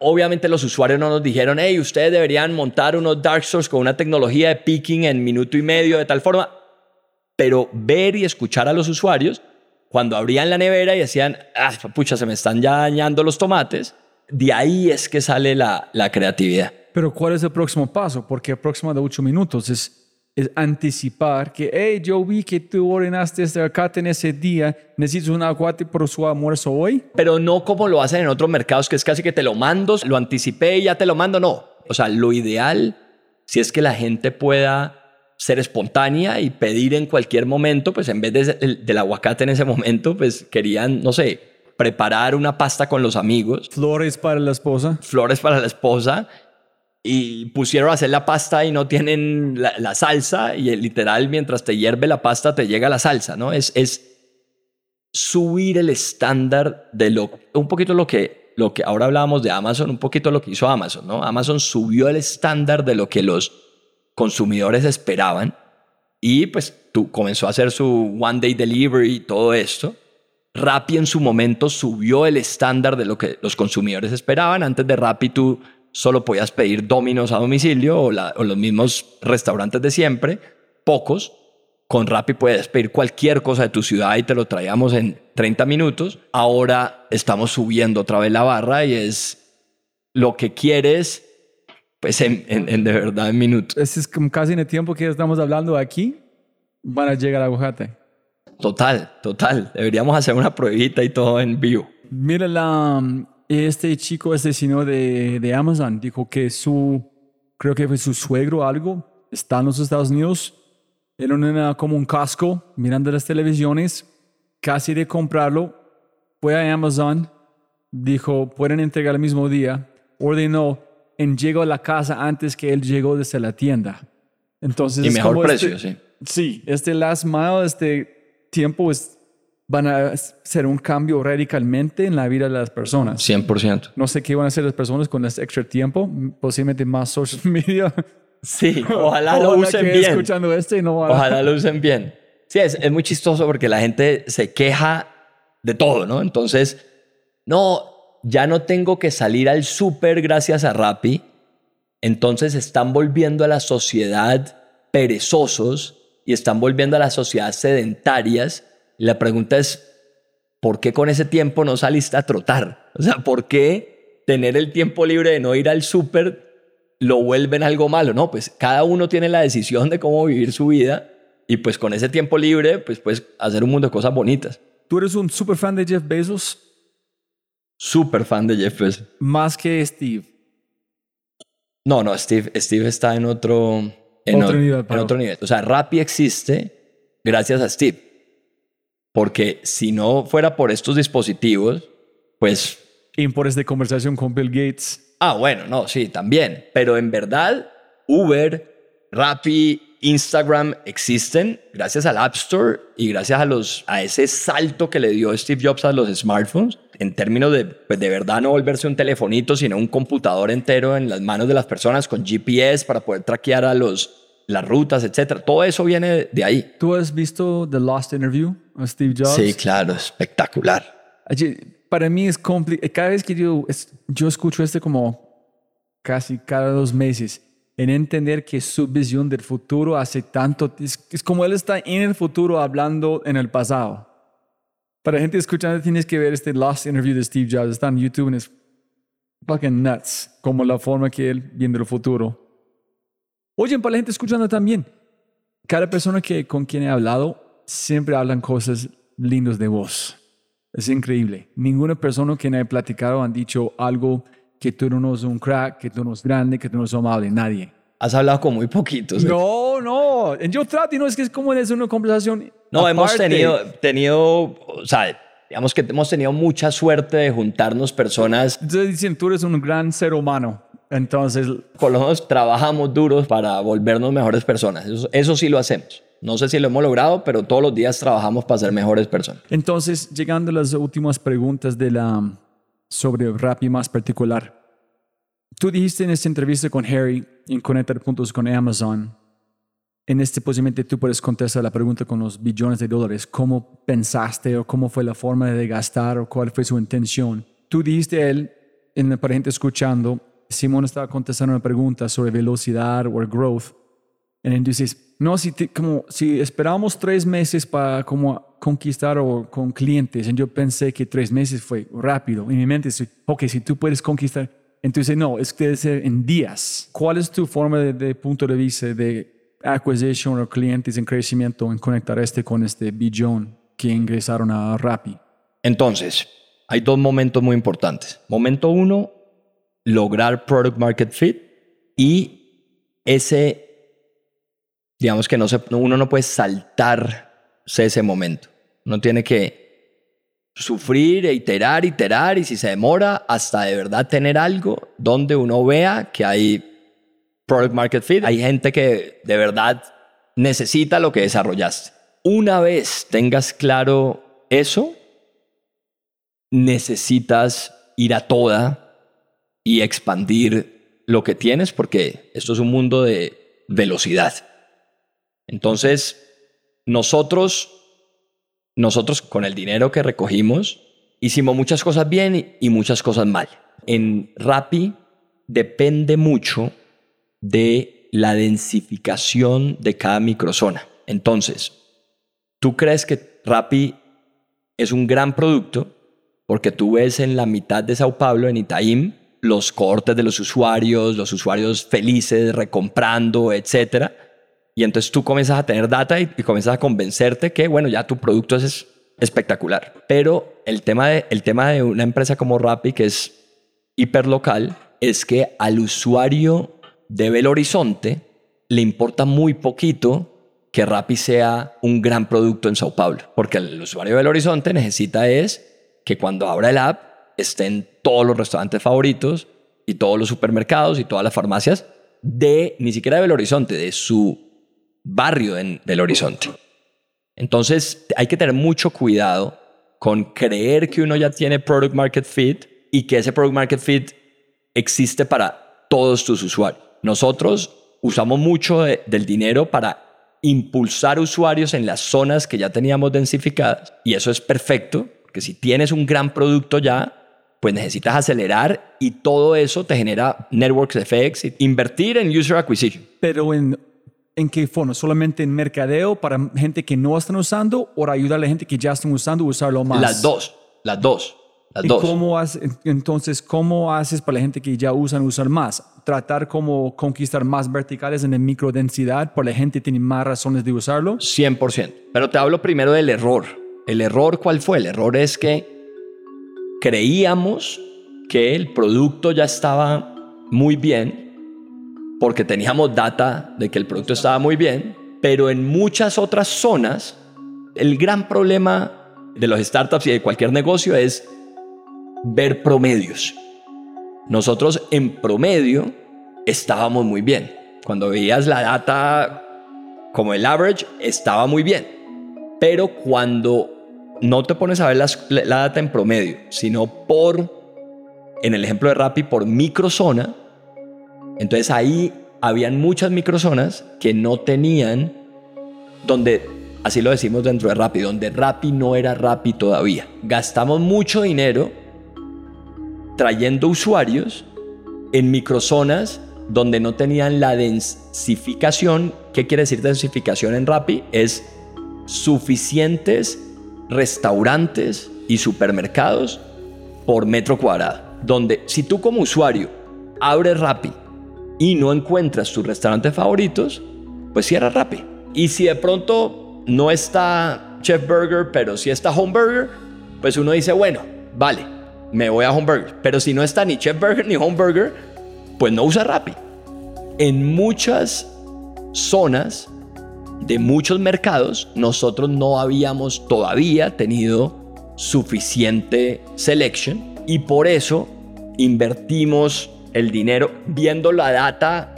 obviamente los usuarios no nos dijeron, hey, ustedes deberían montar unos dark stores con una tecnología de picking en minuto y medio de tal forma, pero ver y escuchar a los usuarios cuando abrían la nevera y decían, ah, pucha, se me están ya dañando los tomates, de ahí es que sale la, la creatividad. Pero ¿cuál es el próximo paso? Porque el próximo de ocho minutos es, es anticipar que, hey, yo vi que tú ordenaste este aguacate en ese día, necesitas un aguacate por su almuerzo hoy. Pero no como lo hacen en otros mercados, que es casi que te lo mando, lo anticipé y ya te lo mando, no. O sea, lo ideal, si es que la gente pueda ser espontánea y pedir en cualquier momento, pues en vez de, del aguacate en ese momento, pues querían, no sé, preparar una pasta con los amigos. Flores para la esposa. Flores para la esposa y pusieron a hacer la pasta y no tienen la, salsa y literal mientras te hierve la pasta te llega la salsa, ¿no? Es, es subir el estándar de lo, un poquito lo que, lo que ahora hablábamos de Amazon, un poquito lo que hizo Amazon, ¿no? Amazon subió el estándar de lo que los consumidores esperaban y pues tú comenzó a hacer su one day delivery y todo esto. Rappi en su momento subió el estándar de lo que los consumidores esperaban. Antes de Rappi tú solo podías pedir dominos a domicilio o, los mismos restaurantes de siempre, pocos. Con Rappi puedes pedir cualquier cosa de tu ciudad y te lo traíamos en 30 minutos. Ahora estamos subiendo otra vez la barra y es lo que quieres, pues en, de verdad en minutos. Ese es como casi en el tiempo que estamos hablando aquí, van a llegar a Aguajate. Total, total. Deberíamos hacer una pruebita y todo en vivo. Mira la, este chico, este señor de, de Amazon, dijo que su, creo que fue su suegro algo, está en los Estados Unidos, en una, como un casco, mirando las televisiones, casi de comprarlo, fue a Amazon, dijo, pueden entregar el mismo día, ordenó, en llegó a la casa antes que él llegó desde la tienda. Entonces, y mejor precio, este sí. Sí, este last mile, este tiempo es van a hacer un cambio radicalmente en la vida de las personas. 100%. No sé qué van a hacer las personas con este extra tiempo, posiblemente más social media. Sí, ojalá lo usen bien. Escuchando este no Ojalá lo usen bien. Sí, es, es muy chistoso porque la gente se queja de todo, ¿no? Entonces, no, ya no tengo que salir al súper gracias a Rappi. Entonces están volviendo a la sociedad perezosos y están volviendo a la sociedad sedentarias la pregunta es, ¿por qué con ese tiempo no saliste a trotar? O sea, ¿por qué tener el tiempo libre de no ir al súper lo vuelven algo malo? No, pues cada uno tiene la decisión de cómo vivir su vida y pues con ese tiempo libre pues puedes hacer un mundo de cosas bonitas. ¿Tú eres un super fan de Jeff Bezos? Súper fan de Jeff Bezos. Más que Steve. No, no, Steve, Steve está en otro, en Otro o- nivel, en otro nivel. O sea, Rappi existe gracias a Steve. Porque si no fuera por estos dispositivos, pues Y por esta conversación con Bill Gates. Ah, bueno, no, sí, también. Pero en verdad, Uber, Rappi, Instagram existen gracias al App Store y gracias a, los, a ese salto que le dio Steve Jobs a los smartphones en términos de, pues, de verdad no volverse un telefonito, sino un computador entero en las manos de las personas con GPS para poder traquear a los, las rutas, etc. Todo eso viene de ahí. ¿Tú has visto The Lost Interview a Steve Jobs? Sí, claro, espectacular. Para mí es complicado. Cada vez que yo, es- yo escucho este como casi cada dos meses, en entender que su visión del futuro hace tanto, es, es como él está en el futuro hablando en el pasado. Para gente escuchando, tienes que ver este Lost Interview de Steve Jobs. Está en YouTube y es fucking nuts, como la forma que él viene el futuro. Oye, para la gente escuchando también, cada persona que, con quien he hablado siempre hablan cosas lindas de vos. Es increíble. Ninguna persona que me he platicado han dicho algo que tú no eres un crack, que tú no eres grande, que tú no eres amable. Nadie. Has hablado con muy poquitos. ¿eh? No, no. Yo trato y no es que es como es una conversación. No, hemos aparte. tenido, tenido, o sea, digamos que hemos tenido mucha suerte de juntarnos personas Entonces dicen, tú eres un gran ser humano. Entonces, con los que trabajamos duros para volvernos mejores personas. Eso, eso sí lo hacemos. No sé si lo hemos logrado, pero todos los días trabajamos para ser mejores personas. entonces llegando a las últimas preguntas de la, sobre Rappi más particular. Tú dijiste en esta entrevista con Harry en Conectar Puntos con Amazon, en este posiblemente tú puedes contestar la pregunta con los billones de dólares, cómo pensaste o cómo fue la forma de gastar o cuál fue su intención. Tú dijiste a él, en la gente escuchando, Simón estaba contestando una pregunta sobre velocidad o growth. Y entonces, no, si, te- como, si esperamos tres meses para como conquistar o con clientes, y yo pensé que tres meses fue rápido. En mi mente, ok, si tú puedes conquistar, entonces no, es que debe ser en días. ¿Cuál es tu forma de, de punto de vista de acquisition o clientes en crecimiento en conectar este con este billón que ingresaron a Rappi? Entonces, hay dos momentos muy importantes. Momento uno, lograr product market fit y ese, digamos que no se, uno no puede saltarse ese momento. Uno tiene que sufrir, iterar, iterar y si se demora hasta de verdad tener algo donde uno vea que hay product market fit. Hay gente que de verdad necesita lo que desarrollaste. Una vez tengas claro eso, necesitas ir a toda y expandir lo que tienes porque esto es un mundo de velocidad. Entonces, nosotros, nosotros con el dinero que recogimos, hicimos muchas cosas bien y- muchas cosas mal. En Rappi depende mucho de la densificación de cada microzona. Entonces, ¿tú crees que Rappi es un gran producto? Porque tú ves en la mitad de Sao Paulo, en Itaim, los cortes de los usuarios, los usuarios felices, recomprando, etc. Y entonces tú comienzas a tener data y, y comienzas a convencerte que, bueno, ya tu producto es espectacular. Pero el tema de, el tema de una empresa como Rappi, que es hiperlocal, es que al usuario de Belo Horizonte le importa muy poquito que Rappi sea un gran producto en Sao Paulo, porque el usuario de Belo Horizonte necesita es que cuando abra el app estén todos los restaurantes favoritos y todos los supermercados y todas las farmacias de, ni siquiera de Belo Horizonte, de su barrio en Belo Horizonte. Entonces hay que tener mucho cuidado con creer que uno ya tiene product market fit y que ese product market fit existe para todos tus usuarios. Nosotros usamos mucho de- del dinero para impulsar usuarios en las zonas que ya teníamos densificadas y eso es perfecto, porque si tienes un gran producto ya, pues necesitas acelerar y todo eso te genera networks effects, invertir en user acquisition. Pero en, ¿en qué forma? ¿Solamente en mercadeo para gente que no están usando o para ayudar a la gente que ya están usando a usarlo más? Las dos, las dos, las ¿Y dos. cómo entonces, cómo haces para la gente que ya usan usar más? Tratar como conquistar más verticales en la microdensidad para la gente que tiene más razones de usarlo. 100%. Pero te hablo primero del error. ¿El error cuál fue? El error es que creíamos que el producto ya estaba muy bien porque teníamos data de que el producto estaba muy bien, pero en muchas otras zonas el gran problema de los startups y de cualquier negocio es ver promedios. Nosotros en promedio estábamos muy bien. Cuando veías la data como el average, estaba muy bien. Pero cuando no te pones a ver la data en promedio, sino por, en el ejemplo de Rappi, por microzona, entonces ahí habían muchas microzonas que no tenían, donde, así lo decimos dentro de Rappi, donde Rappi no era Rappi todavía. Gastamos mucho dinero trayendo usuarios en microzonas donde no tenían la densificación. ¿Qué quiere decir densificación en Rappi? Es suficientes restaurantes y supermercados por metro cuadrado. Donde si tú como usuario abres Rappi y no encuentras tus restaurantes favoritos, pues cierra Rappi. Y si de pronto no está Chef Burger, pero si está Home Burger, pues uno dice, bueno, vale, me voy a Home Burger. Pero si no está ni Chef Burger ni Home Burger, pues no usa Rappi. En muchas zonas de muchos mercados, nosotros no habíamos todavía tenido suficiente selection y por eso invertimos el dinero viendo la data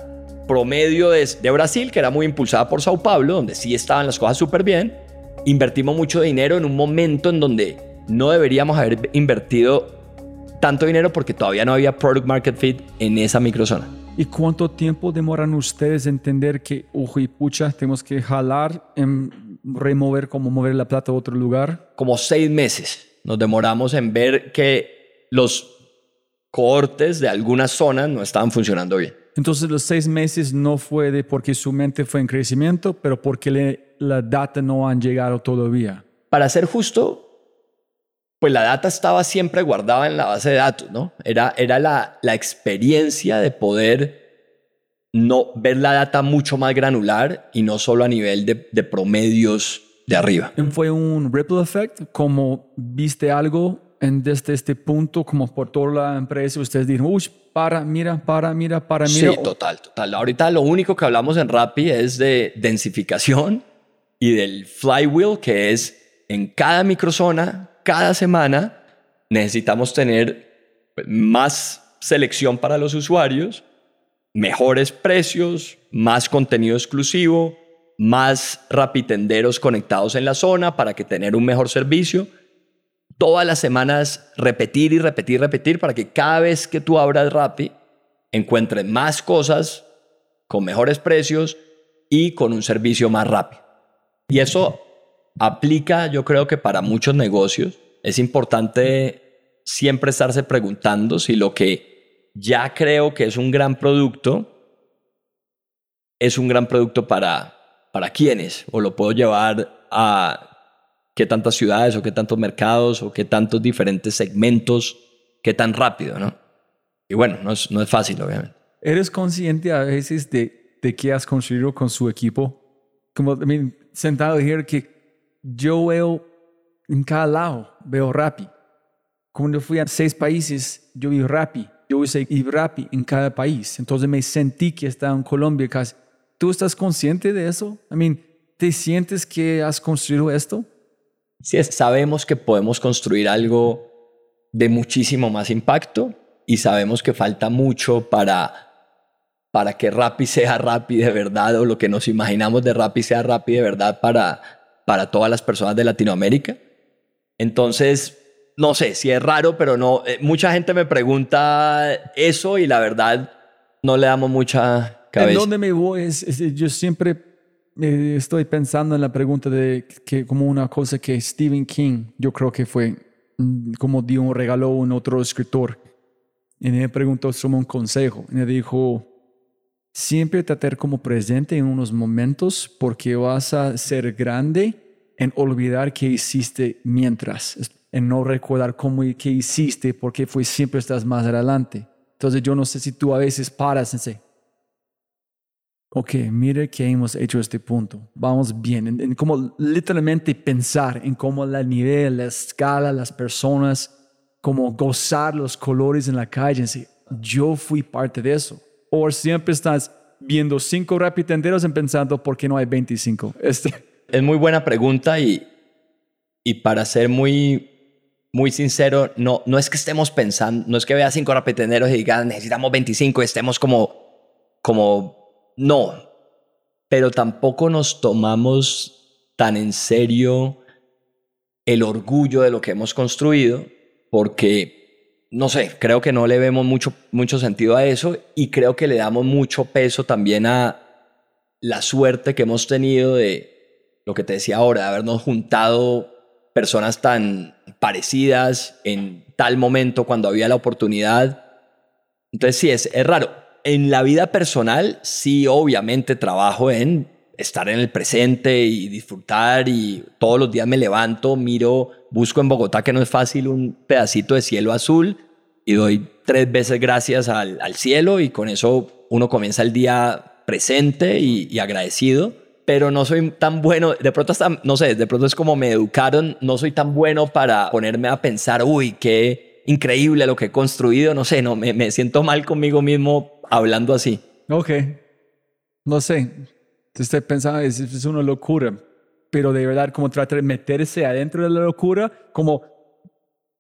promedio de, Brasil, que era muy impulsada por Sao Paulo, donde sí estaban las cosas súper bien. Invertimos mucho dinero en un momento en donde no deberíamos haber invertido tanto dinero porque todavía no había product market fit en esa microzona. ¿Y cuánto tiempo demoran ustedes en entender que, ojo y pucha, tenemos que jalar, en remover, como mover la plata a otro lugar? Como seis meses. Nos demoramos en ver que los cortes de algunas zonas no estaban funcionando bien. Entonces los seis meses no fue de porque su mente fue en crecimiento, pero porque le, la data no han llegado todavía. Para ser justo, pues la data estaba siempre guardada en la base de datos, ¿no? Era, era la, la experiencia de poder no ver la data mucho más granular y no solo a nivel de, de promedios de arriba. ¿Fue un ripple effect? Como viste algo en, desde este punto, como por toda la empresa, ustedes dijeron, uy, para, mira, para, mira, para, mira. Sí, total, total. Ahorita lo único que hablamos en Rappi es de densificación y del flywheel, que es en cada microzona cada semana necesitamos tener más selección para los usuarios, mejores precios, más contenido exclusivo, más rapitenderos conectados en la zona para que tener un mejor servicio. Todas las semanas repetir y repetir repetir para que cada vez que tú abras Rappi encuentres más cosas con mejores precios y con un servicio más rápido. Y eso aplica yo creo que para muchos negocios es importante siempre estarse preguntando si lo que ya creo que es un gran producto es un gran producto para, para quiénes o lo puedo llevar a qué tantas ciudades o qué tantos mercados o qué tantos diferentes segmentos, qué tan rápido, ¿no? Y bueno, no es, no es fácil, obviamente. ¿Eres consciente a veces de, de qué has construido con su equipo? Como I sentado here que yo veo en cada lado, veo Rappi. Cuando fui a seis países, yo vi Rappi. Yo hice Rappi en cada país. Entonces me sentí que estaba en Colombia casi. ¿Tú estás consciente de eso? I mean, ¿te sientes que has construido esto? Sí, sabemos que podemos construir algo de muchísimo más impacto y sabemos que falta mucho para, para que Rappi sea Rappi de verdad o lo que nos imaginamos de Rappi sea Rappi de verdad para, para todas las personas de Latinoamérica. Entonces, no sé si es raro, pero no. Eh, mucha gente me pregunta eso y la verdad no le damos mucha cabeza. ¿En dónde me voy? Es, yo siempre eh, estoy pensando en la pregunta de que como una cosa que Stephen King, yo creo que fue mm, como dio un regalo a un otro escritor. Y me preguntó sobre un consejo. Y me dijo, siempre tratar como presente en unos momentos porque vas a ser grande en olvidar que hiciste mientras, en no recordar cómo qué hiciste porque fue siempre estás más adelante. Entonces yo no sé si tú a veces paras en ok, mire que hemos hecho este punto, vamos bien, en, como literalmente pensar en cómo la nivel, la escala, las personas, como gozar los colores en la calle, y yo fui parte de eso. O siempre estás viendo cinco rapitenderos y pensando, ¿por qué no hay 25? Este. Es muy buena pregunta y, y para ser muy, muy sincero, no, no es que estemos pensando, no es que vea cinco rapitenderos y digan, necesitamos 25 y estemos como, como, no, pero tampoco nos tomamos tan en serio el orgullo de lo que hemos construido, porque, no sé, creo que no le vemos mucho, mucho sentido a eso y creo que le damos mucho peso también a la suerte que hemos tenido de lo que te decía ahora, de habernos juntado personas tan parecidas en tal momento cuando había la oportunidad. Entonces sí, es, es raro. En la vida personal, sí, obviamente trabajo en estar en el presente y disfrutar y todos los días me levanto, miro, busco en Bogotá, que no es fácil, un pedacito de cielo azul y doy tres veces gracias al, cielo y con eso uno comienza el día presente y, agradecido. Pero no soy tan bueno, de pronto no sé, de pronto es como me educaron, no soy tan bueno para ponerme a pensar, uy, qué increíble lo que he construido, no sé, no, me, siento mal conmigo mismo hablando así. Ok, no sé, estoy pensando, es, es una locura, pero de verdad como tratar de meterse adentro de la locura, como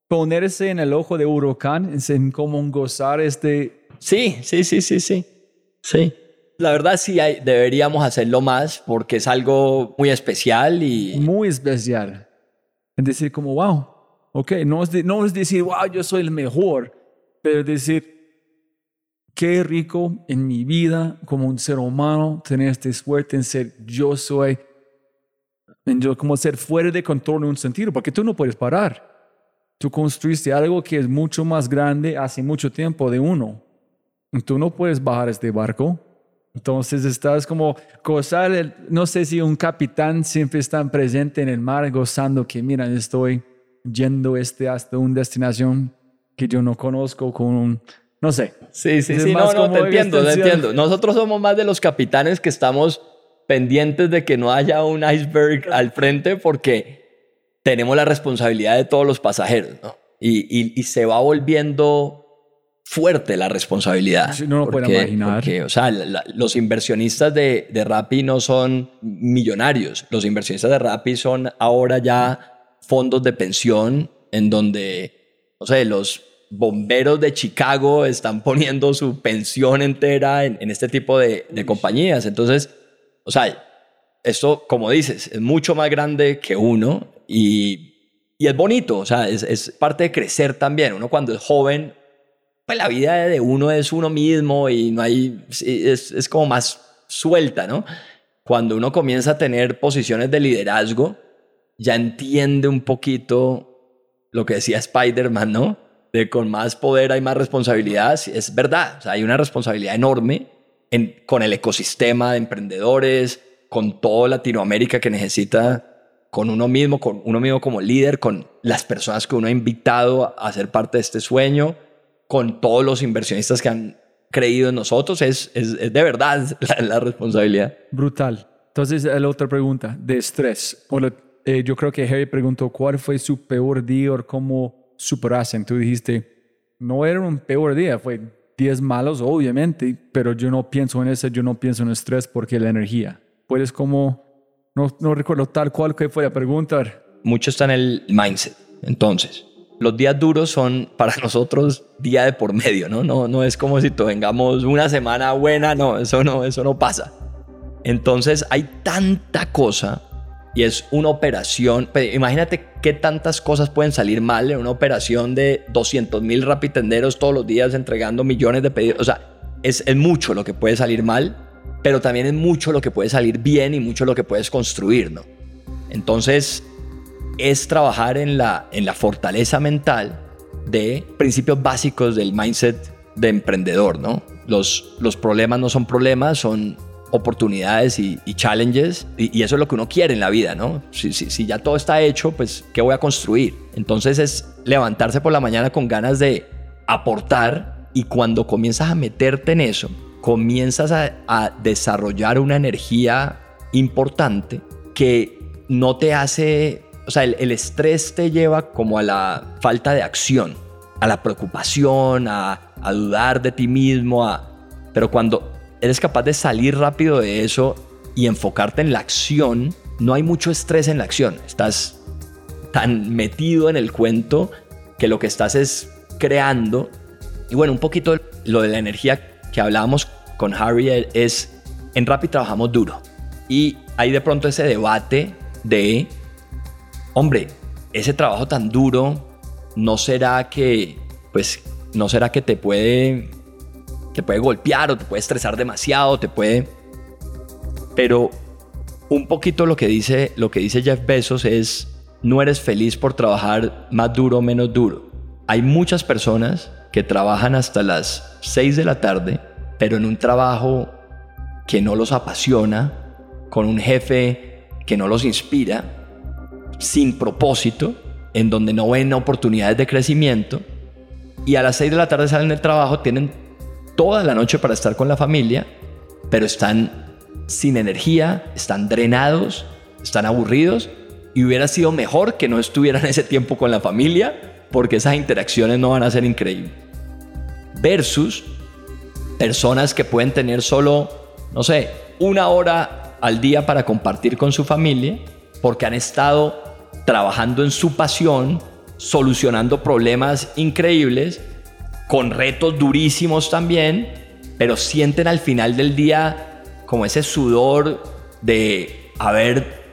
ponerse en el ojo de huracán, en como gozar este... Sí, sí, sí, sí, sí, sí la verdad sí hay, deberíamos hacerlo más porque es algo muy especial y... Muy especial. Es decir, como, wow, ok, no es, no es decir, wow, yo soy el mejor, pero decir, qué rico en mi vida como un ser humano tener esta suerte en ser yo soy, en yo como ser fuera de control en un sentido, porque tú no puedes parar. Tú construiste algo que es mucho más grande hace mucho tiempo de uno. Tú no puedes bajar este barco entonces estás como gozar, no sé si un capitán siempre está presente en el mar gozando que, mira, estoy yendo este hasta una destinación que yo no conozco con un, no sé. Sí, sí, sí, no, no, te entiendo, te entiendo. Nosotros somos más de los capitanes que estamos pendientes de que no haya un iceberg al frente porque tenemos la responsabilidad de todos los pasajeros, ¿no? Y, y, y se va volviendo fuerte la responsabilidad. No lo puedo imaginar. o sea, los inversionistas de, de Rappi no son millonarios. Los inversionistas de Rappi son ahora ya fondos de pensión en donde, no sé, los bomberos de Chicago están poniendo su pensión entera en, este tipo de, de compañías. Entonces, o sea, esto, como dices, es mucho más grande que uno y, y es bonito, o sea, es, es, parte de crecer también. Uno cuando es joven pues la vida de uno es uno mismo y no hay, es, es como más suelta, ¿no? Cuando uno comienza a tener posiciones de liderazgo, ya entiende un poquito lo que decía Spider-Man, ¿no? De con más poder hay más responsabilidad. Es verdad, hay una responsabilidad enorme en, con el ecosistema de emprendedores, con toda Latinoamérica que necesita, con uno mismo, con uno mismo como líder, con las personas que uno ha invitado a ser parte de este sueño con todos los inversionistas que han creído en nosotros, es, es, de verdad la, responsabilidad. Brutal. Entonces, la otra pregunta, de estrés. Eh, yo creo que Harry preguntó cuál fue su peor día o cómo superasen. Tú dijiste, no era un peor día, fue días malos, obviamente, pero yo no pienso en eso, yo no pienso en estrés porque la energía. Puedes como, no, no recuerdo tal cual que fue la pregunta. Mucho está en el mindset. Entonces, los días duros son para nosotros día de por medio, ¿no? No, no es como si tengamos una semana buena, no, eso no, eso no pasa. Entonces hay tanta cosa y es una operación, imagínate qué tantas cosas pueden salir mal en una operación de 200 mil rapitenderos todos los días entregando millones de pedidos, o sea, es, es mucho lo que puede salir mal, pero también es mucho lo que puede salir bien y mucho lo que puedes construir, ¿no? Entonces, es trabajar en la, en la fortaleza mental de principios básicos del mindset de emprendedor, ¿no? Los, los problemas no son problemas, son oportunidades y, challenges y, eso es lo que uno quiere en la vida, ¿no? Si, si, si ya todo está hecho, pues ¿qué voy a construir? Entonces es levantarse por la mañana con ganas de aportar y cuando comienzas a meterte en eso, comienzas a, a desarrollar una energía importante que no te hace, o sea, el, el estrés te lleva como a la falta de acción, a la preocupación, a, a dudar de ti mismo, a, pero cuando eres capaz de salir rápido de eso y enfocarte en la acción, no hay mucho estrés en la acción. Estás tan metido en el cuento que lo que estás es creando. Y bueno, un poquito lo de la energía que hablábamos con Harry es, en Rappi trabajamos duro. Y hay de pronto ese debate de, hombre, ese trabajo tan duro, ¿no será que, pues, no será que te puede, te puede golpear o te puede estresar demasiado, te puede... Pero un poquito lo que dice, lo que dice Jeff Bezos es, no eres feliz por trabajar más duro o menos duro. Hay muchas personas que trabajan hasta las 6 de la tarde, pero en un trabajo que no los apasiona, con un jefe que no los inspira, sin propósito, en donde no ven oportunidades de crecimiento, y a las 6 de la tarde salen del trabajo, tienen toda la noche para estar con la familia, pero están sin energía, están drenados, están aburridos y hubiera sido mejor que no estuvieran ese tiempo con la familia porque esas interacciones no van a ser increíbles. Versus personas que pueden tener solo, no sé, una hora al día para compartir con su familia porque han estado trabajando en su pasión, solucionando problemas increíbles, con retos durísimos también, pero sienten al final del día como ese sudor de haber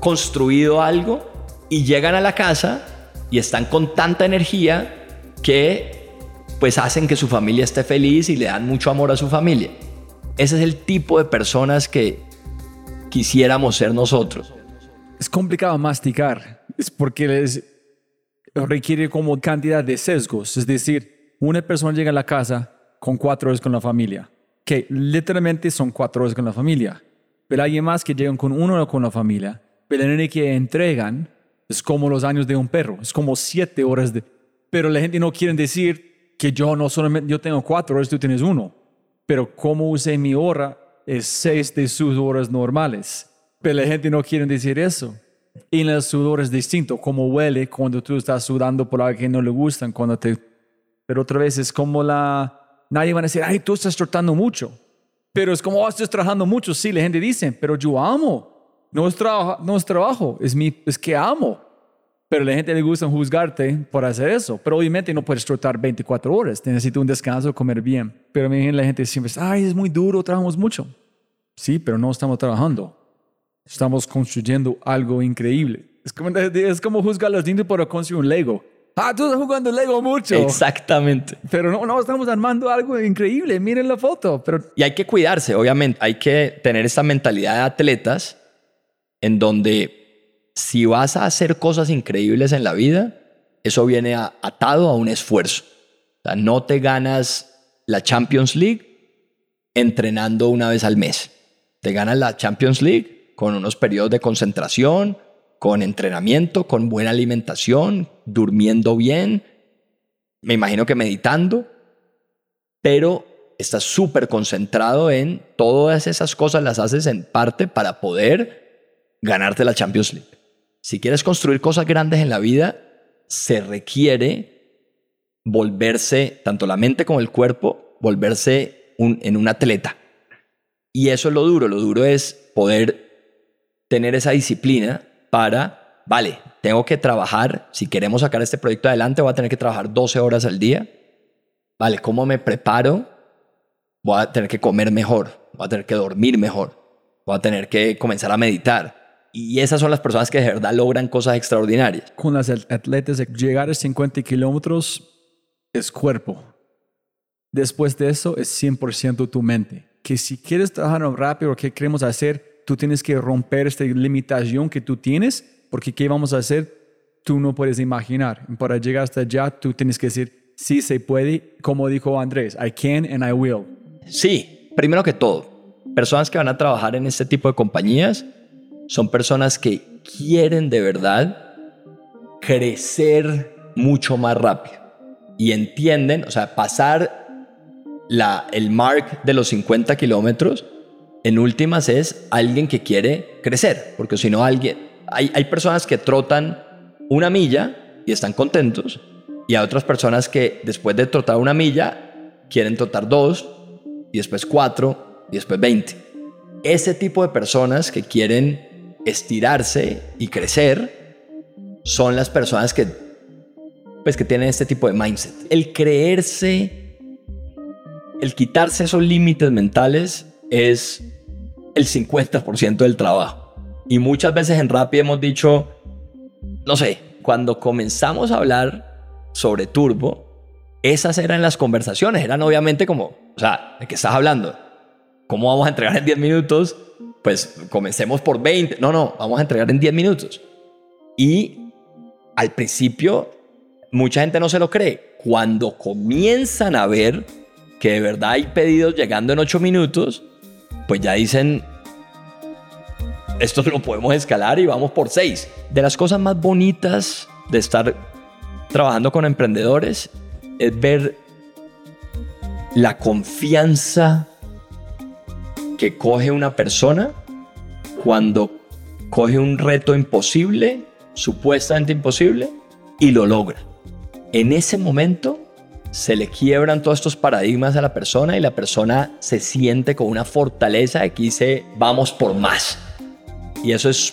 construido algo y llegan a la casa y están con tanta energía que pues hacen que su familia esté feliz y le dan mucho amor a su familia. Ese es el tipo de personas que quisiéramos ser nosotros. Es complicado masticar, es porque les requiere como cantidad de sesgos, es decir, una persona llega a la casa con cuatro horas con la familia que literalmente son cuatro horas con la familia. Pero hay más que llegan con uno con la familia. Pero la energía que entregan es como los años de un perro. Es como siete horas de... Pero la gente no quiere decir que yo no solamente... Yo tengo cuatro horas, tú tienes uno. Pero como usé mi hora es seis de sus horas normales. Pero la gente no quiere decir eso. Y en el sudor es distinto. Como huele cuando tú estás sudando por algo que no le gustan. Cuando te... Pero otra vez es como la Nadie va a decir, ay, tú estás tratando mucho. Pero es como, oh, estás trabajando mucho. Sí, la gente dice, pero yo amo. No es, trabajo, no es trabajo, es, mi, es que amo. Pero a la gente le gusta juzgarte por hacer eso. Pero obviamente no puedes trotar 24 horas. Necesitas un descanso, comer bien. Pero me la gente siempre dice, ay, es muy duro, trabajamos mucho. Sí, pero no estamos trabajando. Estamos construyendo algo increíble. Es como, es como juzgar a los niños por construir un Lego. Ah, tú estás jugando Lego mucho. Exactamente. Pero no, no, estamos armando algo increíble. Miren la foto. Pero... Y hay que cuidarse, obviamente. Hay que tener esta mentalidad de atletas en donde si vas a hacer cosas increíbles en la vida, eso viene atado a un esfuerzo. O sea, no te ganas la Champions League entrenando una vez al mes. Te ganas la Champions League con unos periodos de concentración, con entrenamiento, con buena alimentación, durmiendo bien, me imagino que meditando, pero estás súper concentrado en todas esas cosas, las haces en parte para poder ganarte la Champions League. Si quieres construir cosas grandes en la vida, se requiere volverse, tanto la mente como el cuerpo, volverse en un atleta. Y eso es lo duro, lo duro es poder tener esa disciplina para, vale, tengo que trabajar, si queremos sacar este proyecto adelante, voy a tener que trabajar 12 horas al día. Vale, ¿cómo me preparo? Voy a tener que comer mejor, voy a tener que dormir mejor, voy a tener que comenzar a meditar. Y esas son las personas que de verdad logran cosas extraordinarias. Con las atletas, llegar a 50 kilómetros es cuerpo. Después de eso es 100% tu mente. Que si quieres trabajar rápido, ¿qué queremos hacer? tú tienes que romper esta limitación que tú tienes, porque ¿qué vamos a hacer? Tú no puedes imaginar. Para llegar hasta allá, tú tienes que decir, sí se puede, como dijo Andrés, I can and I will. Sí, primero que todo, personas que van a trabajar en este tipo de compañías son personas que quieren de verdad crecer mucho más rápido y entienden, o sea, pasar el mark de los 50 kilómetros, en últimas es alguien que quiere crecer, porque si no alguien, hay, hay personas que trotan una milla y están contentos, y hay otras personas que después de trotar una milla quieren trotar dos, y después cuatro, y después 20. Ese tipo de personas que quieren estirarse y crecer son las personas que, pues, que tienen este tipo de mindset. El creerse, el quitarse esos límites mentales es el 50% del trabajo. Y muchas veces en Rappi hemos dicho, no sé, cuando comenzamos a hablar sobre Turbo, esas eran las conversaciones, eran obviamente como, o sea, ¿de qué estás hablando? ¿Cómo vamos a entregar en 10 minutos? Pues comencemos por 20. No, no, vamos a entregar en 10 minutos. Y al principio, mucha gente no se lo cree. Cuando comienzan a ver que de verdad hay pedidos llegando en 8 minutos, pues ya dicen, esto lo podemos escalar y vamos por 6. De las cosas más bonitas de estar trabajando con emprendedores es ver la confianza que coge una persona cuando coge un reto imposible, supuestamente imposible, y lo logra. En ese momento se le quiebran todos estos paradigmas a la persona y la persona se siente con una fortaleza de que dice, vamos por más. Y eso es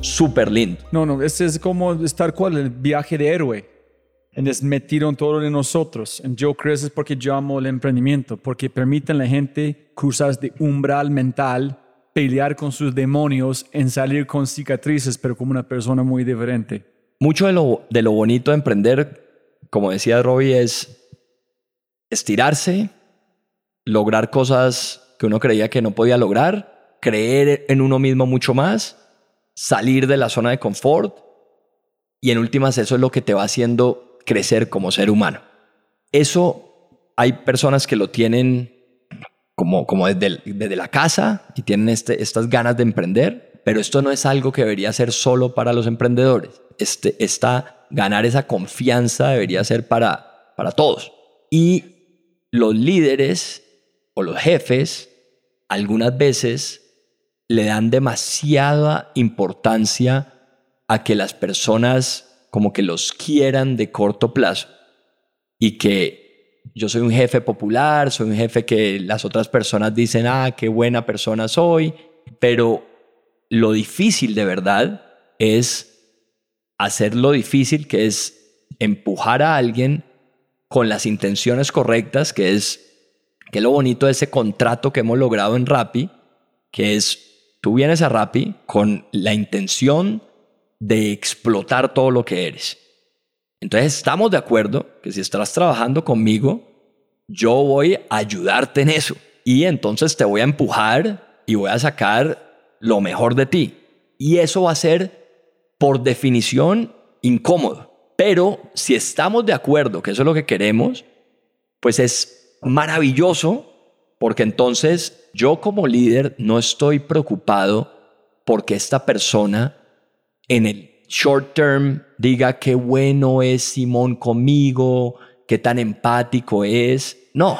súper lindo. No, no, este es como estar con el viaje de héroe. Es metieron todo de nosotros. Yo creo que es porque yo amo el emprendimiento, porque permiten a la gente cruzar de umbral mental, pelear con sus demonios, en salir con cicatrices, pero como una persona muy diferente. Mucho de lo, de lo bonito de emprender, como decía Robbie, es estirarse, lograr cosas que uno creía que no podía lograr, creer en uno mismo mucho más, salir de la zona de confort y en últimas eso es lo que te va haciendo crecer como ser humano. Eso hay personas que lo tienen como, como desde, la casa y tienen este, estas ganas de emprender, pero esto no es algo que debería ser solo para los emprendedores. Este, esta, ganar esa confianza debería ser para, para todos. Y los líderes o los jefes algunas veces le dan demasiada importancia a que las personas como que los quieran de corto plazo. Y que yo soy un jefe popular, soy un jefe que las otras personas dicen, ah, qué buena persona soy, pero lo difícil de verdad es hacer lo difícil que es empujar a alguien con las intenciones correctas, que es, que lo bonito de ese contrato que hemos logrado en Rappi, que es, tú vienes a Rappi con la intención de explotar todo lo que eres. Entonces estamos de acuerdo que si estás trabajando conmigo, yo voy a ayudarte en eso. Y entonces te voy a empujar y voy a sacar lo mejor de ti. Y eso va a ser, por definición, incómodo. Pero si estamos de acuerdo que eso es lo que queremos, pues es maravilloso porque entonces yo como líder no estoy preocupado porque esta persona en el short term diga qué bueno es Simón conmigo, qué tan empático es. No,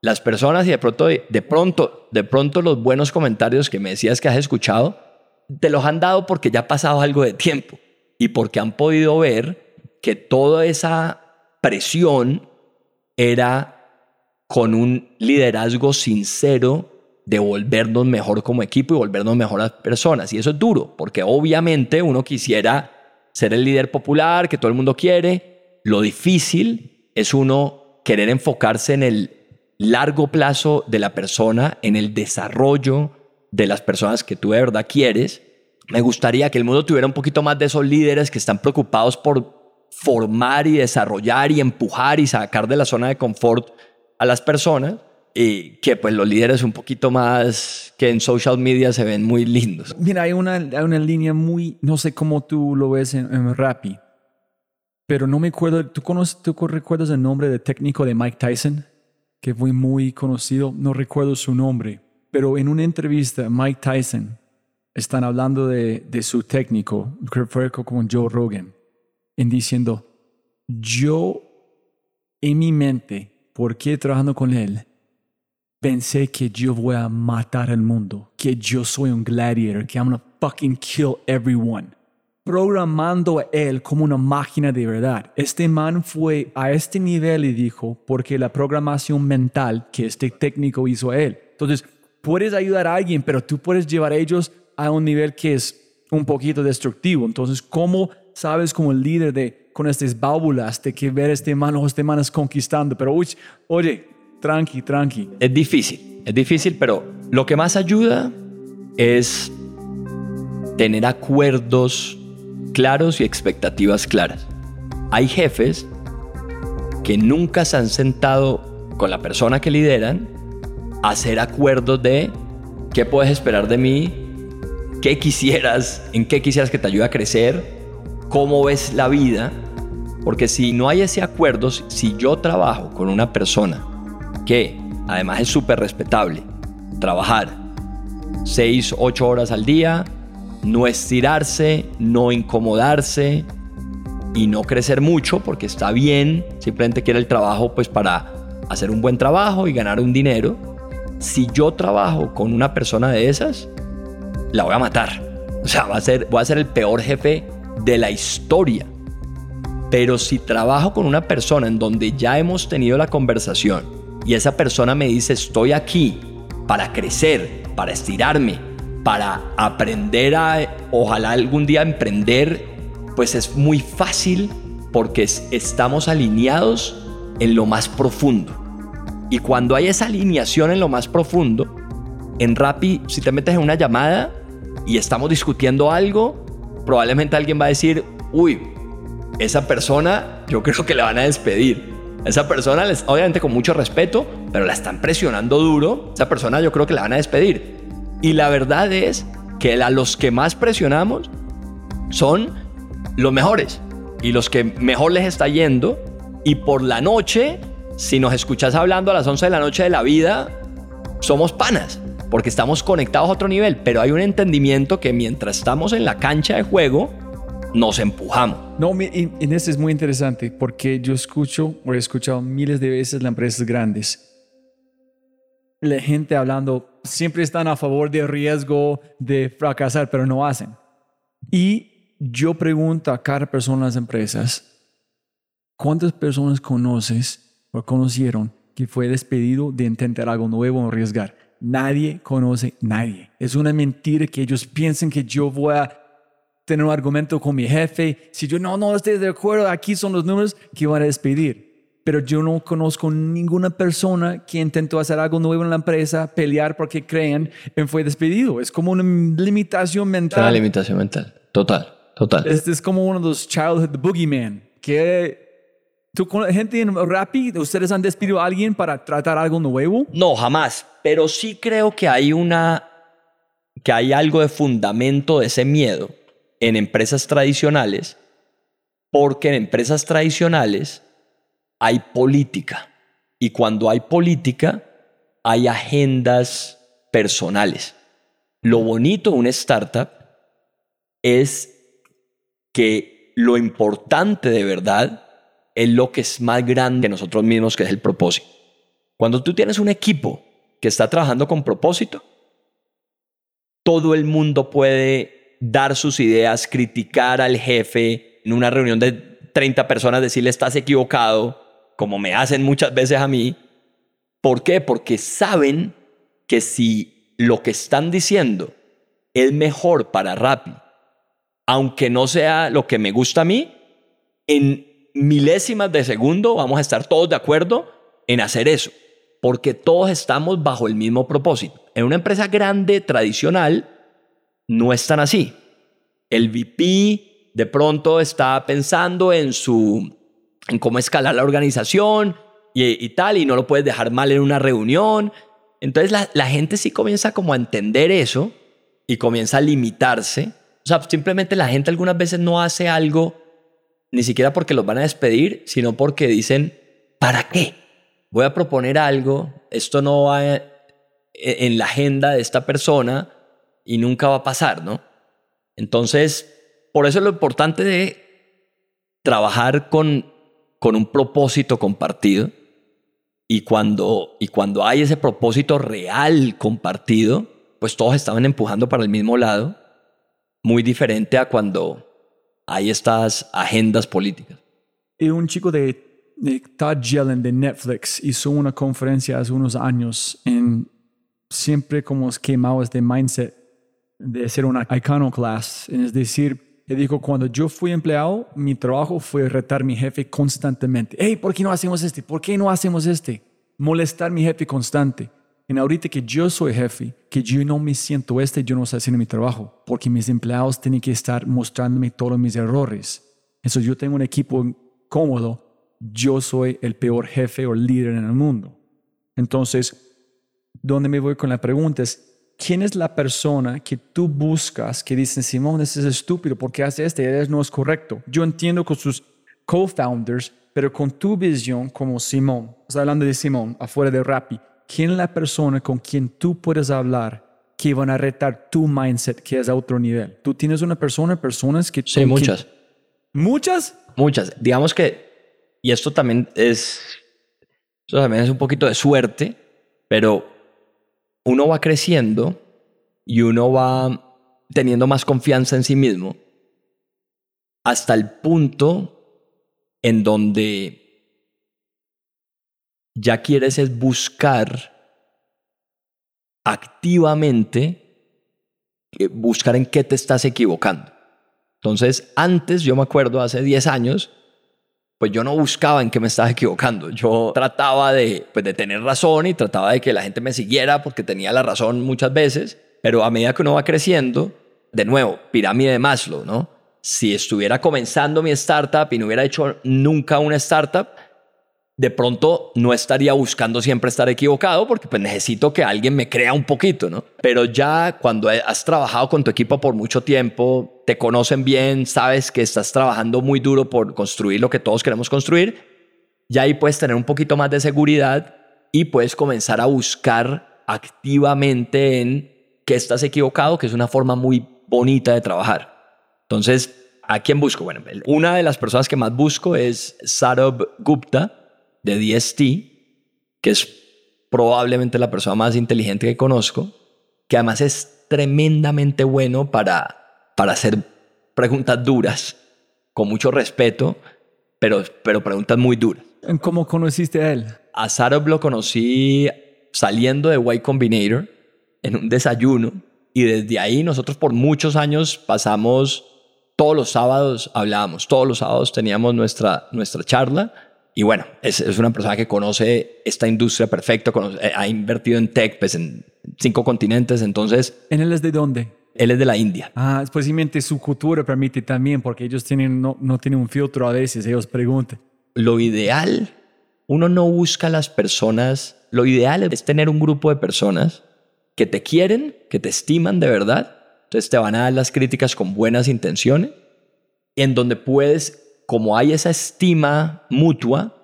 las personas y de pronto, de pronto, de pronto los buenos comentarios que me decías que has escuchado, te los han dado porque ya ha pasado algo de tiempo y porque han podido ver que toda esa presión era con un liderazgo sincero de volvernos mejor como equipo y volvernos mejores personas. Y eso es duro, porque obviamente uno quisiera ser el líder popular que todo el mundo quiere. Lo difícil es uno querer enfocarse en el largo plazo de la persona, en el desarrollo de las personas que tú de verdad quieres. Me gustaría que el mundo tuviera un poquito más de esos líderes que están preocupados por formar y desarrollar y empujar y sacar de la zona de confort a las personas y que pues los líderes un poquito más que en social media se ven muy lindos. Mira, hay una, hay una línea muy, no sé cómo tú lo ves en, en Rappi, pero no me acuerdo, ¿tú, conoces, ¿tú recuerdas el nombre del técnico de Mike Tyson? Que fue muy conocido, no recuerdo su nombre, pero en una entrevista Mike Tyson están hablando de, de su técnico, que fue con Joe Rogan en diciendo, yo en mi mente, ¿por qué trabajando con él? pensé que yo voy a matar al mundo, que yo soy un gladiator, que I'm gonna fucking kill everyone. Programando a él como una máquina de verdad. Este man fue a este nivel y dijo, porque la programación mental que este técnico hizo a él. Entonces, puedes ayudar a alguien, pero tú puedes llevar a ellos a un nivel que es un poquito destructivo. Entonces, ¿cómo sabes como el líder de con estas válvulas de que ver este man o este man es conquistando? Pero, uy, oye, tranqui, tranqui. Es difícil, es difícil, pero lo que más ayuda es tener acuerdos claros y expectativas claras. Hay jefes que nunca se han sentado con la persona que lideran a hacer acuerdos de qué puedes esperar de mí, qué quisieras, en qué quisieras que te ayude a crecer, cómo ves la vida. Porque si no hay ese acuerdo, si yo trabajo con una persona que además es súper respetable, trabajar 6, 8 horas al día, no estirarse, no incomodarse y no crecer mucho porque está bien, simplemente quiere el trabajo pues para hacer un buen trabajo y ganar un dinero. Si yo trabajo con una persona de esas, la voy a matar. O sea, va a ser, voy a ser el peor jefe de la historia. Pero si trabajo con una persona en donde ya hemos tenido la conversación y esa persona me dice estoy aquí para crecer, para estirarme, para aprender a, ojalá algún día emprender, pues es muy fácil porque estamos alineados en lo más profundo. Y cuando hay esa alineación en lo más profundo, en Rappi, si te metes en una llamada y estamos discutiendo algo, probablemente alguien va a decir, uy, esa persona yo creo que le van a despedir. Esa persona, obviamente con mucho respeto, pero la están presionando duro. Esa persona yo creo que la van a despedir. Y la verdad es que a los que más presionamos son los mejores y los que mejor les está yendo. Y por la noche, si nos escuchas hablando a las 11 de la noche de la vida, somos panas, porque estamos conectados a otro nivel. Pero hay un entendimiento que mientras estamos en la cancha de juego, nos empujamos. No, en eso es muy interesante, porque yo escucho, o he escuchado miles de veces las empresas grandes, la gente hablando, siempre están a favor del riesgo de fracasar, pero no hacen. Y yo pregunto a cada persona en las empresas, ¿cuántas personas conoces o conocieron que fue despedido de intentar algo nuevo o arriesgar? Nadie conoce nadie. Es una mentira que ellos piensen que yo voy a tener un argumento con mi jefe. Si yo no, no estoy de acuerdo, aquí son los números que van a despedir pero yo no conozco ninguna persona que intentó hacer algo nuevo en la empresa, pelear porque creen en fue despedido. Es como una limitación mental. Una limitación mental, total, total. Este es como uno de los childhood boogeyman, que tú con la gente en Rappi, ¿ustedes han despedido a alguien para tratar algo nuevo? No, jamás, pero sí creo que hay una, que hay algo de fundamento de ese miedo en empresas tradicionales, porque en empresas tradicionales hay política. Y cuando hay política, hay agendas personales. Lo bonito de una startup es que lo importante de verdad es lo que es más grande que nosotros mismos, que es el propósito. Cuando tú tienes un equipo que está trabajando con propósito, todo el mundo puede dar sus ideas, criticar al jefe en una reunión de 30 personas, decirle estás equivocado, como me hacen muchas veces a mí. ¿Por qué? Porque saben que si lo que están diciendo es mejor para Rappi, aunque no sea lo que me gusta a mí, en milésimas de segundo vamos a estar todos de acuerdo en hacer eso, porque todos estamos bajo el mismo propósito. En una empresa grande, tradicional, no es tan así. El VP de pronto está pensando en su en cómo escalar la organización y, tal, y no lo puedes dejar mal en una reunión. Entonces la, la, gente sí comienza como a entender eso y comienza a limitarse. O sea, simplemente la gente algunas veces no hace algo ni siquiera porque los van a despedir, sino porque dicen, ¿para qué? Voy a proponer algo, esto no va en la agenda de esta persona y nunca va a pasar, ¿no? Entonces, por eso es lo importante de trabajar con con un propósito compartido Y cuando, y cuando hay ese propósito real compartido, pues todos estaban empujando para el mismo lado, muy diferente a cuando hay estas agendas políticas. Y un chico de, de Todd Yellen de Netflix hizo una conferencia hace unos años en siempre como quemado este mindset de ser una iconoclast, es decir, él dijo, cuando yo fui empleado, mi trabajo fue retar a mi jefe constantemente. Hey, ¿por qué no hacemos este? ¿Por qué no hacemos este? Molestar a mi jefe constante. Y ahorita que yo soy jefe, que yo no me siento este, yo no estoy haciendo mi trabajo, porque mis empleados tienen que estar mostrándome todos mis errores. Eso yo tengo un equipo cómodo, yo soy el peor jefe o líder en el mundo. Entonces, ¿dónde me voy con la pregunta es, ¿quién es la persona que tú buscas que dicen, Simón, ese es estúpido, ¿por qué hace este? no es correcto. Yo entiendo con sus co-founders, pero con tu visión como Simón, o hablando de Simón, afuera de Rappi, ¿quién es la persona con quien tú puedes hablar que van a retar tu mindset, que es a otro nivel? ¿Tú tienes una persona, personas que... Sí, muchas. ¿Muchas? Muchas. Digamos que, y esto también es, esto también es un poquito de suerte, pero uno va creciendo y uno va teniendo más confianza en sí mismo hasta el punto en donde ya quieres es buscar activamente, eh, buscar en qué te estás equivocando. Entonces, antes, yo me acuerdo, hace 10 años, pues yo no buscaba en qué me estaba equivocando. Yo trataba de, pues de tener razón y trataba de que la gente me siguiera porque tenía la razón muchas veces, pero a medida que uno va creciendo, de nuevo, pirámide de Maslow, ¿no? Si estuviera comenzando mi startup y no hubiera hecho nunca una startup, de pronto no estaría buscando siempre estar equivocado porque pues necesito que alguien me crea un poquito, ¿no? Pero ya cuando has trabajado con tu equipo por mucho tiempo, te conocen bien, sabes que estás trabajando muy duro por construir lo que todos queremos construir, ya ahí puedes tener un poquito más de seguridad y puedes comenzar a buscar activamente en qué estás equivocado, que es una forma muy bonita de trabajar. Entonces, ¿a quién busco? Bueno, una de las personas que más busco es Saurabh Gupta, de DST, que es probablemente la persona más inteligente que conozco, que además es tremendamente bueno para, para hacer preguntas duras, con mucho respeto, pero, pero preguntas muy duras. ¿Cómo conociste a él? A Sarob lo conocí saliendo de Y Combinator en un desayuno y desde ahí nosotros por muchos años pasamos, todos los sábados hablábamos, todos los sábados teníamos nuestra, nuestra charla y bueno, es, es, una persona que conoce esta industria perfecto, eh, ha invertido en tech pues, en cinco continentes, entonces... ¿En él es de dónde? Él es de la India. Ah, posiblemente su cultura permite también, porque ellos tienen, no, no tienen un filtro a veces, ellos preguntan. Lo ideal, uno no busca a las personas, lo ideal es tener un grupo de personas que te quieren, que te estiman de verdad, entonces te van a dar las críticas con buenas intenciones, en donde puedes como hay esa estima mutua,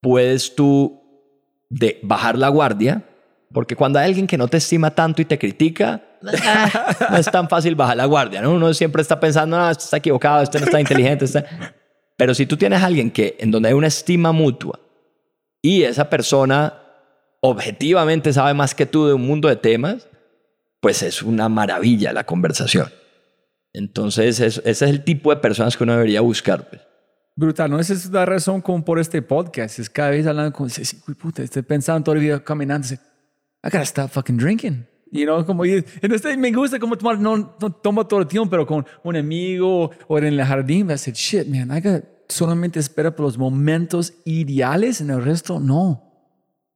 puedes tú de bajar la guardia, porque cuando hay alguien que no te estima tanto y te critica, no es tan fácil bajar la guardia, ¿no? Uno siempre está pensando, no, este está equivocado, este no está inteligente, este-". pero si tú tienes a alguien que en donde hay una estima mutua y esa persona objetivamente sabe más que tú de un mundo de temas, pues es una maravilla la conversación. Entonces, ese es el tipo de personas que uno debería buscar. Pues. Brutal, ¿no? Esa es la razón como por este podcast. Es cada vez hablando con, puta, estoy pensando todo el día caminando. I gotta stop fucking drinking. You know, como, entonces me gusta como tomar, no, no tomo todo el tiempo, pero con un amigo o en el jardín, I said, shit, man, I got, solamente espera por los momentos ideales, en el resto no.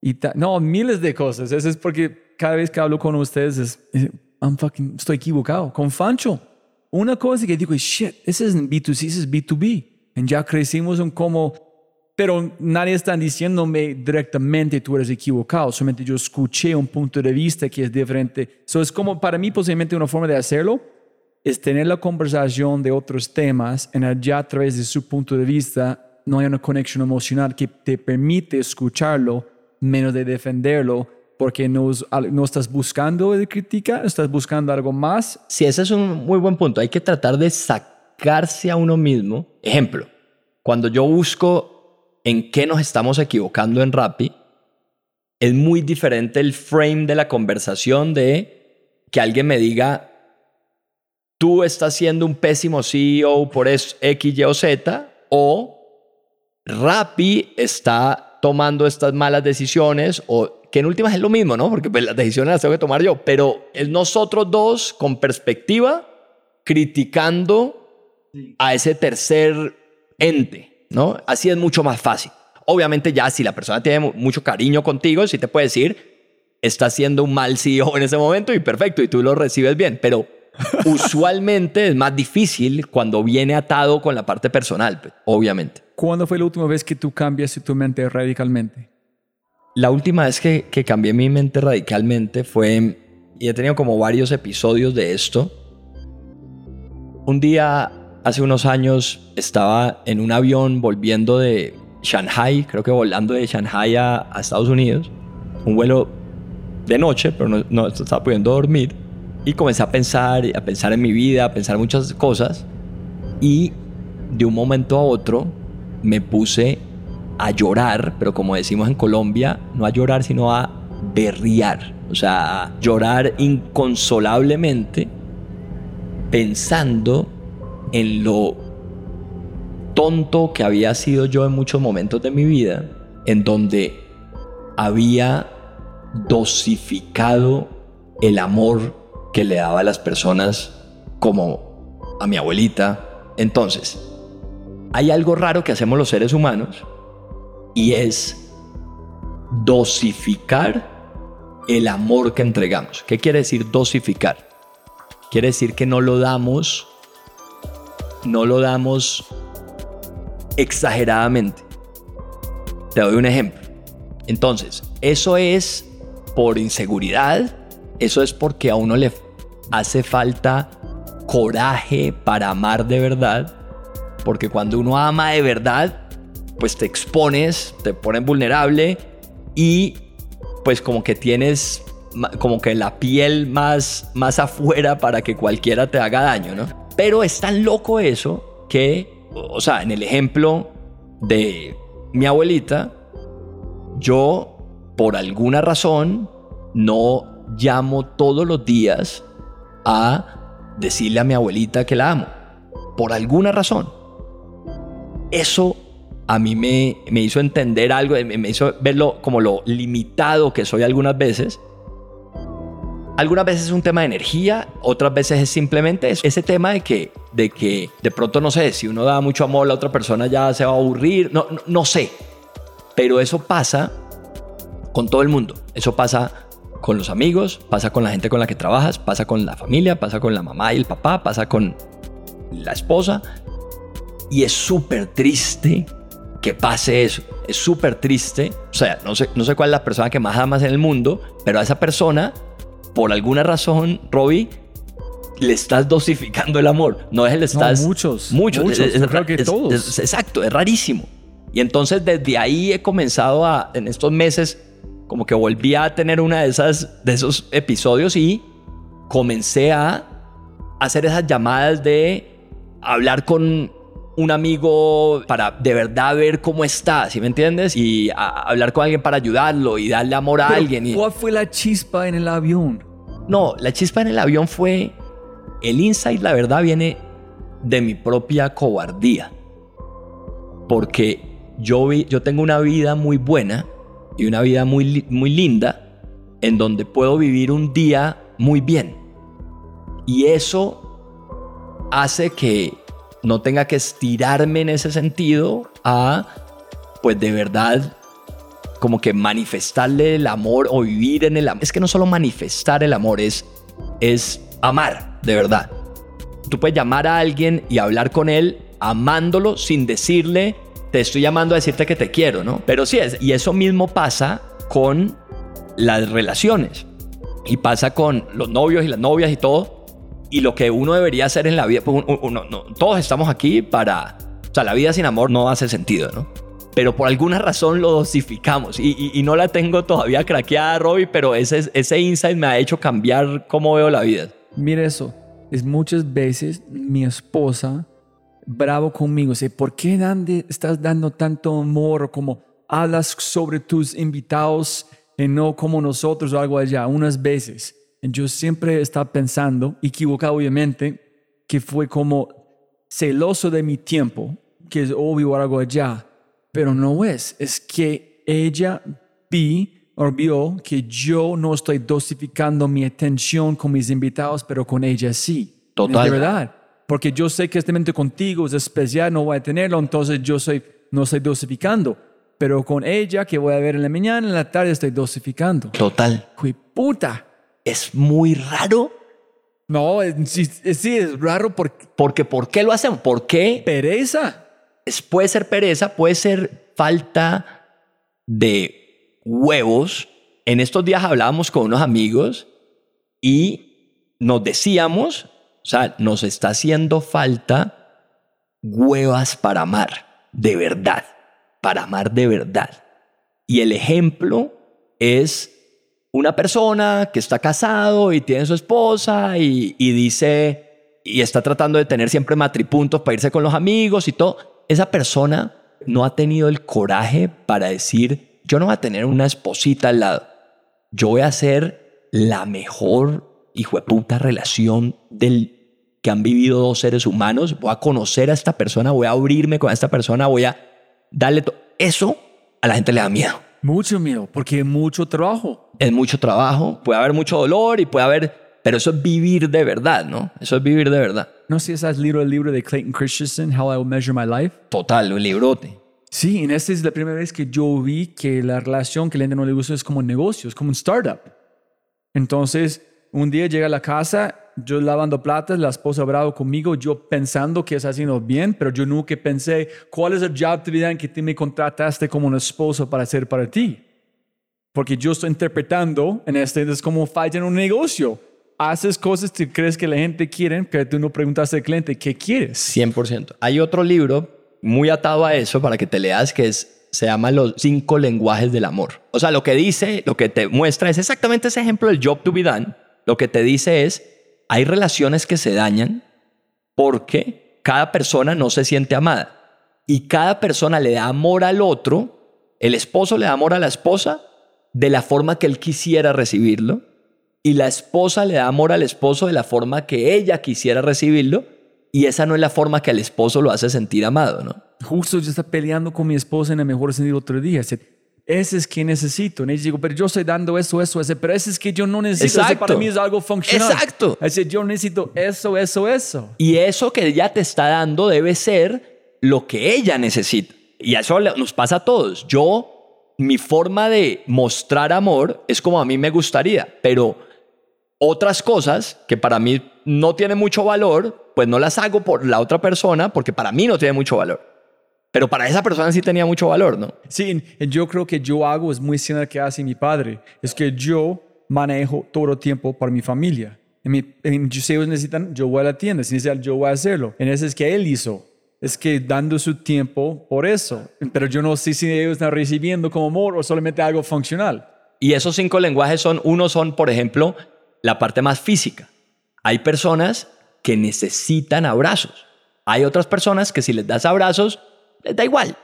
Y no, miles de cosas. Eso es porque cada vez que hablo con ustedes, es, I'm fucking, estoy equivocado. Con Fancho una cosa que digo, shit, ese es B2C, ese es B2B. Y ya crecimos en cómo, pero nadie está diciéndome directamente tú eres equivocado, solamente yo escuché un punto de vista que es diferente. So es como para mí posiblemente una forma de hacerlo es tener la conversación de otros temas en allá a través de su punto de vista no hay una conexión emocional que te permite escucharlo menos de defenderlo porque no, estás buscando de crítica, estás buscando algo más. Sí, ese es un muy buen punto. Hay que tratar de sacarse a uno mismo. Ejemplo, cuando yo busco en qué nos estamos equivocando en Rappi, es muy diferente el frame de la conversación de que alguien me diga, tú estás siendo un pésimo CEO por X, Y o Z, o Rappi está tomando estas malas decisiones, o que en últimas es lo mismo, ¿no? Porque pues, las decisiones las tengo que tomar yo, pero es nosotros dos con perspectiva criticando a ese tercer ente, ¿no? Así es mucho más fácil. Obviamente ya si la persona tiene mucho cariño contigo, sí te puede decir, está siendo un mal CEO en ese momento y perfecto, y tú lo recibes bien, pero usualmente es más difícil cuando viene atado con la parte personal, obviamente. ¿Cuándo fue la última vez que tú cambiaste tu mente radicalmente? La última vez que, que cambié mi mente radicalmente fue, y he tenido como varios episodios de esto, un día hace unos años estaba en un avión volviendo de Shanghai, creo que volando de Shanghai a, Estados Unidos, un vuelo de noche, pero no, no, estaba pudiendo dormir, y comencé a pensar, a pensar en mi vida, a pensar muchas cosas, y de un momento a otro me puse a llorar, pero como decimos en Colombia, no a llorar, sino a berriar, o sea, a llorar inconsolablemente pensando en lo tonto que había sido yo en muchos momentos de mi vida, en donde había dosificado el amor que le daba a las personas como a mi abuelita. Entonces, hay algo raro que hacemos los seres humanos y es dosificar el amor que entregamos. ¿Qué quiere decir dosificar? Quiere decir que no lo damos, no lo damos exageradamente. Te doy un ejemplo. Entonces, eso es por inseguridad, eso es porque a uno le hace falta coraje para amar de verdad, porque cuando uno ama de verdad, pues te expones, te pones vulnerable y pues como que tienes como que la piel más, más afuera para que cualquiera te haga daño, ¿no? Pero es tan loco eso que o sea, en el ejemplo de mi abuelita, yo por alguna razón no llamo todos los días a decirle a mi abuelita que la amo. Por alguna razón. Eso a mí me, me hizo entender algo, me hizo verlo como lo limitado que soy algunas veces algunas veces es un tema de energía, otras veces es simplemente ese tema de que, de que de pronto, no sé, si uno da mucho amor, la otra persona ya se va a aburrir, no, no, sé. Pero eso pasa con todo el mundo. Eso pasa con los amigos, pasa con la gente con la que trabajas, pasa con la familia, pasa con la mamá y el papá, pasa con la esposa. Y es súper triste que pase eso. Es súper triste. O sea, no sé, no sé cuál es la persona que más amas en el mundo, pero a esa persona por alguna razón, Robbie, le estás dosificando el amor. No es el estás. No, muchos. Muchos. muchos creo que todos. exacto, es rarísimo. Y entonces desde ahí he comenzado a, en estos meses, como que volví a tener una de esas, de esos episodios y comencé a hacer esas llamadas de hablar con un amigo para de verdad ver cómo está, ¿sí me entiendes? Y hablar con alguien para ayudarlo y darle amor a alguien. Y... ¿Cuál fue la chispa en el avión? No, la chispa en el avión fue el insight, la verdad, viene de mi propia cobardía. Porque yo, vi, yo tengo una vida muy buena y una vida muy, muy linda en donde puedo vivir un día muy bien. Y eso hace que no tenga que estirarme en ese sentido a, pues de verdad, como que manifestarle el amor o vivir en el amor. Es que no solo manifestar el amor, es, es amar, de verdad. Tú puedes llamar a alguien y hablar con él amándolo sin decirle, te estoy llamando a decirte que te quiero, ¿no? Pero sí, es, y eso mismo pasa con las relaciones. Y pasa con los novios y las novias y todo y lo que uno debería hacer en la vida, pues uno, no, todos estamos aquí para, o sea, la vida sin amor no hace sentido, ¿no? Pero por alguna razón lo dosificamos y, y, no la tengo todavía craqueada, Robbie, pero ese, ese insight me ha hecho cambiar cómo veo la vida. Mira eso, es muchas veces mi esposa bravo conmigo, sé, ¿por qué dónde estás dando tanto amor? Como hablas sobre tus invitados y no como nosotros o algo allá, unas veces. Yo siempre estaba pensando, equivocado obviamente, que fue como celoso de mi tiempo, que es obvio algo allá, pero no es. Es que ella vi o vio que yo no estoy dosificando mi atención con mis invitados, pero con ella sí. Total. De verdad. Porque yo sé que este momento contigo es especial, no voy a tenerlo, entonces yo soy, no estoy dosificando. Pero con ella, que voy a ver en la mañana, en la tarde, estoy dosificando. Total. ¡Jue puta! Es muy raro No, sí, es, sí, es raro porque porque ¿por qué lo hacemos? ¿Por qué? pereza. Es- puede ser pereza, puede ser falta de huevos. En estos días hablábamos con unos amigos y nos decíamos, o sea, nos está haciendo falta huevas para amar, de verdad, para amar de verdad. Y el ejemplo es una persona que está casado y tiene su esposa y, dice, y está tratando de tener siempre matripuntos para irse con los amigos y todo. Esa persona no ha tenido el coraje para decir, yo no voy a tener una esposita al lado. Yo voy a hacer la mejor hijo de puta relación del que han vivido dos seres humanos. Voy a conocer a esta persona, voy a abrirme con esta persona, voy a darle to- eso a la gente le da miedo. Mucho miedo, porque es mucho trabajo. Es mucho trabajo, puede haber mucho dolor y puede haber, pero eso es vivir de verdad, ¿no? Eso es vivir de verdad. No sé si has leído el libro de Clayton Christensen, How I Will Measure My Life. Total, un librote. Sí, en esta es la primera vez que yo vi que la relación que gente no le gusta es como un negocio, es como un startup. Entonces, un día llega a la casa, yo lavando platas, la esposa bravo conmigo, yo pensando que está haciendo bien, pero yo nunca pensé, ¿cuál es el job de vida en que tú me contrataste como un esposo para hacer para ti? Porque yo estoy interpretando en este, es como falla en un negocio. Haces cosas que crees que la gente quiere, pero tú no preguntaste al cliente, ¿qué quieres? 100%. Hay otro libro muy atado a eso para que te leas que es, se llama Los cinco lenguajes del amor. O sea, lo que dice, lo que te muestra es exactamente ese ejemplo del job to be done. Lo que te dice es, hay relaciones que se dañan porque cada persona no se siente amada y cada persona le da amor al otro, el esposo le da amor a la esposa de la forma que él quisiera recibirlo y la esposa le da amor al esposo de la forma que ella quisiera recibirlo y esa no es la forma que al esposo lo hace sentir amado, ¿no? Justo yo estaba peleando con mi esposa en el mejor sentido otro día. Ese es que necesito. Y digo, pero yo estoy dando eso, eso, ese, pero ese es que yo no necesito. Ese Exacto. para mí es algo funcional. Exacto. Dice, yo necesito eso, eso, eso. Y eso que ella te está dando debe ser lo que ella necesita. Y eso nos pasa a todos. Yo, mi forma de mostrar amor es como a mí me gustaría, pero otras cosas que para mí no tienen mucho valor, pues no las hago por la otra persona porque para mí no tiene mucho valor. Pero para esa persona sí tenía mucho valor, ¿no? Sí, yo creo que yo hago es muy similar que hace mi padre. Es que yo manejo todo el tiempo para mi familia. En mi, en, si ellos necesitan, yo voy a la tienda. Si necesitan, yo voy a hacerlo. En ese es que él hizo. Es que dando su tiempo por eso. Pero yo no sé si ellos están recibiendo como amor o solamente algo funcional. Y esos cinco lenguajes son, uno son, por ejemplo, la parte más física. Hay personas que necesitan abrazos. Hay otras personas que si les das abrazos, les da igual.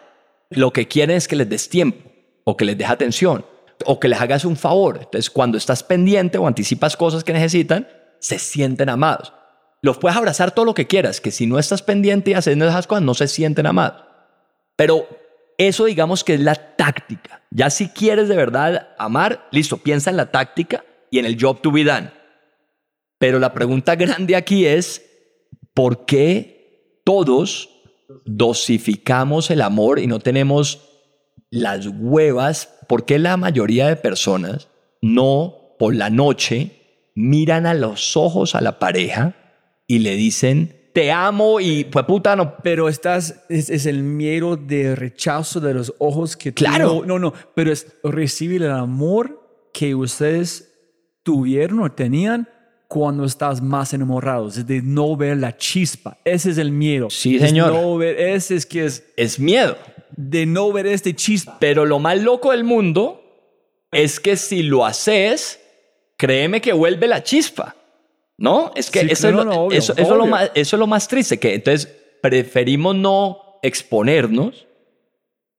Lo que quieren es que les des tiempo o que les des atención o que les hagas un favor. Entonces, cuando estás pendiente o anticipas cosas que necesitan, se sienten amados. Los puedes abrazar todo lo que quieras, que si no estás pendiente y haciendo esas cosas, no se sienten amados. Pero eso digamos que es la táctica. Ya si quieres de verdad amar, listo, piensa en la táctica y en el job to be done. Pero la pregunta grande aquí es, ¿por qué todos dosificamos el amor y no tenemos las huevas? ¿Por qué la mayoría de personas no por la noche miran a los ojos a la pareja y le dicen, te amo y pues puta, no, Pero estás, es, es el miedo de rechazo de los ojos que tú Claro. No, no, no, pero es recibir el amor que ustedes tuvieron o tenían cuando estás más enamorados, es de no ver la chispa. Ese es el miedo. Sí, Es señor. no ver, ese es que es es miedo. de no ver este chispa. Pero lo más loco del mundo es que si lo haces, créeme que vuelve la chispa. ¿No? Es que Sí, eso, es lo, no, obvio, eso, eso es lo más, eso es lo más triste, que entonces preferimos no exponernos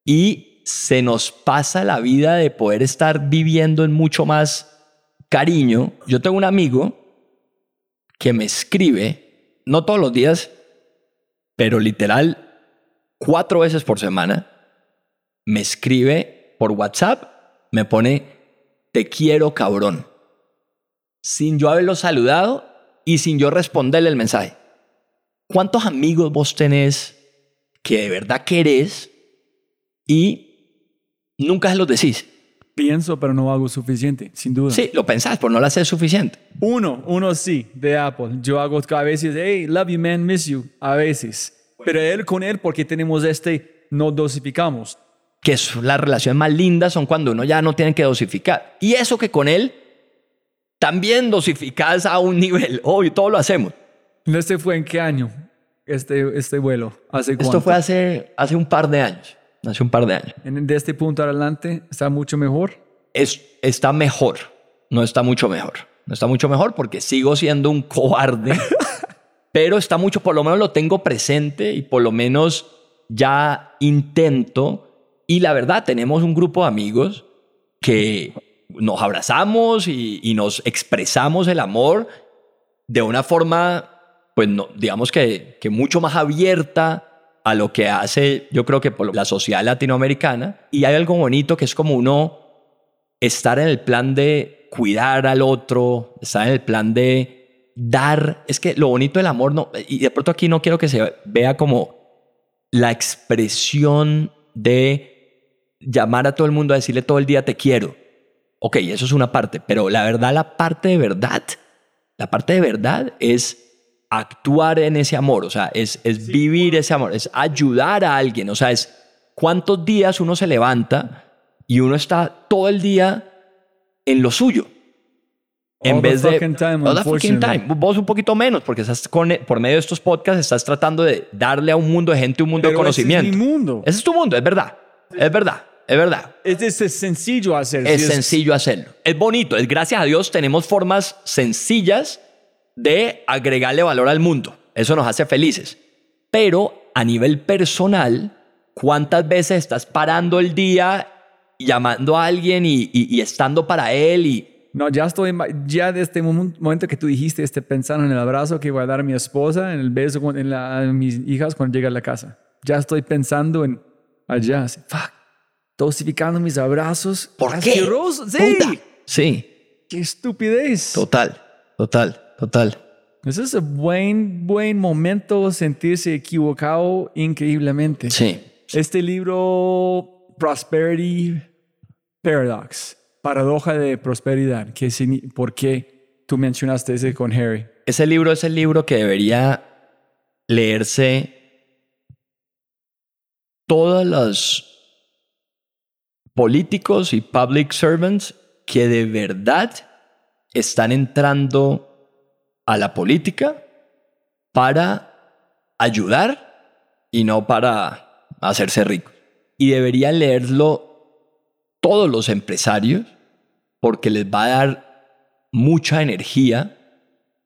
y se nos pasa la vida de poder estar viviendo en mucho más cariño. Yo tengo un amigo que me escribe, no todos los días, pero literal cuatro veces por semana, me escribe por WhatsApp, me pone, te quiero cabrón, sin yo haberlo saludado y sin yo responderle el mensaje. ¿Cuántos amigos vos tenés que de verdad querés y nunca se los decís? Pienso, pero no hago suficiente, sin duda. Sí, lo pensás, pero no lo haces suficiente. Uno, uno sí, de Apple. Yo hago a veces, hey, love you, man, miss you, a veces. Pero él con él, porque tenemos este, no dosificamos. Que es la relación más linda son cuando uno ya no tiene que dosificar. Y eso que con él también dosificás a un nivel. Hoy todo lo hacemos. ¿Este fue en qué año? Este, este vuelo. ¿Hace cuánto? Esto fue hace, hace un par de años. Hace un par de años. De este punto adelante, ¿está mucho mejor? Es, está mejor. No está mucho mejor. No está mucho mejor porque sigo siendo un cobarde. pero está mucho, por lo menos lo tengo presente y por lo menos ya intento. Y la verdad, tenemos un grupo de amigos que nos abrazamos y, y nos expresamos el amor de una forma, pues no, digamos que, que mucho más abierta a lo que hace, yo creo que por la sociedad latinoamericana. Y hay algo bonito que es como uno estar en el plan de cuidar al otro, estar en el plan de dar. Es que lo bonito del amor, no, y de pronto aquí no quiero que se vea como la expresión de llamar a todo el mundo a decirle todo el día te quiero. Ok, eso es una parte, pero la verdad, la parte de verdad, la parte de verdad es actuar en ese amor, o sea, es, es vivir ese amor, es ayudar a alguien, o sea, es cuántos días uno se levanta y uno está todo el día en lo suyo. En All the vez de time, all the fucking time. Vos un poquito menos, porque estás con, por medio de estos podcasts estás tratando de darle a un mundo de gente un mundo Pero de ese es conocimiento. mi mundo. Ese es tu mundo, es verdad. Es verdad, es verdad. Es, es- es sencillo hacer. Es sí, sencillo hacerlo. Es bonito. Es gracias a Dios tenemos formas sencillas de agregarle valor al mundo. Eso nos hace felices. Pero a nivel personal, ¿cuántas veces estás parando el día, llamando a alguien y, y- y estando para él? Y No, ya estoy, ya de este momen- momento que tú dijiste, este, pensando en el abrazo que voy a dar a mi esposa, en el beso en la- a mis hijas cuando llegue a la casa. Ya estoy pensando en allá, así, fuck, dosificando mis abrazos. ¿por qué? Sí. Puta. Sí, Qué estupidez. total, total, total. Ese es un buen, buen momento sentirse equivocado increíblemente. Sí. Este libro, Prosperity Paradox, paradoja de prosperidad, que ¿por qué tú mencionaste ese con Harry? Ese libro es el libro que debería leerse todos los políticos y public servants que de verdad están entrando a la política para ayudar y no para hacerse ricos. Y deberían leerlo todos los empresarios porque les va a dar mucha energía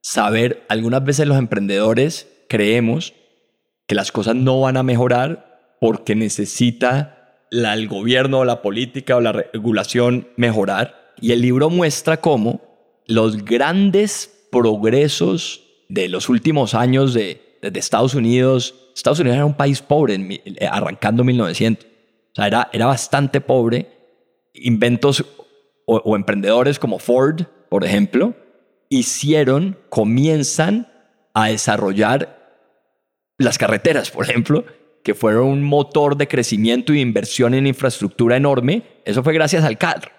saber, algunas veces los emprendedores creemos que las cosas no van a mejorar porque necesita la- el gobierno o la política o la regulación mejorar. Y el libro muestra cómo los grandes progresos de los últimos años de, Estados Unidos, Estados Unidos era un país pobre arrancando 1900. O sea, era, era bastante pobre. Inventos o, emprendedores como Ford, por ejemplo, hicieron, comienzan a desarrollar las carreteras, por ejemplo, que fueron un motor de crecimiento y inversión en infraestructura enorme. Eso fue gracias al carro.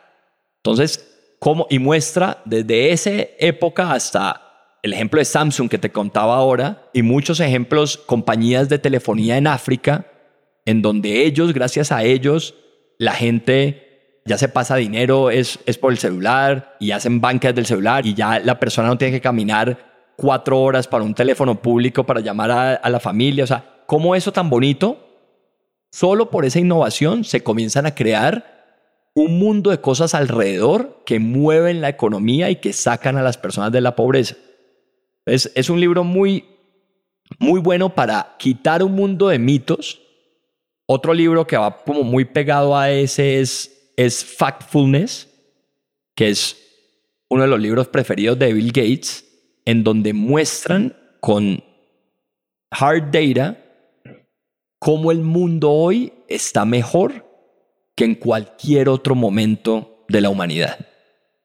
Entonces, ¿cómo? Y muestra desde esa época hasta el ejemplo de Samsung que te contaba ahora y muchos ejemplos, compañías de telefonía en África, en donde ellos, gracias a ellos, la gente ya se pasa dinero, es, es por el celular y hacen bancas del celular y ya la persona no tiene que caminar cuatro horas para un teléfono público para llamar a, a la familia. O sea, ¿cómo eso tan bonito? Solo por esa innovación se comienzan a crear un mundo de cosas alrededor que mueven la economía y que sacan a las personas de la pobreza. Es, es un libro muy, muy bueno para quitar un mundo de mitos Otro libro que va como muy pegado a ese es, es Factfulness, que es uno de los libros preferidos de Bill Gates, en donde muestran con hard data cómo el mundo hoy está mejor que en cualquier otro momento de la humanidad.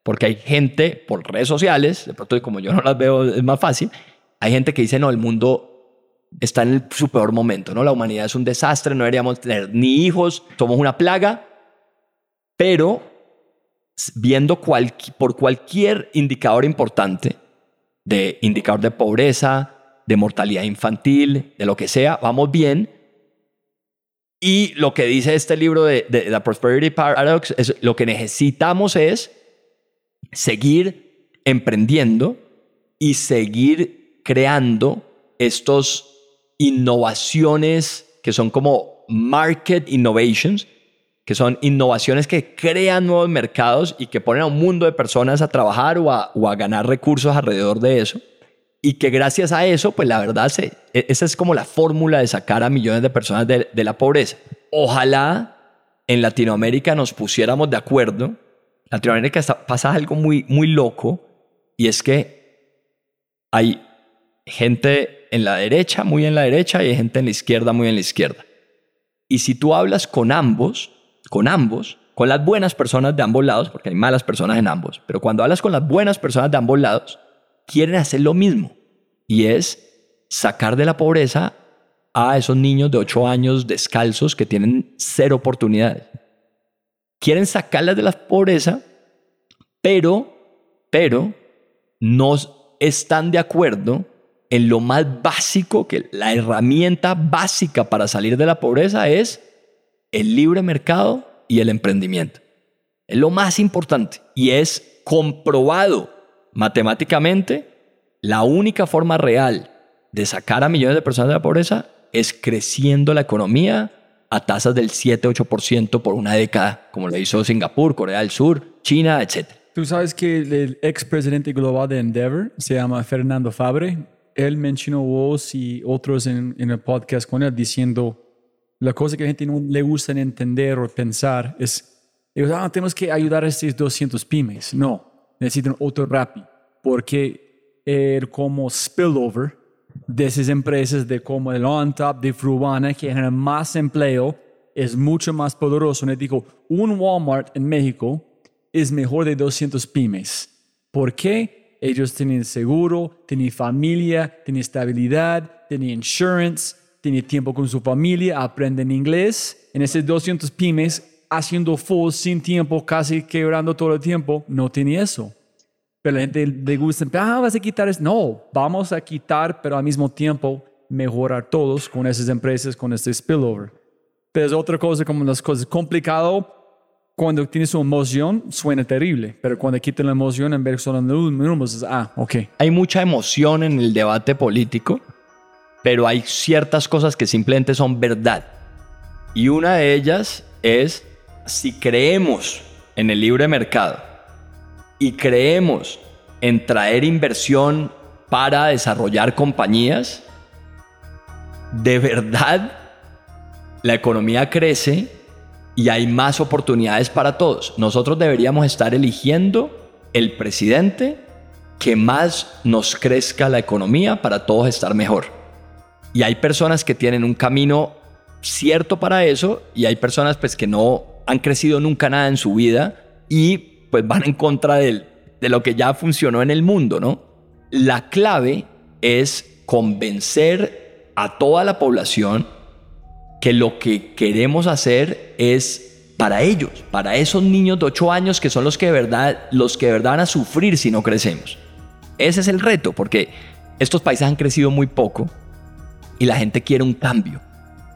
Porque hay gente por redes sociales, de pronto como yo no las veo es más fácil, hay gente que dice, no, el mundo está en su peor momento, ¿no? La humanidad es un desastre, no deberíamos tener ni hijos, somos una plaga, pero viendo por cualquier indicador importante, de indicador de pobreza, de mortalidad infantil, de lo que sea, vamos bien. Y lo que dice este libro de, de The Prosperity Paradox es lo que necesitamos es seguir emprendiendo y seguir creando estos innovaciones que son como market innovations, que son innovaciones que crean nuevos mercados y que ponen a un mundo de personas a trabajar o a, ganar recursos alrededor de eso. Y que gracias a eso, pues la verdad, se, e, esa es como la fórmula de sacar a millones de personas de, de la pobreza. Ojalá en Latinoamérica nos pusiéramos de acuerdo. Latinoamérica pasa algo muy, muy loco y es que hay gente en la derecha, muy en la derecha, y hay gente en la izquierda, muy en la izquierda. Y si tú hablas con ambos, con ambos, con las buenas personas de ambos lados, porque hay malas personas en ambos, pero cuando hablas con las buenas personas de ambos lados, quieren hacer lo mismo. Y es sacar de la pobreza a esos niños de 8 años descalzos que tienen cero oportunidades. Quieren sacarlas de la pobreza, pero, pero no están de acuerdo en lo más básico, que la herramienta básica para salir de la pobreza es el libre mercado y el emprendimiento. Es lo más importante y es comprobado matemáticamente la única forma real de sacar a millones de personas de la pobreza es creciendo la economía a tasas del 7-8% por una década, como lo hizo Singapur, Corea del Sur, China, etc. Tú sabes que el expresidente global de Endeavor se llama Fernando Fabre él mencionó vos y otros en, el podcast con él diciendo la cosa que a la gente no le gusta entender o pensar es, ah, tenemos que ayudar a estos 200 pymes. No, necesitan otro Rappi, porque el como spillover de esas empresas de como el on top de Frubana que generan más empleo es mucho más poderoso. Les digo, un Walmart en México es mejor de 200 pymes. ¿Por qué? ellos tienen seguro, tienen familia, tienen estabilidad, tienen insurance, tienen tiempo con su familia, aprenden inglés. En esos 200 pymes, haciendo full sin tiempo, casi quebrando todo el tiempo, no tiene eso. Pero la gente le gusta, ah, vas a quitar eso. No, vamos a quitar, pero al mismo tiempo mejorar todos con esas empresas, con este spillover. Pero es otra cosa como las cosas complicado cuando tienes su emoción suena terrible, pero cuando quitan la emoción en vez de solo números, ah, ok. Hay mucha emoción en el debate político, pero hay ciertas cosas que simplemente son verdad. Y una de ellas es si creemos en el libre mercado y creemos en traer inversión para desarrollar compañías, de verdad la economía crece y hay más oportunidades para todos. Nosotros deberíamos estar eligiendo el presidente que más nos crezca la economía para todos estar mejor. Y hay personas que tienen un camino cierto para eso y hay personas pues que no han crecido nunca nada en su vida y pues van en contra de, lo que ya funcionó en el mundo, ¿no? La clave es convencer a toda la población que lo que queremos hacer es para ellos, para esos niños de 8 años que son los que de verdad, los que de verdad van a sufrir si no crecemos. Ese es el reto, porque estos países han crecido muy poco y la gente quiere un cambio.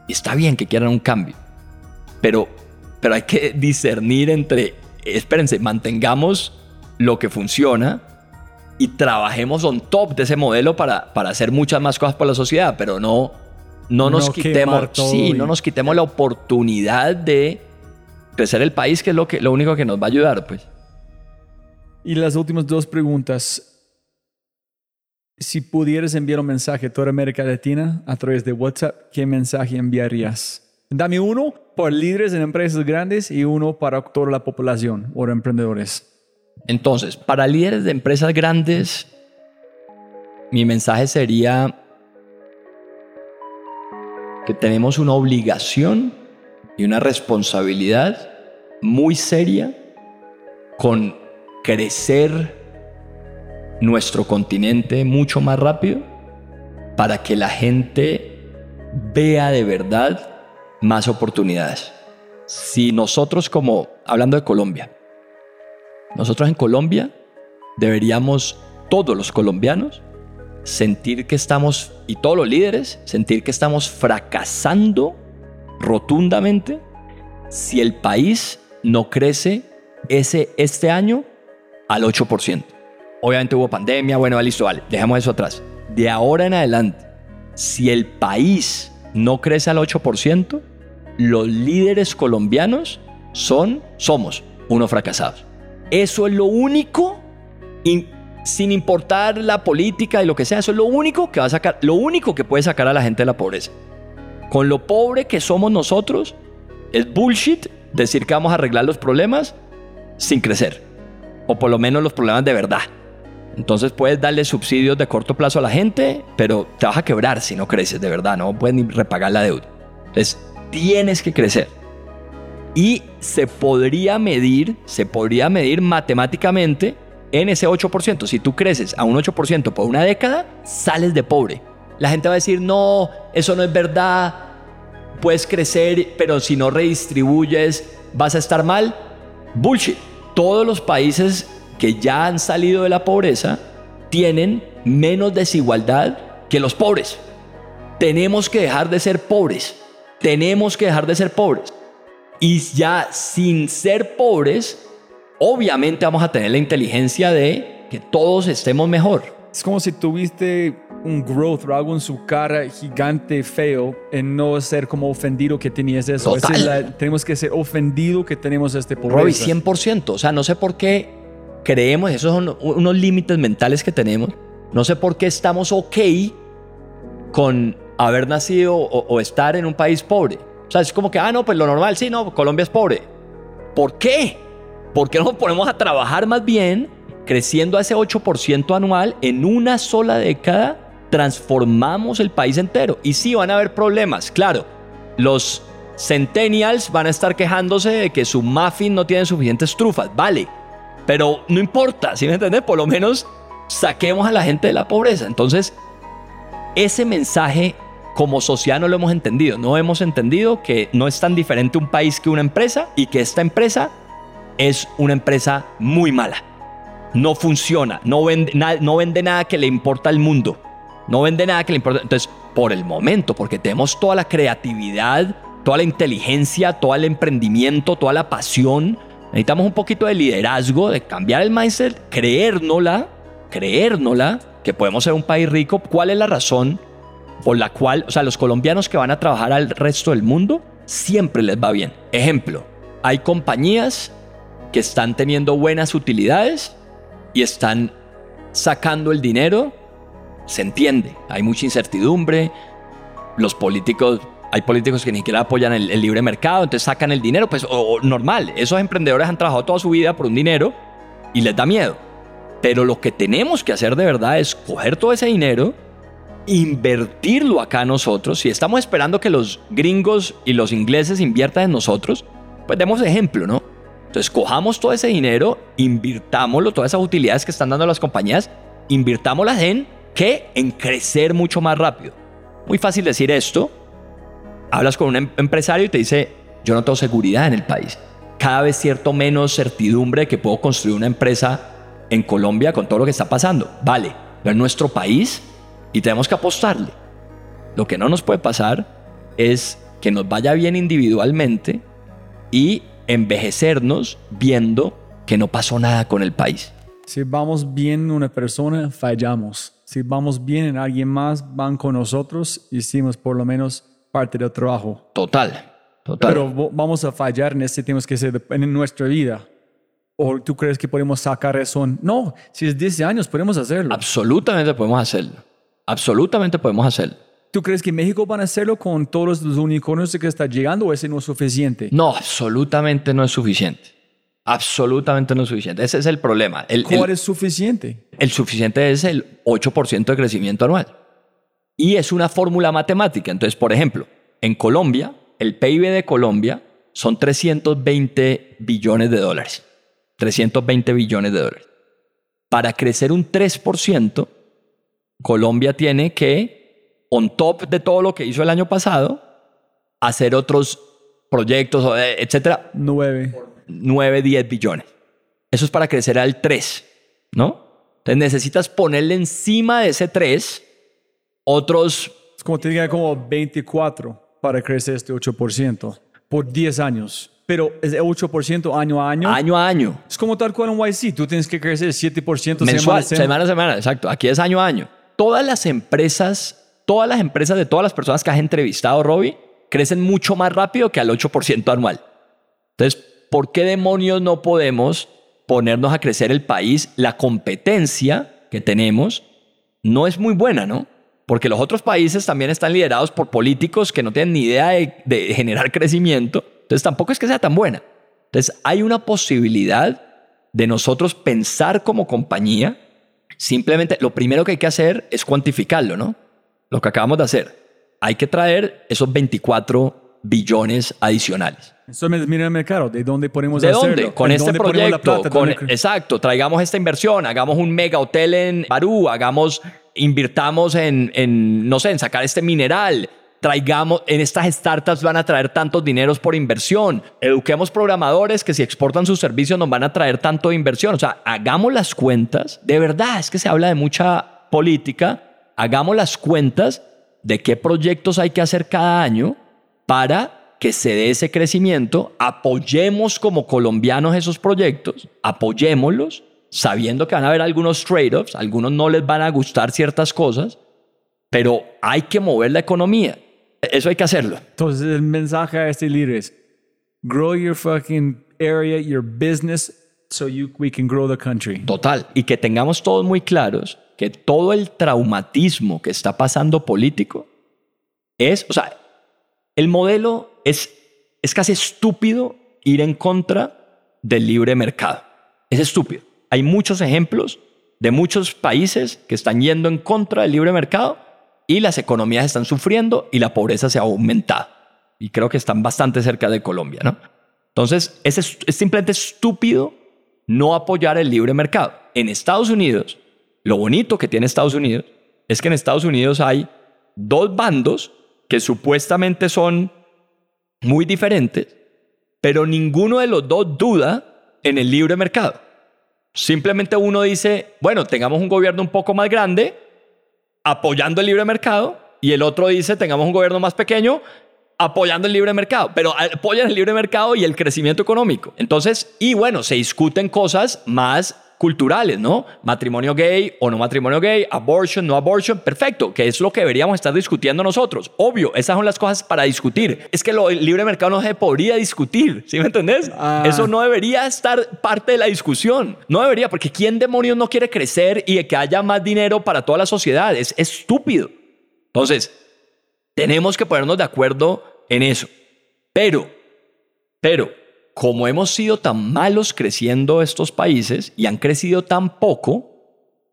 Está bien que quieran un cambio, pero, pero hay que discernir entre, espérense, mantengamos lo que funciona y trabajemos on top de ese modelo para, para hacer muchas más cosas por la sociedad, pero no no nos quitemos, sí, no nos quitemos la oportunidad de crecer el país, que es lo, que, lo único que nos va a ayudar, pues. Y las últimas dos preguntas. Si pudieras enviar un mensaje a toda América Latina a través de WhatsApp, ¿qué mensaje enviarías? Dame uno por líderes en empresas grandes y uno para toda la población o emprendedores. Entonces, para líderes de empresas grandes, mi mensaje sería que tenemos una obligación y una responsabilidad muy seria con crecer nuestro continente mucho más rápido para que la gente vea de verdad más oportunidades. Si nosotros como, hablando de Colombia, nosotros en Colombia deberíamos, todos los colombianos, sentir que estamos, y todos los líderes, sentir que estamos fracasando rotundamente si el país no crece ese, este año al 8%. Obviamente hubo pandemia, bueno, listo, vale, dejemos eso atrás. De ahora en adelante, si el país no crece al 8%, los líderes colombianos son, somos unos fracasados. Eso es lo único, sin importar la política y lo que sea, eso es lo único que va a sacar, lo único que puede sacar a la gente de la pobreza. Con lo pobre que somos nosotros, es bullshit decir que vamos a arreglar los problemas sin crecer. O por lo menos los problemas de verdad. Entonces puedes darle subsidios de corto plazo a la gente, pero te vas a quebrar si no creces de verdad, no puedes ni repagar la deuda. Entonces tienes que crecer y se podría medir, se podría medir matemáticamente en ese 8%. Si tú creces a un 8% por una década, sales de pobre. La gente va a decir, no, eso no es verdad, puedes crecer, pero si no redistribuyes, vas a estar mal. Bullshit. Todos los países que ya han salido de la pobreza tienen menos desigualdad que los pobres. Tenemos que dejar de ser pobres. Tenemos que dejar de ser pobres y ya sin ser pobres, obviamente vamos a tener la inteligencia de que todos estemos mejor. Es como si tuviste un growth o algo en su cara gigante, feo, en no ser como ofendido que tenías eso. tenemos que ser ofendido que tenemos este pobreza. Robbie, 100%. O sea, no sé por qué creemos, esos son unos límites mentales que tenemos. No sé por qué estamos ok con haber nacido o estar en un país pobre. O sea, es como que, ah, no, pues lo normal, sí, no, Colombia es pobre. ¿Por qué? ¿Por qué no nos ponemos a trabajar más bien creciendo a ese 8% anual en una sola década? Transformamos el país entero. Y sí, van a haber problemas, claro. Los centennials van a estar quejándose de que su muffin no tiene suficientes trufas, vale. Pero no importa, ¿sí me entiendes? Por lo menos saquemos a la gente de la pobreza. Entonces, ese mensaje como sociedad no lo hemos entendido. No hemos entendido que no es tan diferente un país que una empresa y que esta empresa es una empresa muy mala. No funciona, no vende, no vende nada que le importa al mundo. No vende nada que le importa. Entonces, por el momento, porque tenemos toda la creatividad, toda la inteligencia, todo el emprendimiento, toda la pasión, necesitamos un poquito de liderazgo, de cambiar el mindset, creérnosla, creérnosla, que podemos ser un país rico. ¿Cuál es la razón? por la cual, o sea, los colombianos que van a trabajar al resto del mundo, siempre les va bien. Ejemplo, hay compañías que están teniendo buenas utilidades y están sacando el dinero, se entiende, hay mucha incertidumbre, los políticos, hay políticos que ni siquiera apoyan el, libre mercado, entonces sacan el dinero, pues normal, esos emprendedores han trabajado toda su vida por un dinero y les da miedo. Pero lo que tenemos que hacer de verdad es coger todo ese dinero, invertirlo acá nosotros, si estamos esperando que los gringos y los ingleses inviertan en nosotros, pues demos ejemplo, ¿no? Entonces cojamos todo ese dinero, invirtámoslo, todas esas utilidades que están dando las compañías, invirtámoslas en qué? En crecer mucho más rápido. Muy fácil decir esto. Hablas con un em-, empresario y te dice, yo no tengo seguridad en el país. Cada vez cierto menos certidumbre que puedo construir una empresa en Colombia con todo lo que está pasando. Vale, pero en nuestro país y tenemos que apostarle. Lo que no nos puede pasar es que nos vaya bien individualmente y envejecernos viendo que no pasó nada con el país. Si vamos bien en una persona, fallamos. Si vamos bien en alguien más, van con nosotros, hicimos por lo menos parte del trabajo. Total, total. Pero vamos a fallar en este tema que ser en nuestra vida. ¿O tú crees que podemos sacar eso? No, si es 10 años podemos hacerlo. Absolutamente podemos hacerlo. Absolutamente podemos hacerlo. ¿Tú crees que México van a hacerlo con todos los unicornios que están llegando o ese no es suficiente? No, absolutamente no es suficiente. Absolutamente no es suficiente. Ese es el problema. El, ¿Cuál el- es suficiente? el suficiente es el 8% de crecimiento anual. Y es una fórmula matemática. Entonces, por ejemplo, en Colombia, el PIB de Colombia son 320 billones de dólares. 320 billones de dólares. Para crecer un 3%, Colombia tiene que, on top de todo lo que hizo el año pasado, hacer otros proyectos, eh, etcétera, Nueve. 9, 10 billones. Eso es para crecer al 3, ¿no? Entonces necesitas ponerle encima de ese 3 otros, Es como te diga como 24 para crecer este 8% por 10 años. Pero es 8% año a año. año a año, Es como tal cual en YC. Tú tienes que crecer 7% mensual, semana a semana a semana, exacto. Aquí es año a año. Todas las empresas, todas las empresas de todas las personas que has entrevistado, Robbie, crecen mucho más rápido que al 8% anual. Entonces, ¿por qué demonios no podemos ponernos a crecer el país? La competencia que tenemos no es muy buena, ¿no? Porque los otros países también están liderados por políticos que no tienen ni idea de, de generar crecimiento. Entonces, tampoco es que sea tan buena. Entonces, hay una posibilidad de nosotros pensar como compañía. Simplemente, lo primero que hay que hacer es cuantificarlo, ¿no? Lo que acabamos de hacer. Hay que traer esos 24 billones adicionales. Eso me mira el mercado. ¿De dónde podemos ¿De hacerlo? dónde? Con ¿En este dónde proyecto. plata? con- ¿Dónde cre- exacto, traigamos esta inversión, hagamos un mega hotel en Barú, hagamos, invirtamos en, en, no sé, en sacar este mineral. Traigamos, en estas startups van a traer tantos dineros por inversión. Eduquemos programadores que si exportan sus servicios nos van a traer tanto de inversión. O sea, hagamos las cuentas. De verdad, es que se habla de mucha política. Hagamos las cuentas de qué proyectos hay que hacer cada año para que se dé ese crecimiento, apoyemos como colombianos esos proyectos, apoyémoslos, sabiendo que van a haber algunos trade-offs, algunos no les van a gustar ciertas cosas, pero hay que mover la economía. Eso hay que hacerlo. Entonces, el mensaje a este líder es: grow your fucking area, your business, so you, we can grow the country. Total. Y que tengamos todos muy claros que todo el traumatismo que está pasando político es, o sea, el modelo es, es casi estúpido ir en contra del libre mercado. Es estúpido. Hay muchos ejemplos de muchos países que están yendo en contra del libre mercado y las economías están sufriendo y la pobreza se ha aumentado. Y creo que están bastante cerca de Colombia, ¿no? Entonces, es, es simplemente estúpido no apoyar el libre mercado. En Estados Unidos, lo bonito que tiene Estados Unidos es que en Estados Unidos hay dos bandos que supuestamente son muy diferentes, pero ninguno de los dos duda en el libre mercado. Simplemente uno dice, bueno, tengamos un gobierno un poco más grande apoyando el libre mercado y el otro dice, tengamos un gobierno más pequeño apoyando el libre mercado, pero apoyan el libre mercado y el crecimiento económico. Entonces, y bueno, se discuten cosas más culturales, ¿no? Matrimonio gay o no matrimonio gay, abortion, no abortion, perfecto, que es lo que deberíamos estar discutiendo nosotros. Obvio, esas son las cosas para discutir. Es que lo, el libre mercado no se podría discutir, ¿sí me entendés? Ah. Eso no debería estar parte de la discusión. No debería, porque ¿quién demonios no quiere crecer y que haya más dinero para toda la sociedad? Es estúpido. Entonces, tenemos que ponernos de acuerdo en eso. Pero, pero, como hemos sido tan malos creciendo estos países y han crecido tan poco,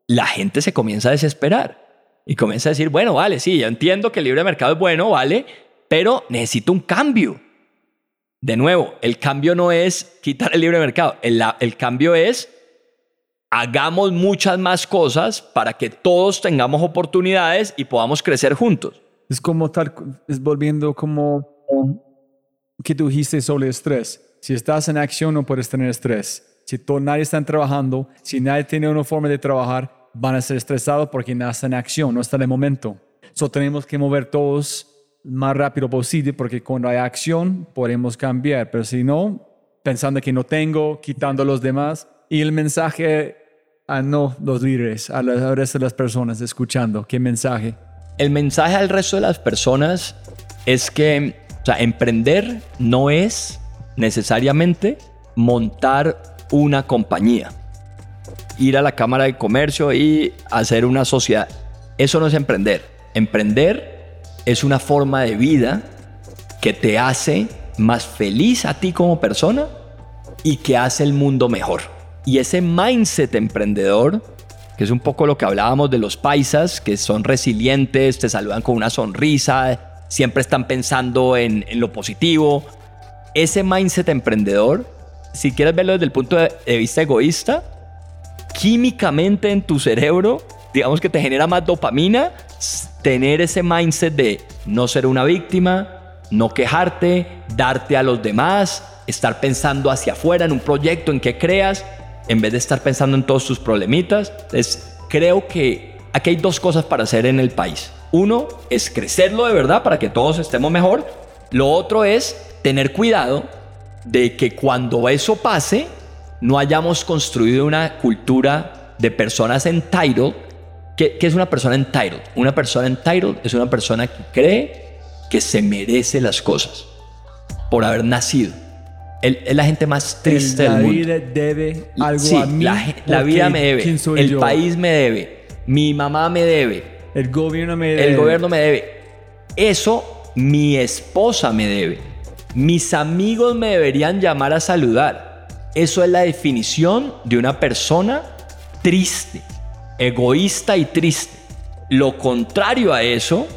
la gente se comienza a desesperar y comienza a decir, bueno, vale, sí, yo entiendo que el libre mercado es bueno, vale, pero necesito un cambio. De nuevo, el cambio no es quitar el libre mercado, el, cambio es hagamos muchas más cosas para que todos tengamos oportunidades y podamos crecer juntos. Es como tal, es volviendo como que tú dijiste sobre estrés. Si estás en acción no puedes tener estrés. Si todo, nadie está trabajando, si nadie tiene una forma de trabajar, van a ser estresados porque nadie está en acción, no está en el momento. So tenemos que mover todos más rápido posible porque cuando hay acción podemos cambiar, pero si no, pensando que no tengo, quitando a los demás. Y el mensaje a no los líderes, a la- al resto de las personas escuchando, ¿qué mensaje? El mensaje al resto de las personas es que, o emprender no es necesariamente montar una compañía, ir a la Cámara de Comercio y hacer una sociedad. Eso no es emprender. Emprender es una forma de vida que te hace más feliz a ti como persona y que hace el mundo mejor. Y ese mindset emprendedor, que es un poco lo que hablábamos de los paisas, que son resilientes, te saludan con una sonrisa, siempre están pensando en, en lo positivo. Ese mindset emprendedor, si quieres verlo desde el punto de vista egoísta, químicamente en tu cerebro, digamos que te genera más dopamina, tener ese mindset de no ser una víctima, no quejarte, darte a los demás, estar pensando hacia afuera en un proyecto en que creas, en vez de estar pensando en todos tus problemitas. Entonces, creo que aquí hay dos cosas para hacer en el país. Uno es crecerlo de verdad para que todos estemos mejor. Lo otro es tener cuidado de que cuando eso pase, no hayamos construido una cultura de personas entitled. ¿Qué, ¿Qué es una persona entitled? Una persona entitled es una persona que cree que se merece las cosas por haber nacido. Él es la gente más triste la del mundo. vida debe algo Sí, a mí. la, la vida me debe, ¿quién soy el yo? país me debe, mi mamá me debe, el gobierno me debe. el gobierno me debe. Eso mi esposa me debe. Mis amigos me deberían llamar a saludar. Eso es la definición de una persona triste, egoísta y triste. Lo contrario a eso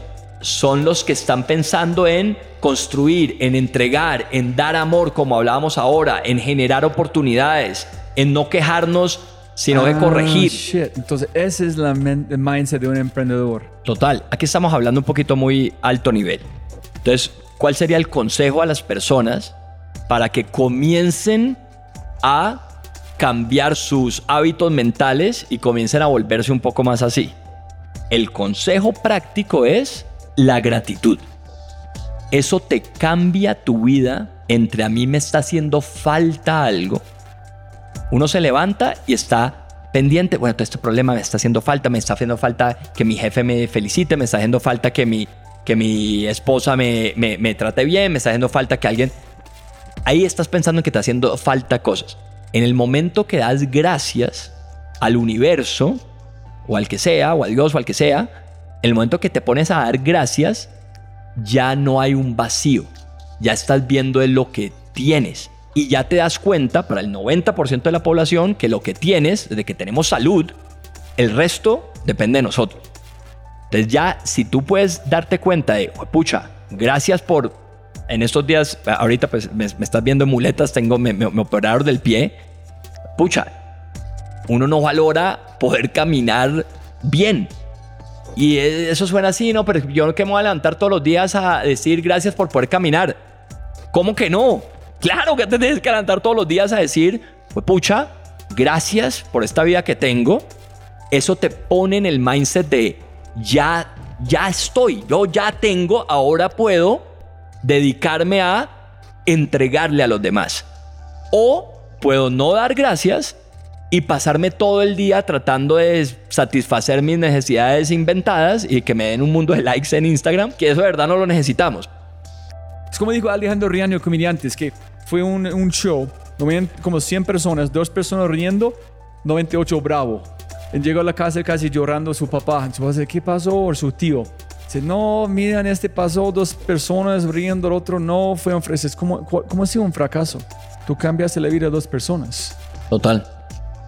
son los que están pensando en construir, en entregar, en dar amor, como hablábamos ahora, en generar oportunidades, en no quejarnos, sino de Ah, corregir. shit. Entonces, ese es la el mindset de un emprendedor. Total, aquí estamos hablando un poquito muy alto nivel. Entonces, ¿cuál sería el consejo a las personas para que comiencen a cambiar sus hábitos mentales y comiencen a volverse un poco más así? El consejo práctico es la gratitud. Eso te cambia tu vida entre a mí me está haciendo falta algo. Uno se levanta y está pendiente, bueno, todo este problema me está haciendo falta, me está haciendo falta que mi jefe me felicite, me está haciendo falta que mi, que mi esposa me, me, trate bien, me está haciendo falta que alguien... Ahí estás pensando en que te está haciendo falta cosas. En el momento que das gracias al universo, o al que sea, o a Dios, o al que sea, en el momento que te pones a dar gracias, ya no hay un vacío. Ya estás viendo lo que tienes. Y ya te das cuenta, para el 90% de la población, que lo que tienes, desde que tenemos salud, el resto depende de nosotros. Entonces ya, si tú puedes darte cuenta de, pucha, gracias por, en estos días, ahorita pues me, me estás viendo en muletas, tengo, me, me, operaron del pie, pucha, uno no valora poder caminar bien. Y eso suena así, ¿no? Pero yo que me voy a levantar todos los días a decir gracias por poder caminar. ¿Cómo que no? Claro que te tienes que levantar todos los días a decir, pucha, gracias por esta vida que tengo. Eso te pone en el mindset de ya, ya estoy, yo ya tengo, ahora puedo dedicarme a entregarle a los demás. O puedo no dar gracias y pasarme todo el día tratando de satisfacer mis necesidades inventadas y que me den un mundo de likes en Instagram, que eso de verdad no lo necesitamos. Es como dijo Alejandro Riaño, comediantes, que fue un, un show, como 100 personas, dos personas riendo, 98 bravo. Él llegó a la casa casi llorando su papá. Su papá dice, ¿qué pasó? O su tío. Dice, no, miren, este pasó, dos personas riendo, el otro no, fue un fracaso. ¿Cómo, ¿Cómo ha sido un fracaso? Tú cambiaste la vida de dos personas. Total.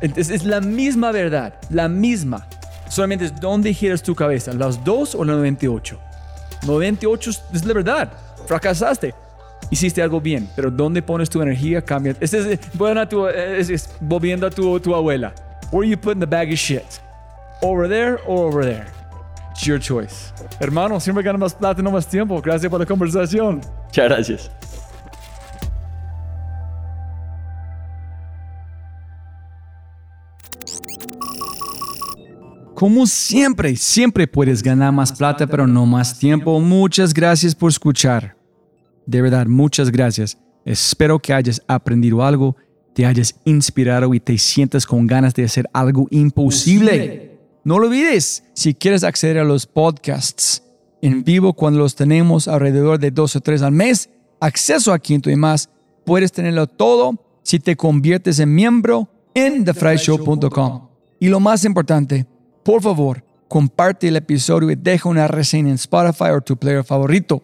Entonces es la misma verdad, la misma. Solamente es dónde giras tu cabeza, las dos o la 98. 98 es la verdad. Fracasaste. Hiciste algo bien, pero dónde pones tu energía cambia. Este es, bueno, tu, es, es volviendo a tu, tu abuela. Where you putting the bag of shit? Over there or over there? It's your choice. Hermano, siempre gana más plata, no más tiempo. Gracias por la conversación. Muchas gracias. Como siempre, siempre puedes ganar más plata, pero no más tiempo. Muchas gracias por escuchar. De verdad, muchas gracias. Espero que hayas aprendido algo, te hayas inspirado y te sientas con ganas de hacer algo imposible. No lo olvides, si quieres acceder a los podcasts en vivo cuando los tenemos alrededor de dos o tres al mes, acceso a Quinto y más, puedes tenerlo todo si te conviertes en miembro en thefryshow.com. Y lo más importante, por favor, comparte el episodio y deja una reseña en Spotify o tu player favorito.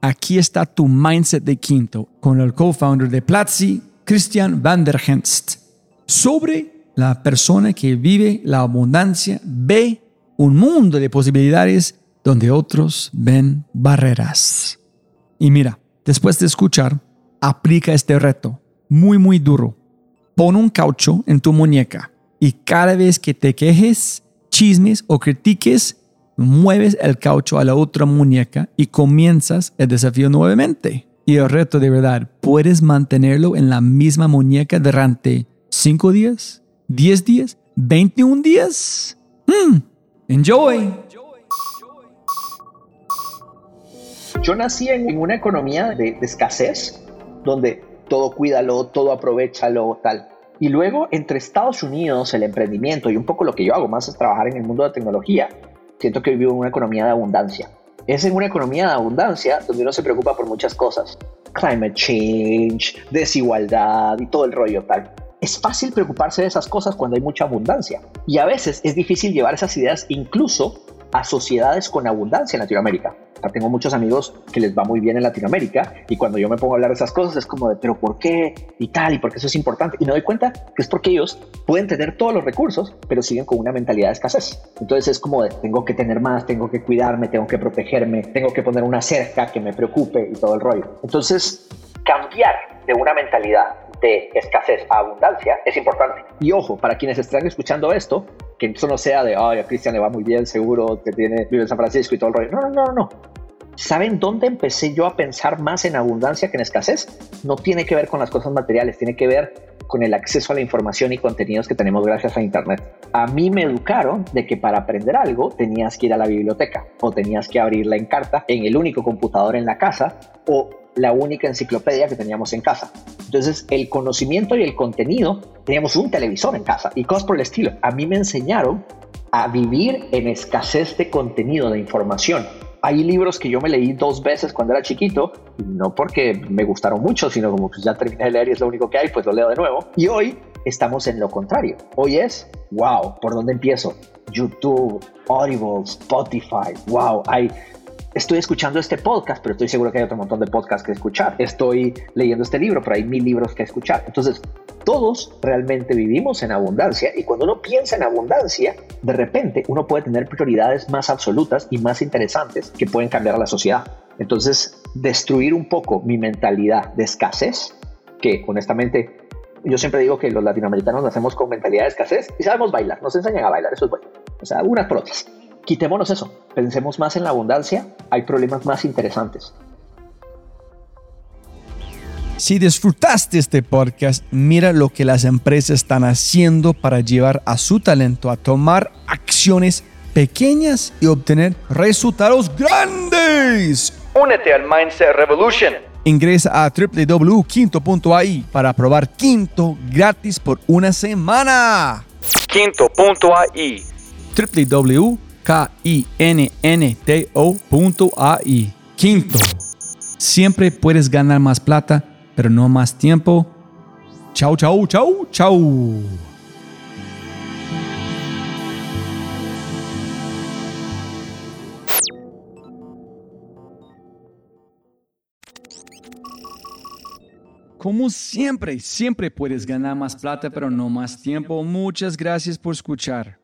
Aquí está tu mindset de quinto con el co-founder de Platzi, Christian van der Henst, sobre la persona que vive la abundancia, ve un mundo de posibilidades donde otros ven barreras. Y mira, después de escuchar, aplica este reto, muy muy duro. Pon un caucho en tu muñeca y cada vez que te quejes, chismes o critiques, mueves el caucho a la otra muñeca y comienzas el desafío nuevamente. Y el reto de verdad, ¿puedes mantenerlo en la misma muñeca durante 5 días, 10 días, 21 días? Hmm, enjoy. Yo nací en una economía de, escasez, donde todo cuídalo, todo aprovechalo, tal. Y luego, entre Estados Unidos, el emprendimiento y un poco lo que yo hago más es trabajar en el mundo de tecnología, siento que vivo en una economía de abundancia. Es en una economía de abundancia donde uno se preocupa por muchas cosas. Climate change, desigualdad y todo el rollo tal. Es fácil preocuparse de esas cosas cuando hay mucha abundancia. Y a veces es difícil llevar esas ideas incluso a sociedades con abundancia en Latinoamérica tengo muchos amigos que les va muy bien en Latinoamérica y cuando yo me pongo a hablar de esas cosas es como de, pero ¿por qué? Y tal, y por qué eso es importante. Y me doy cuenta que es porque ellos pueden tener todos los recursos, pero siguen con una mentalidad de escasez. Entonces es como de, tengo que tener más, tengo que cuidarme, tengo que protegerme, tengo que poner una cerca que me preocupe y todo el rollo. Entonces, cambiar de una mentalidad de escasez a abundancia es importante. Y ojo, para quienes están escuchando esto, que eso no sea de, ay, a Cristian le va muy bien, seguro que tiene, vive en San Francisco y todo el rollo. No, no, no, no. ¿Saben dónde empecé yo a pensar más en abundancia que en escasez? No tiene que ver con las cosas materiales, tiene que ver con el acceso a la información y contenidos que tenemos gracias a Internet. A mí me educaron de que para aprender algo tenías que ir a la biblioteca o tenías que abrirla en carta en el único computador en la casa o la única enciclopedia que teníamos en casa. Entonces, el conocimiento y el contenido, teníamos un televisor en casa y cosas por el estilo. A mí me enseñaron a vivir en escasez de contenido, de información. Hay libros que yo me leí dos veces cuando era chiquito, no porque me gustaron mucho, sino como pues ya terminé de leer y es lo único que hay, pues lo leo de nuevo. Y hoy estamos en lo contrario. Hoy es, wow, ¿por dónde empiezo? YouTube, Audible, Spotify, wow, hay estoy escuchando este podcast, pero estoy seguro que hay otro montón de podcasts que escuchar. Estoy leyendo este libro, pero hay mil libros que escuchar. Entonces, todos realmente vivimos en abundancia y cuando uno piensa en abundancia, de repente uno puede tener prioridades más absolutas y más interesantes que pueden cambiar a la sociedad. Entonces, destruir un poco mi mentalidad de escasez, que honestamente yo siempre digo que los latinoamericanos nacemos con mentalidad de escasez y sabemos bailar, nos enseñan a bailar, eso es bueno. O sea, unas por otras quitémonos eso, pensemos más en la abundancia, hay problemas más interesantes. Si disfrutaste este podcast, mira lo que las empresas están haciendo para llevar a su talento a tomar acciones pequeñas y obtener resultados grandes. Únete al Mindset Revolution. Ingresa a www.quinto.ai para probar Quinto gratis por una semana. Quinto.ai www K-I-N-N-T-O.ai. Quinto, siempre puedes ganar más plata, pero no más tiempo. Chau, chau, chau, chau. Como siempre, siempre puedes ganar más plata, pero no más tiempo. Muchas gracias por escuchar.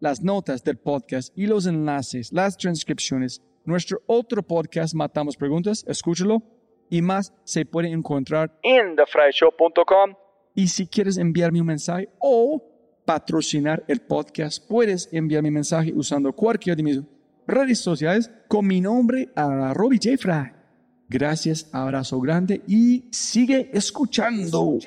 las notas del podcast y los enlaces, las transcripciones. Nuestro otro podcast, Matamos Preguntas, escúchalo y más se puede encontrar en thefryshow.com. Y si quieres enviarme un mensaje o patrocinar el podcast, puedes enviar mi mensaje usando cualquiera de mis redes sociales con mi nombre a Robbie J. Fry. Gracias, abrazo grande y sigue escuchando.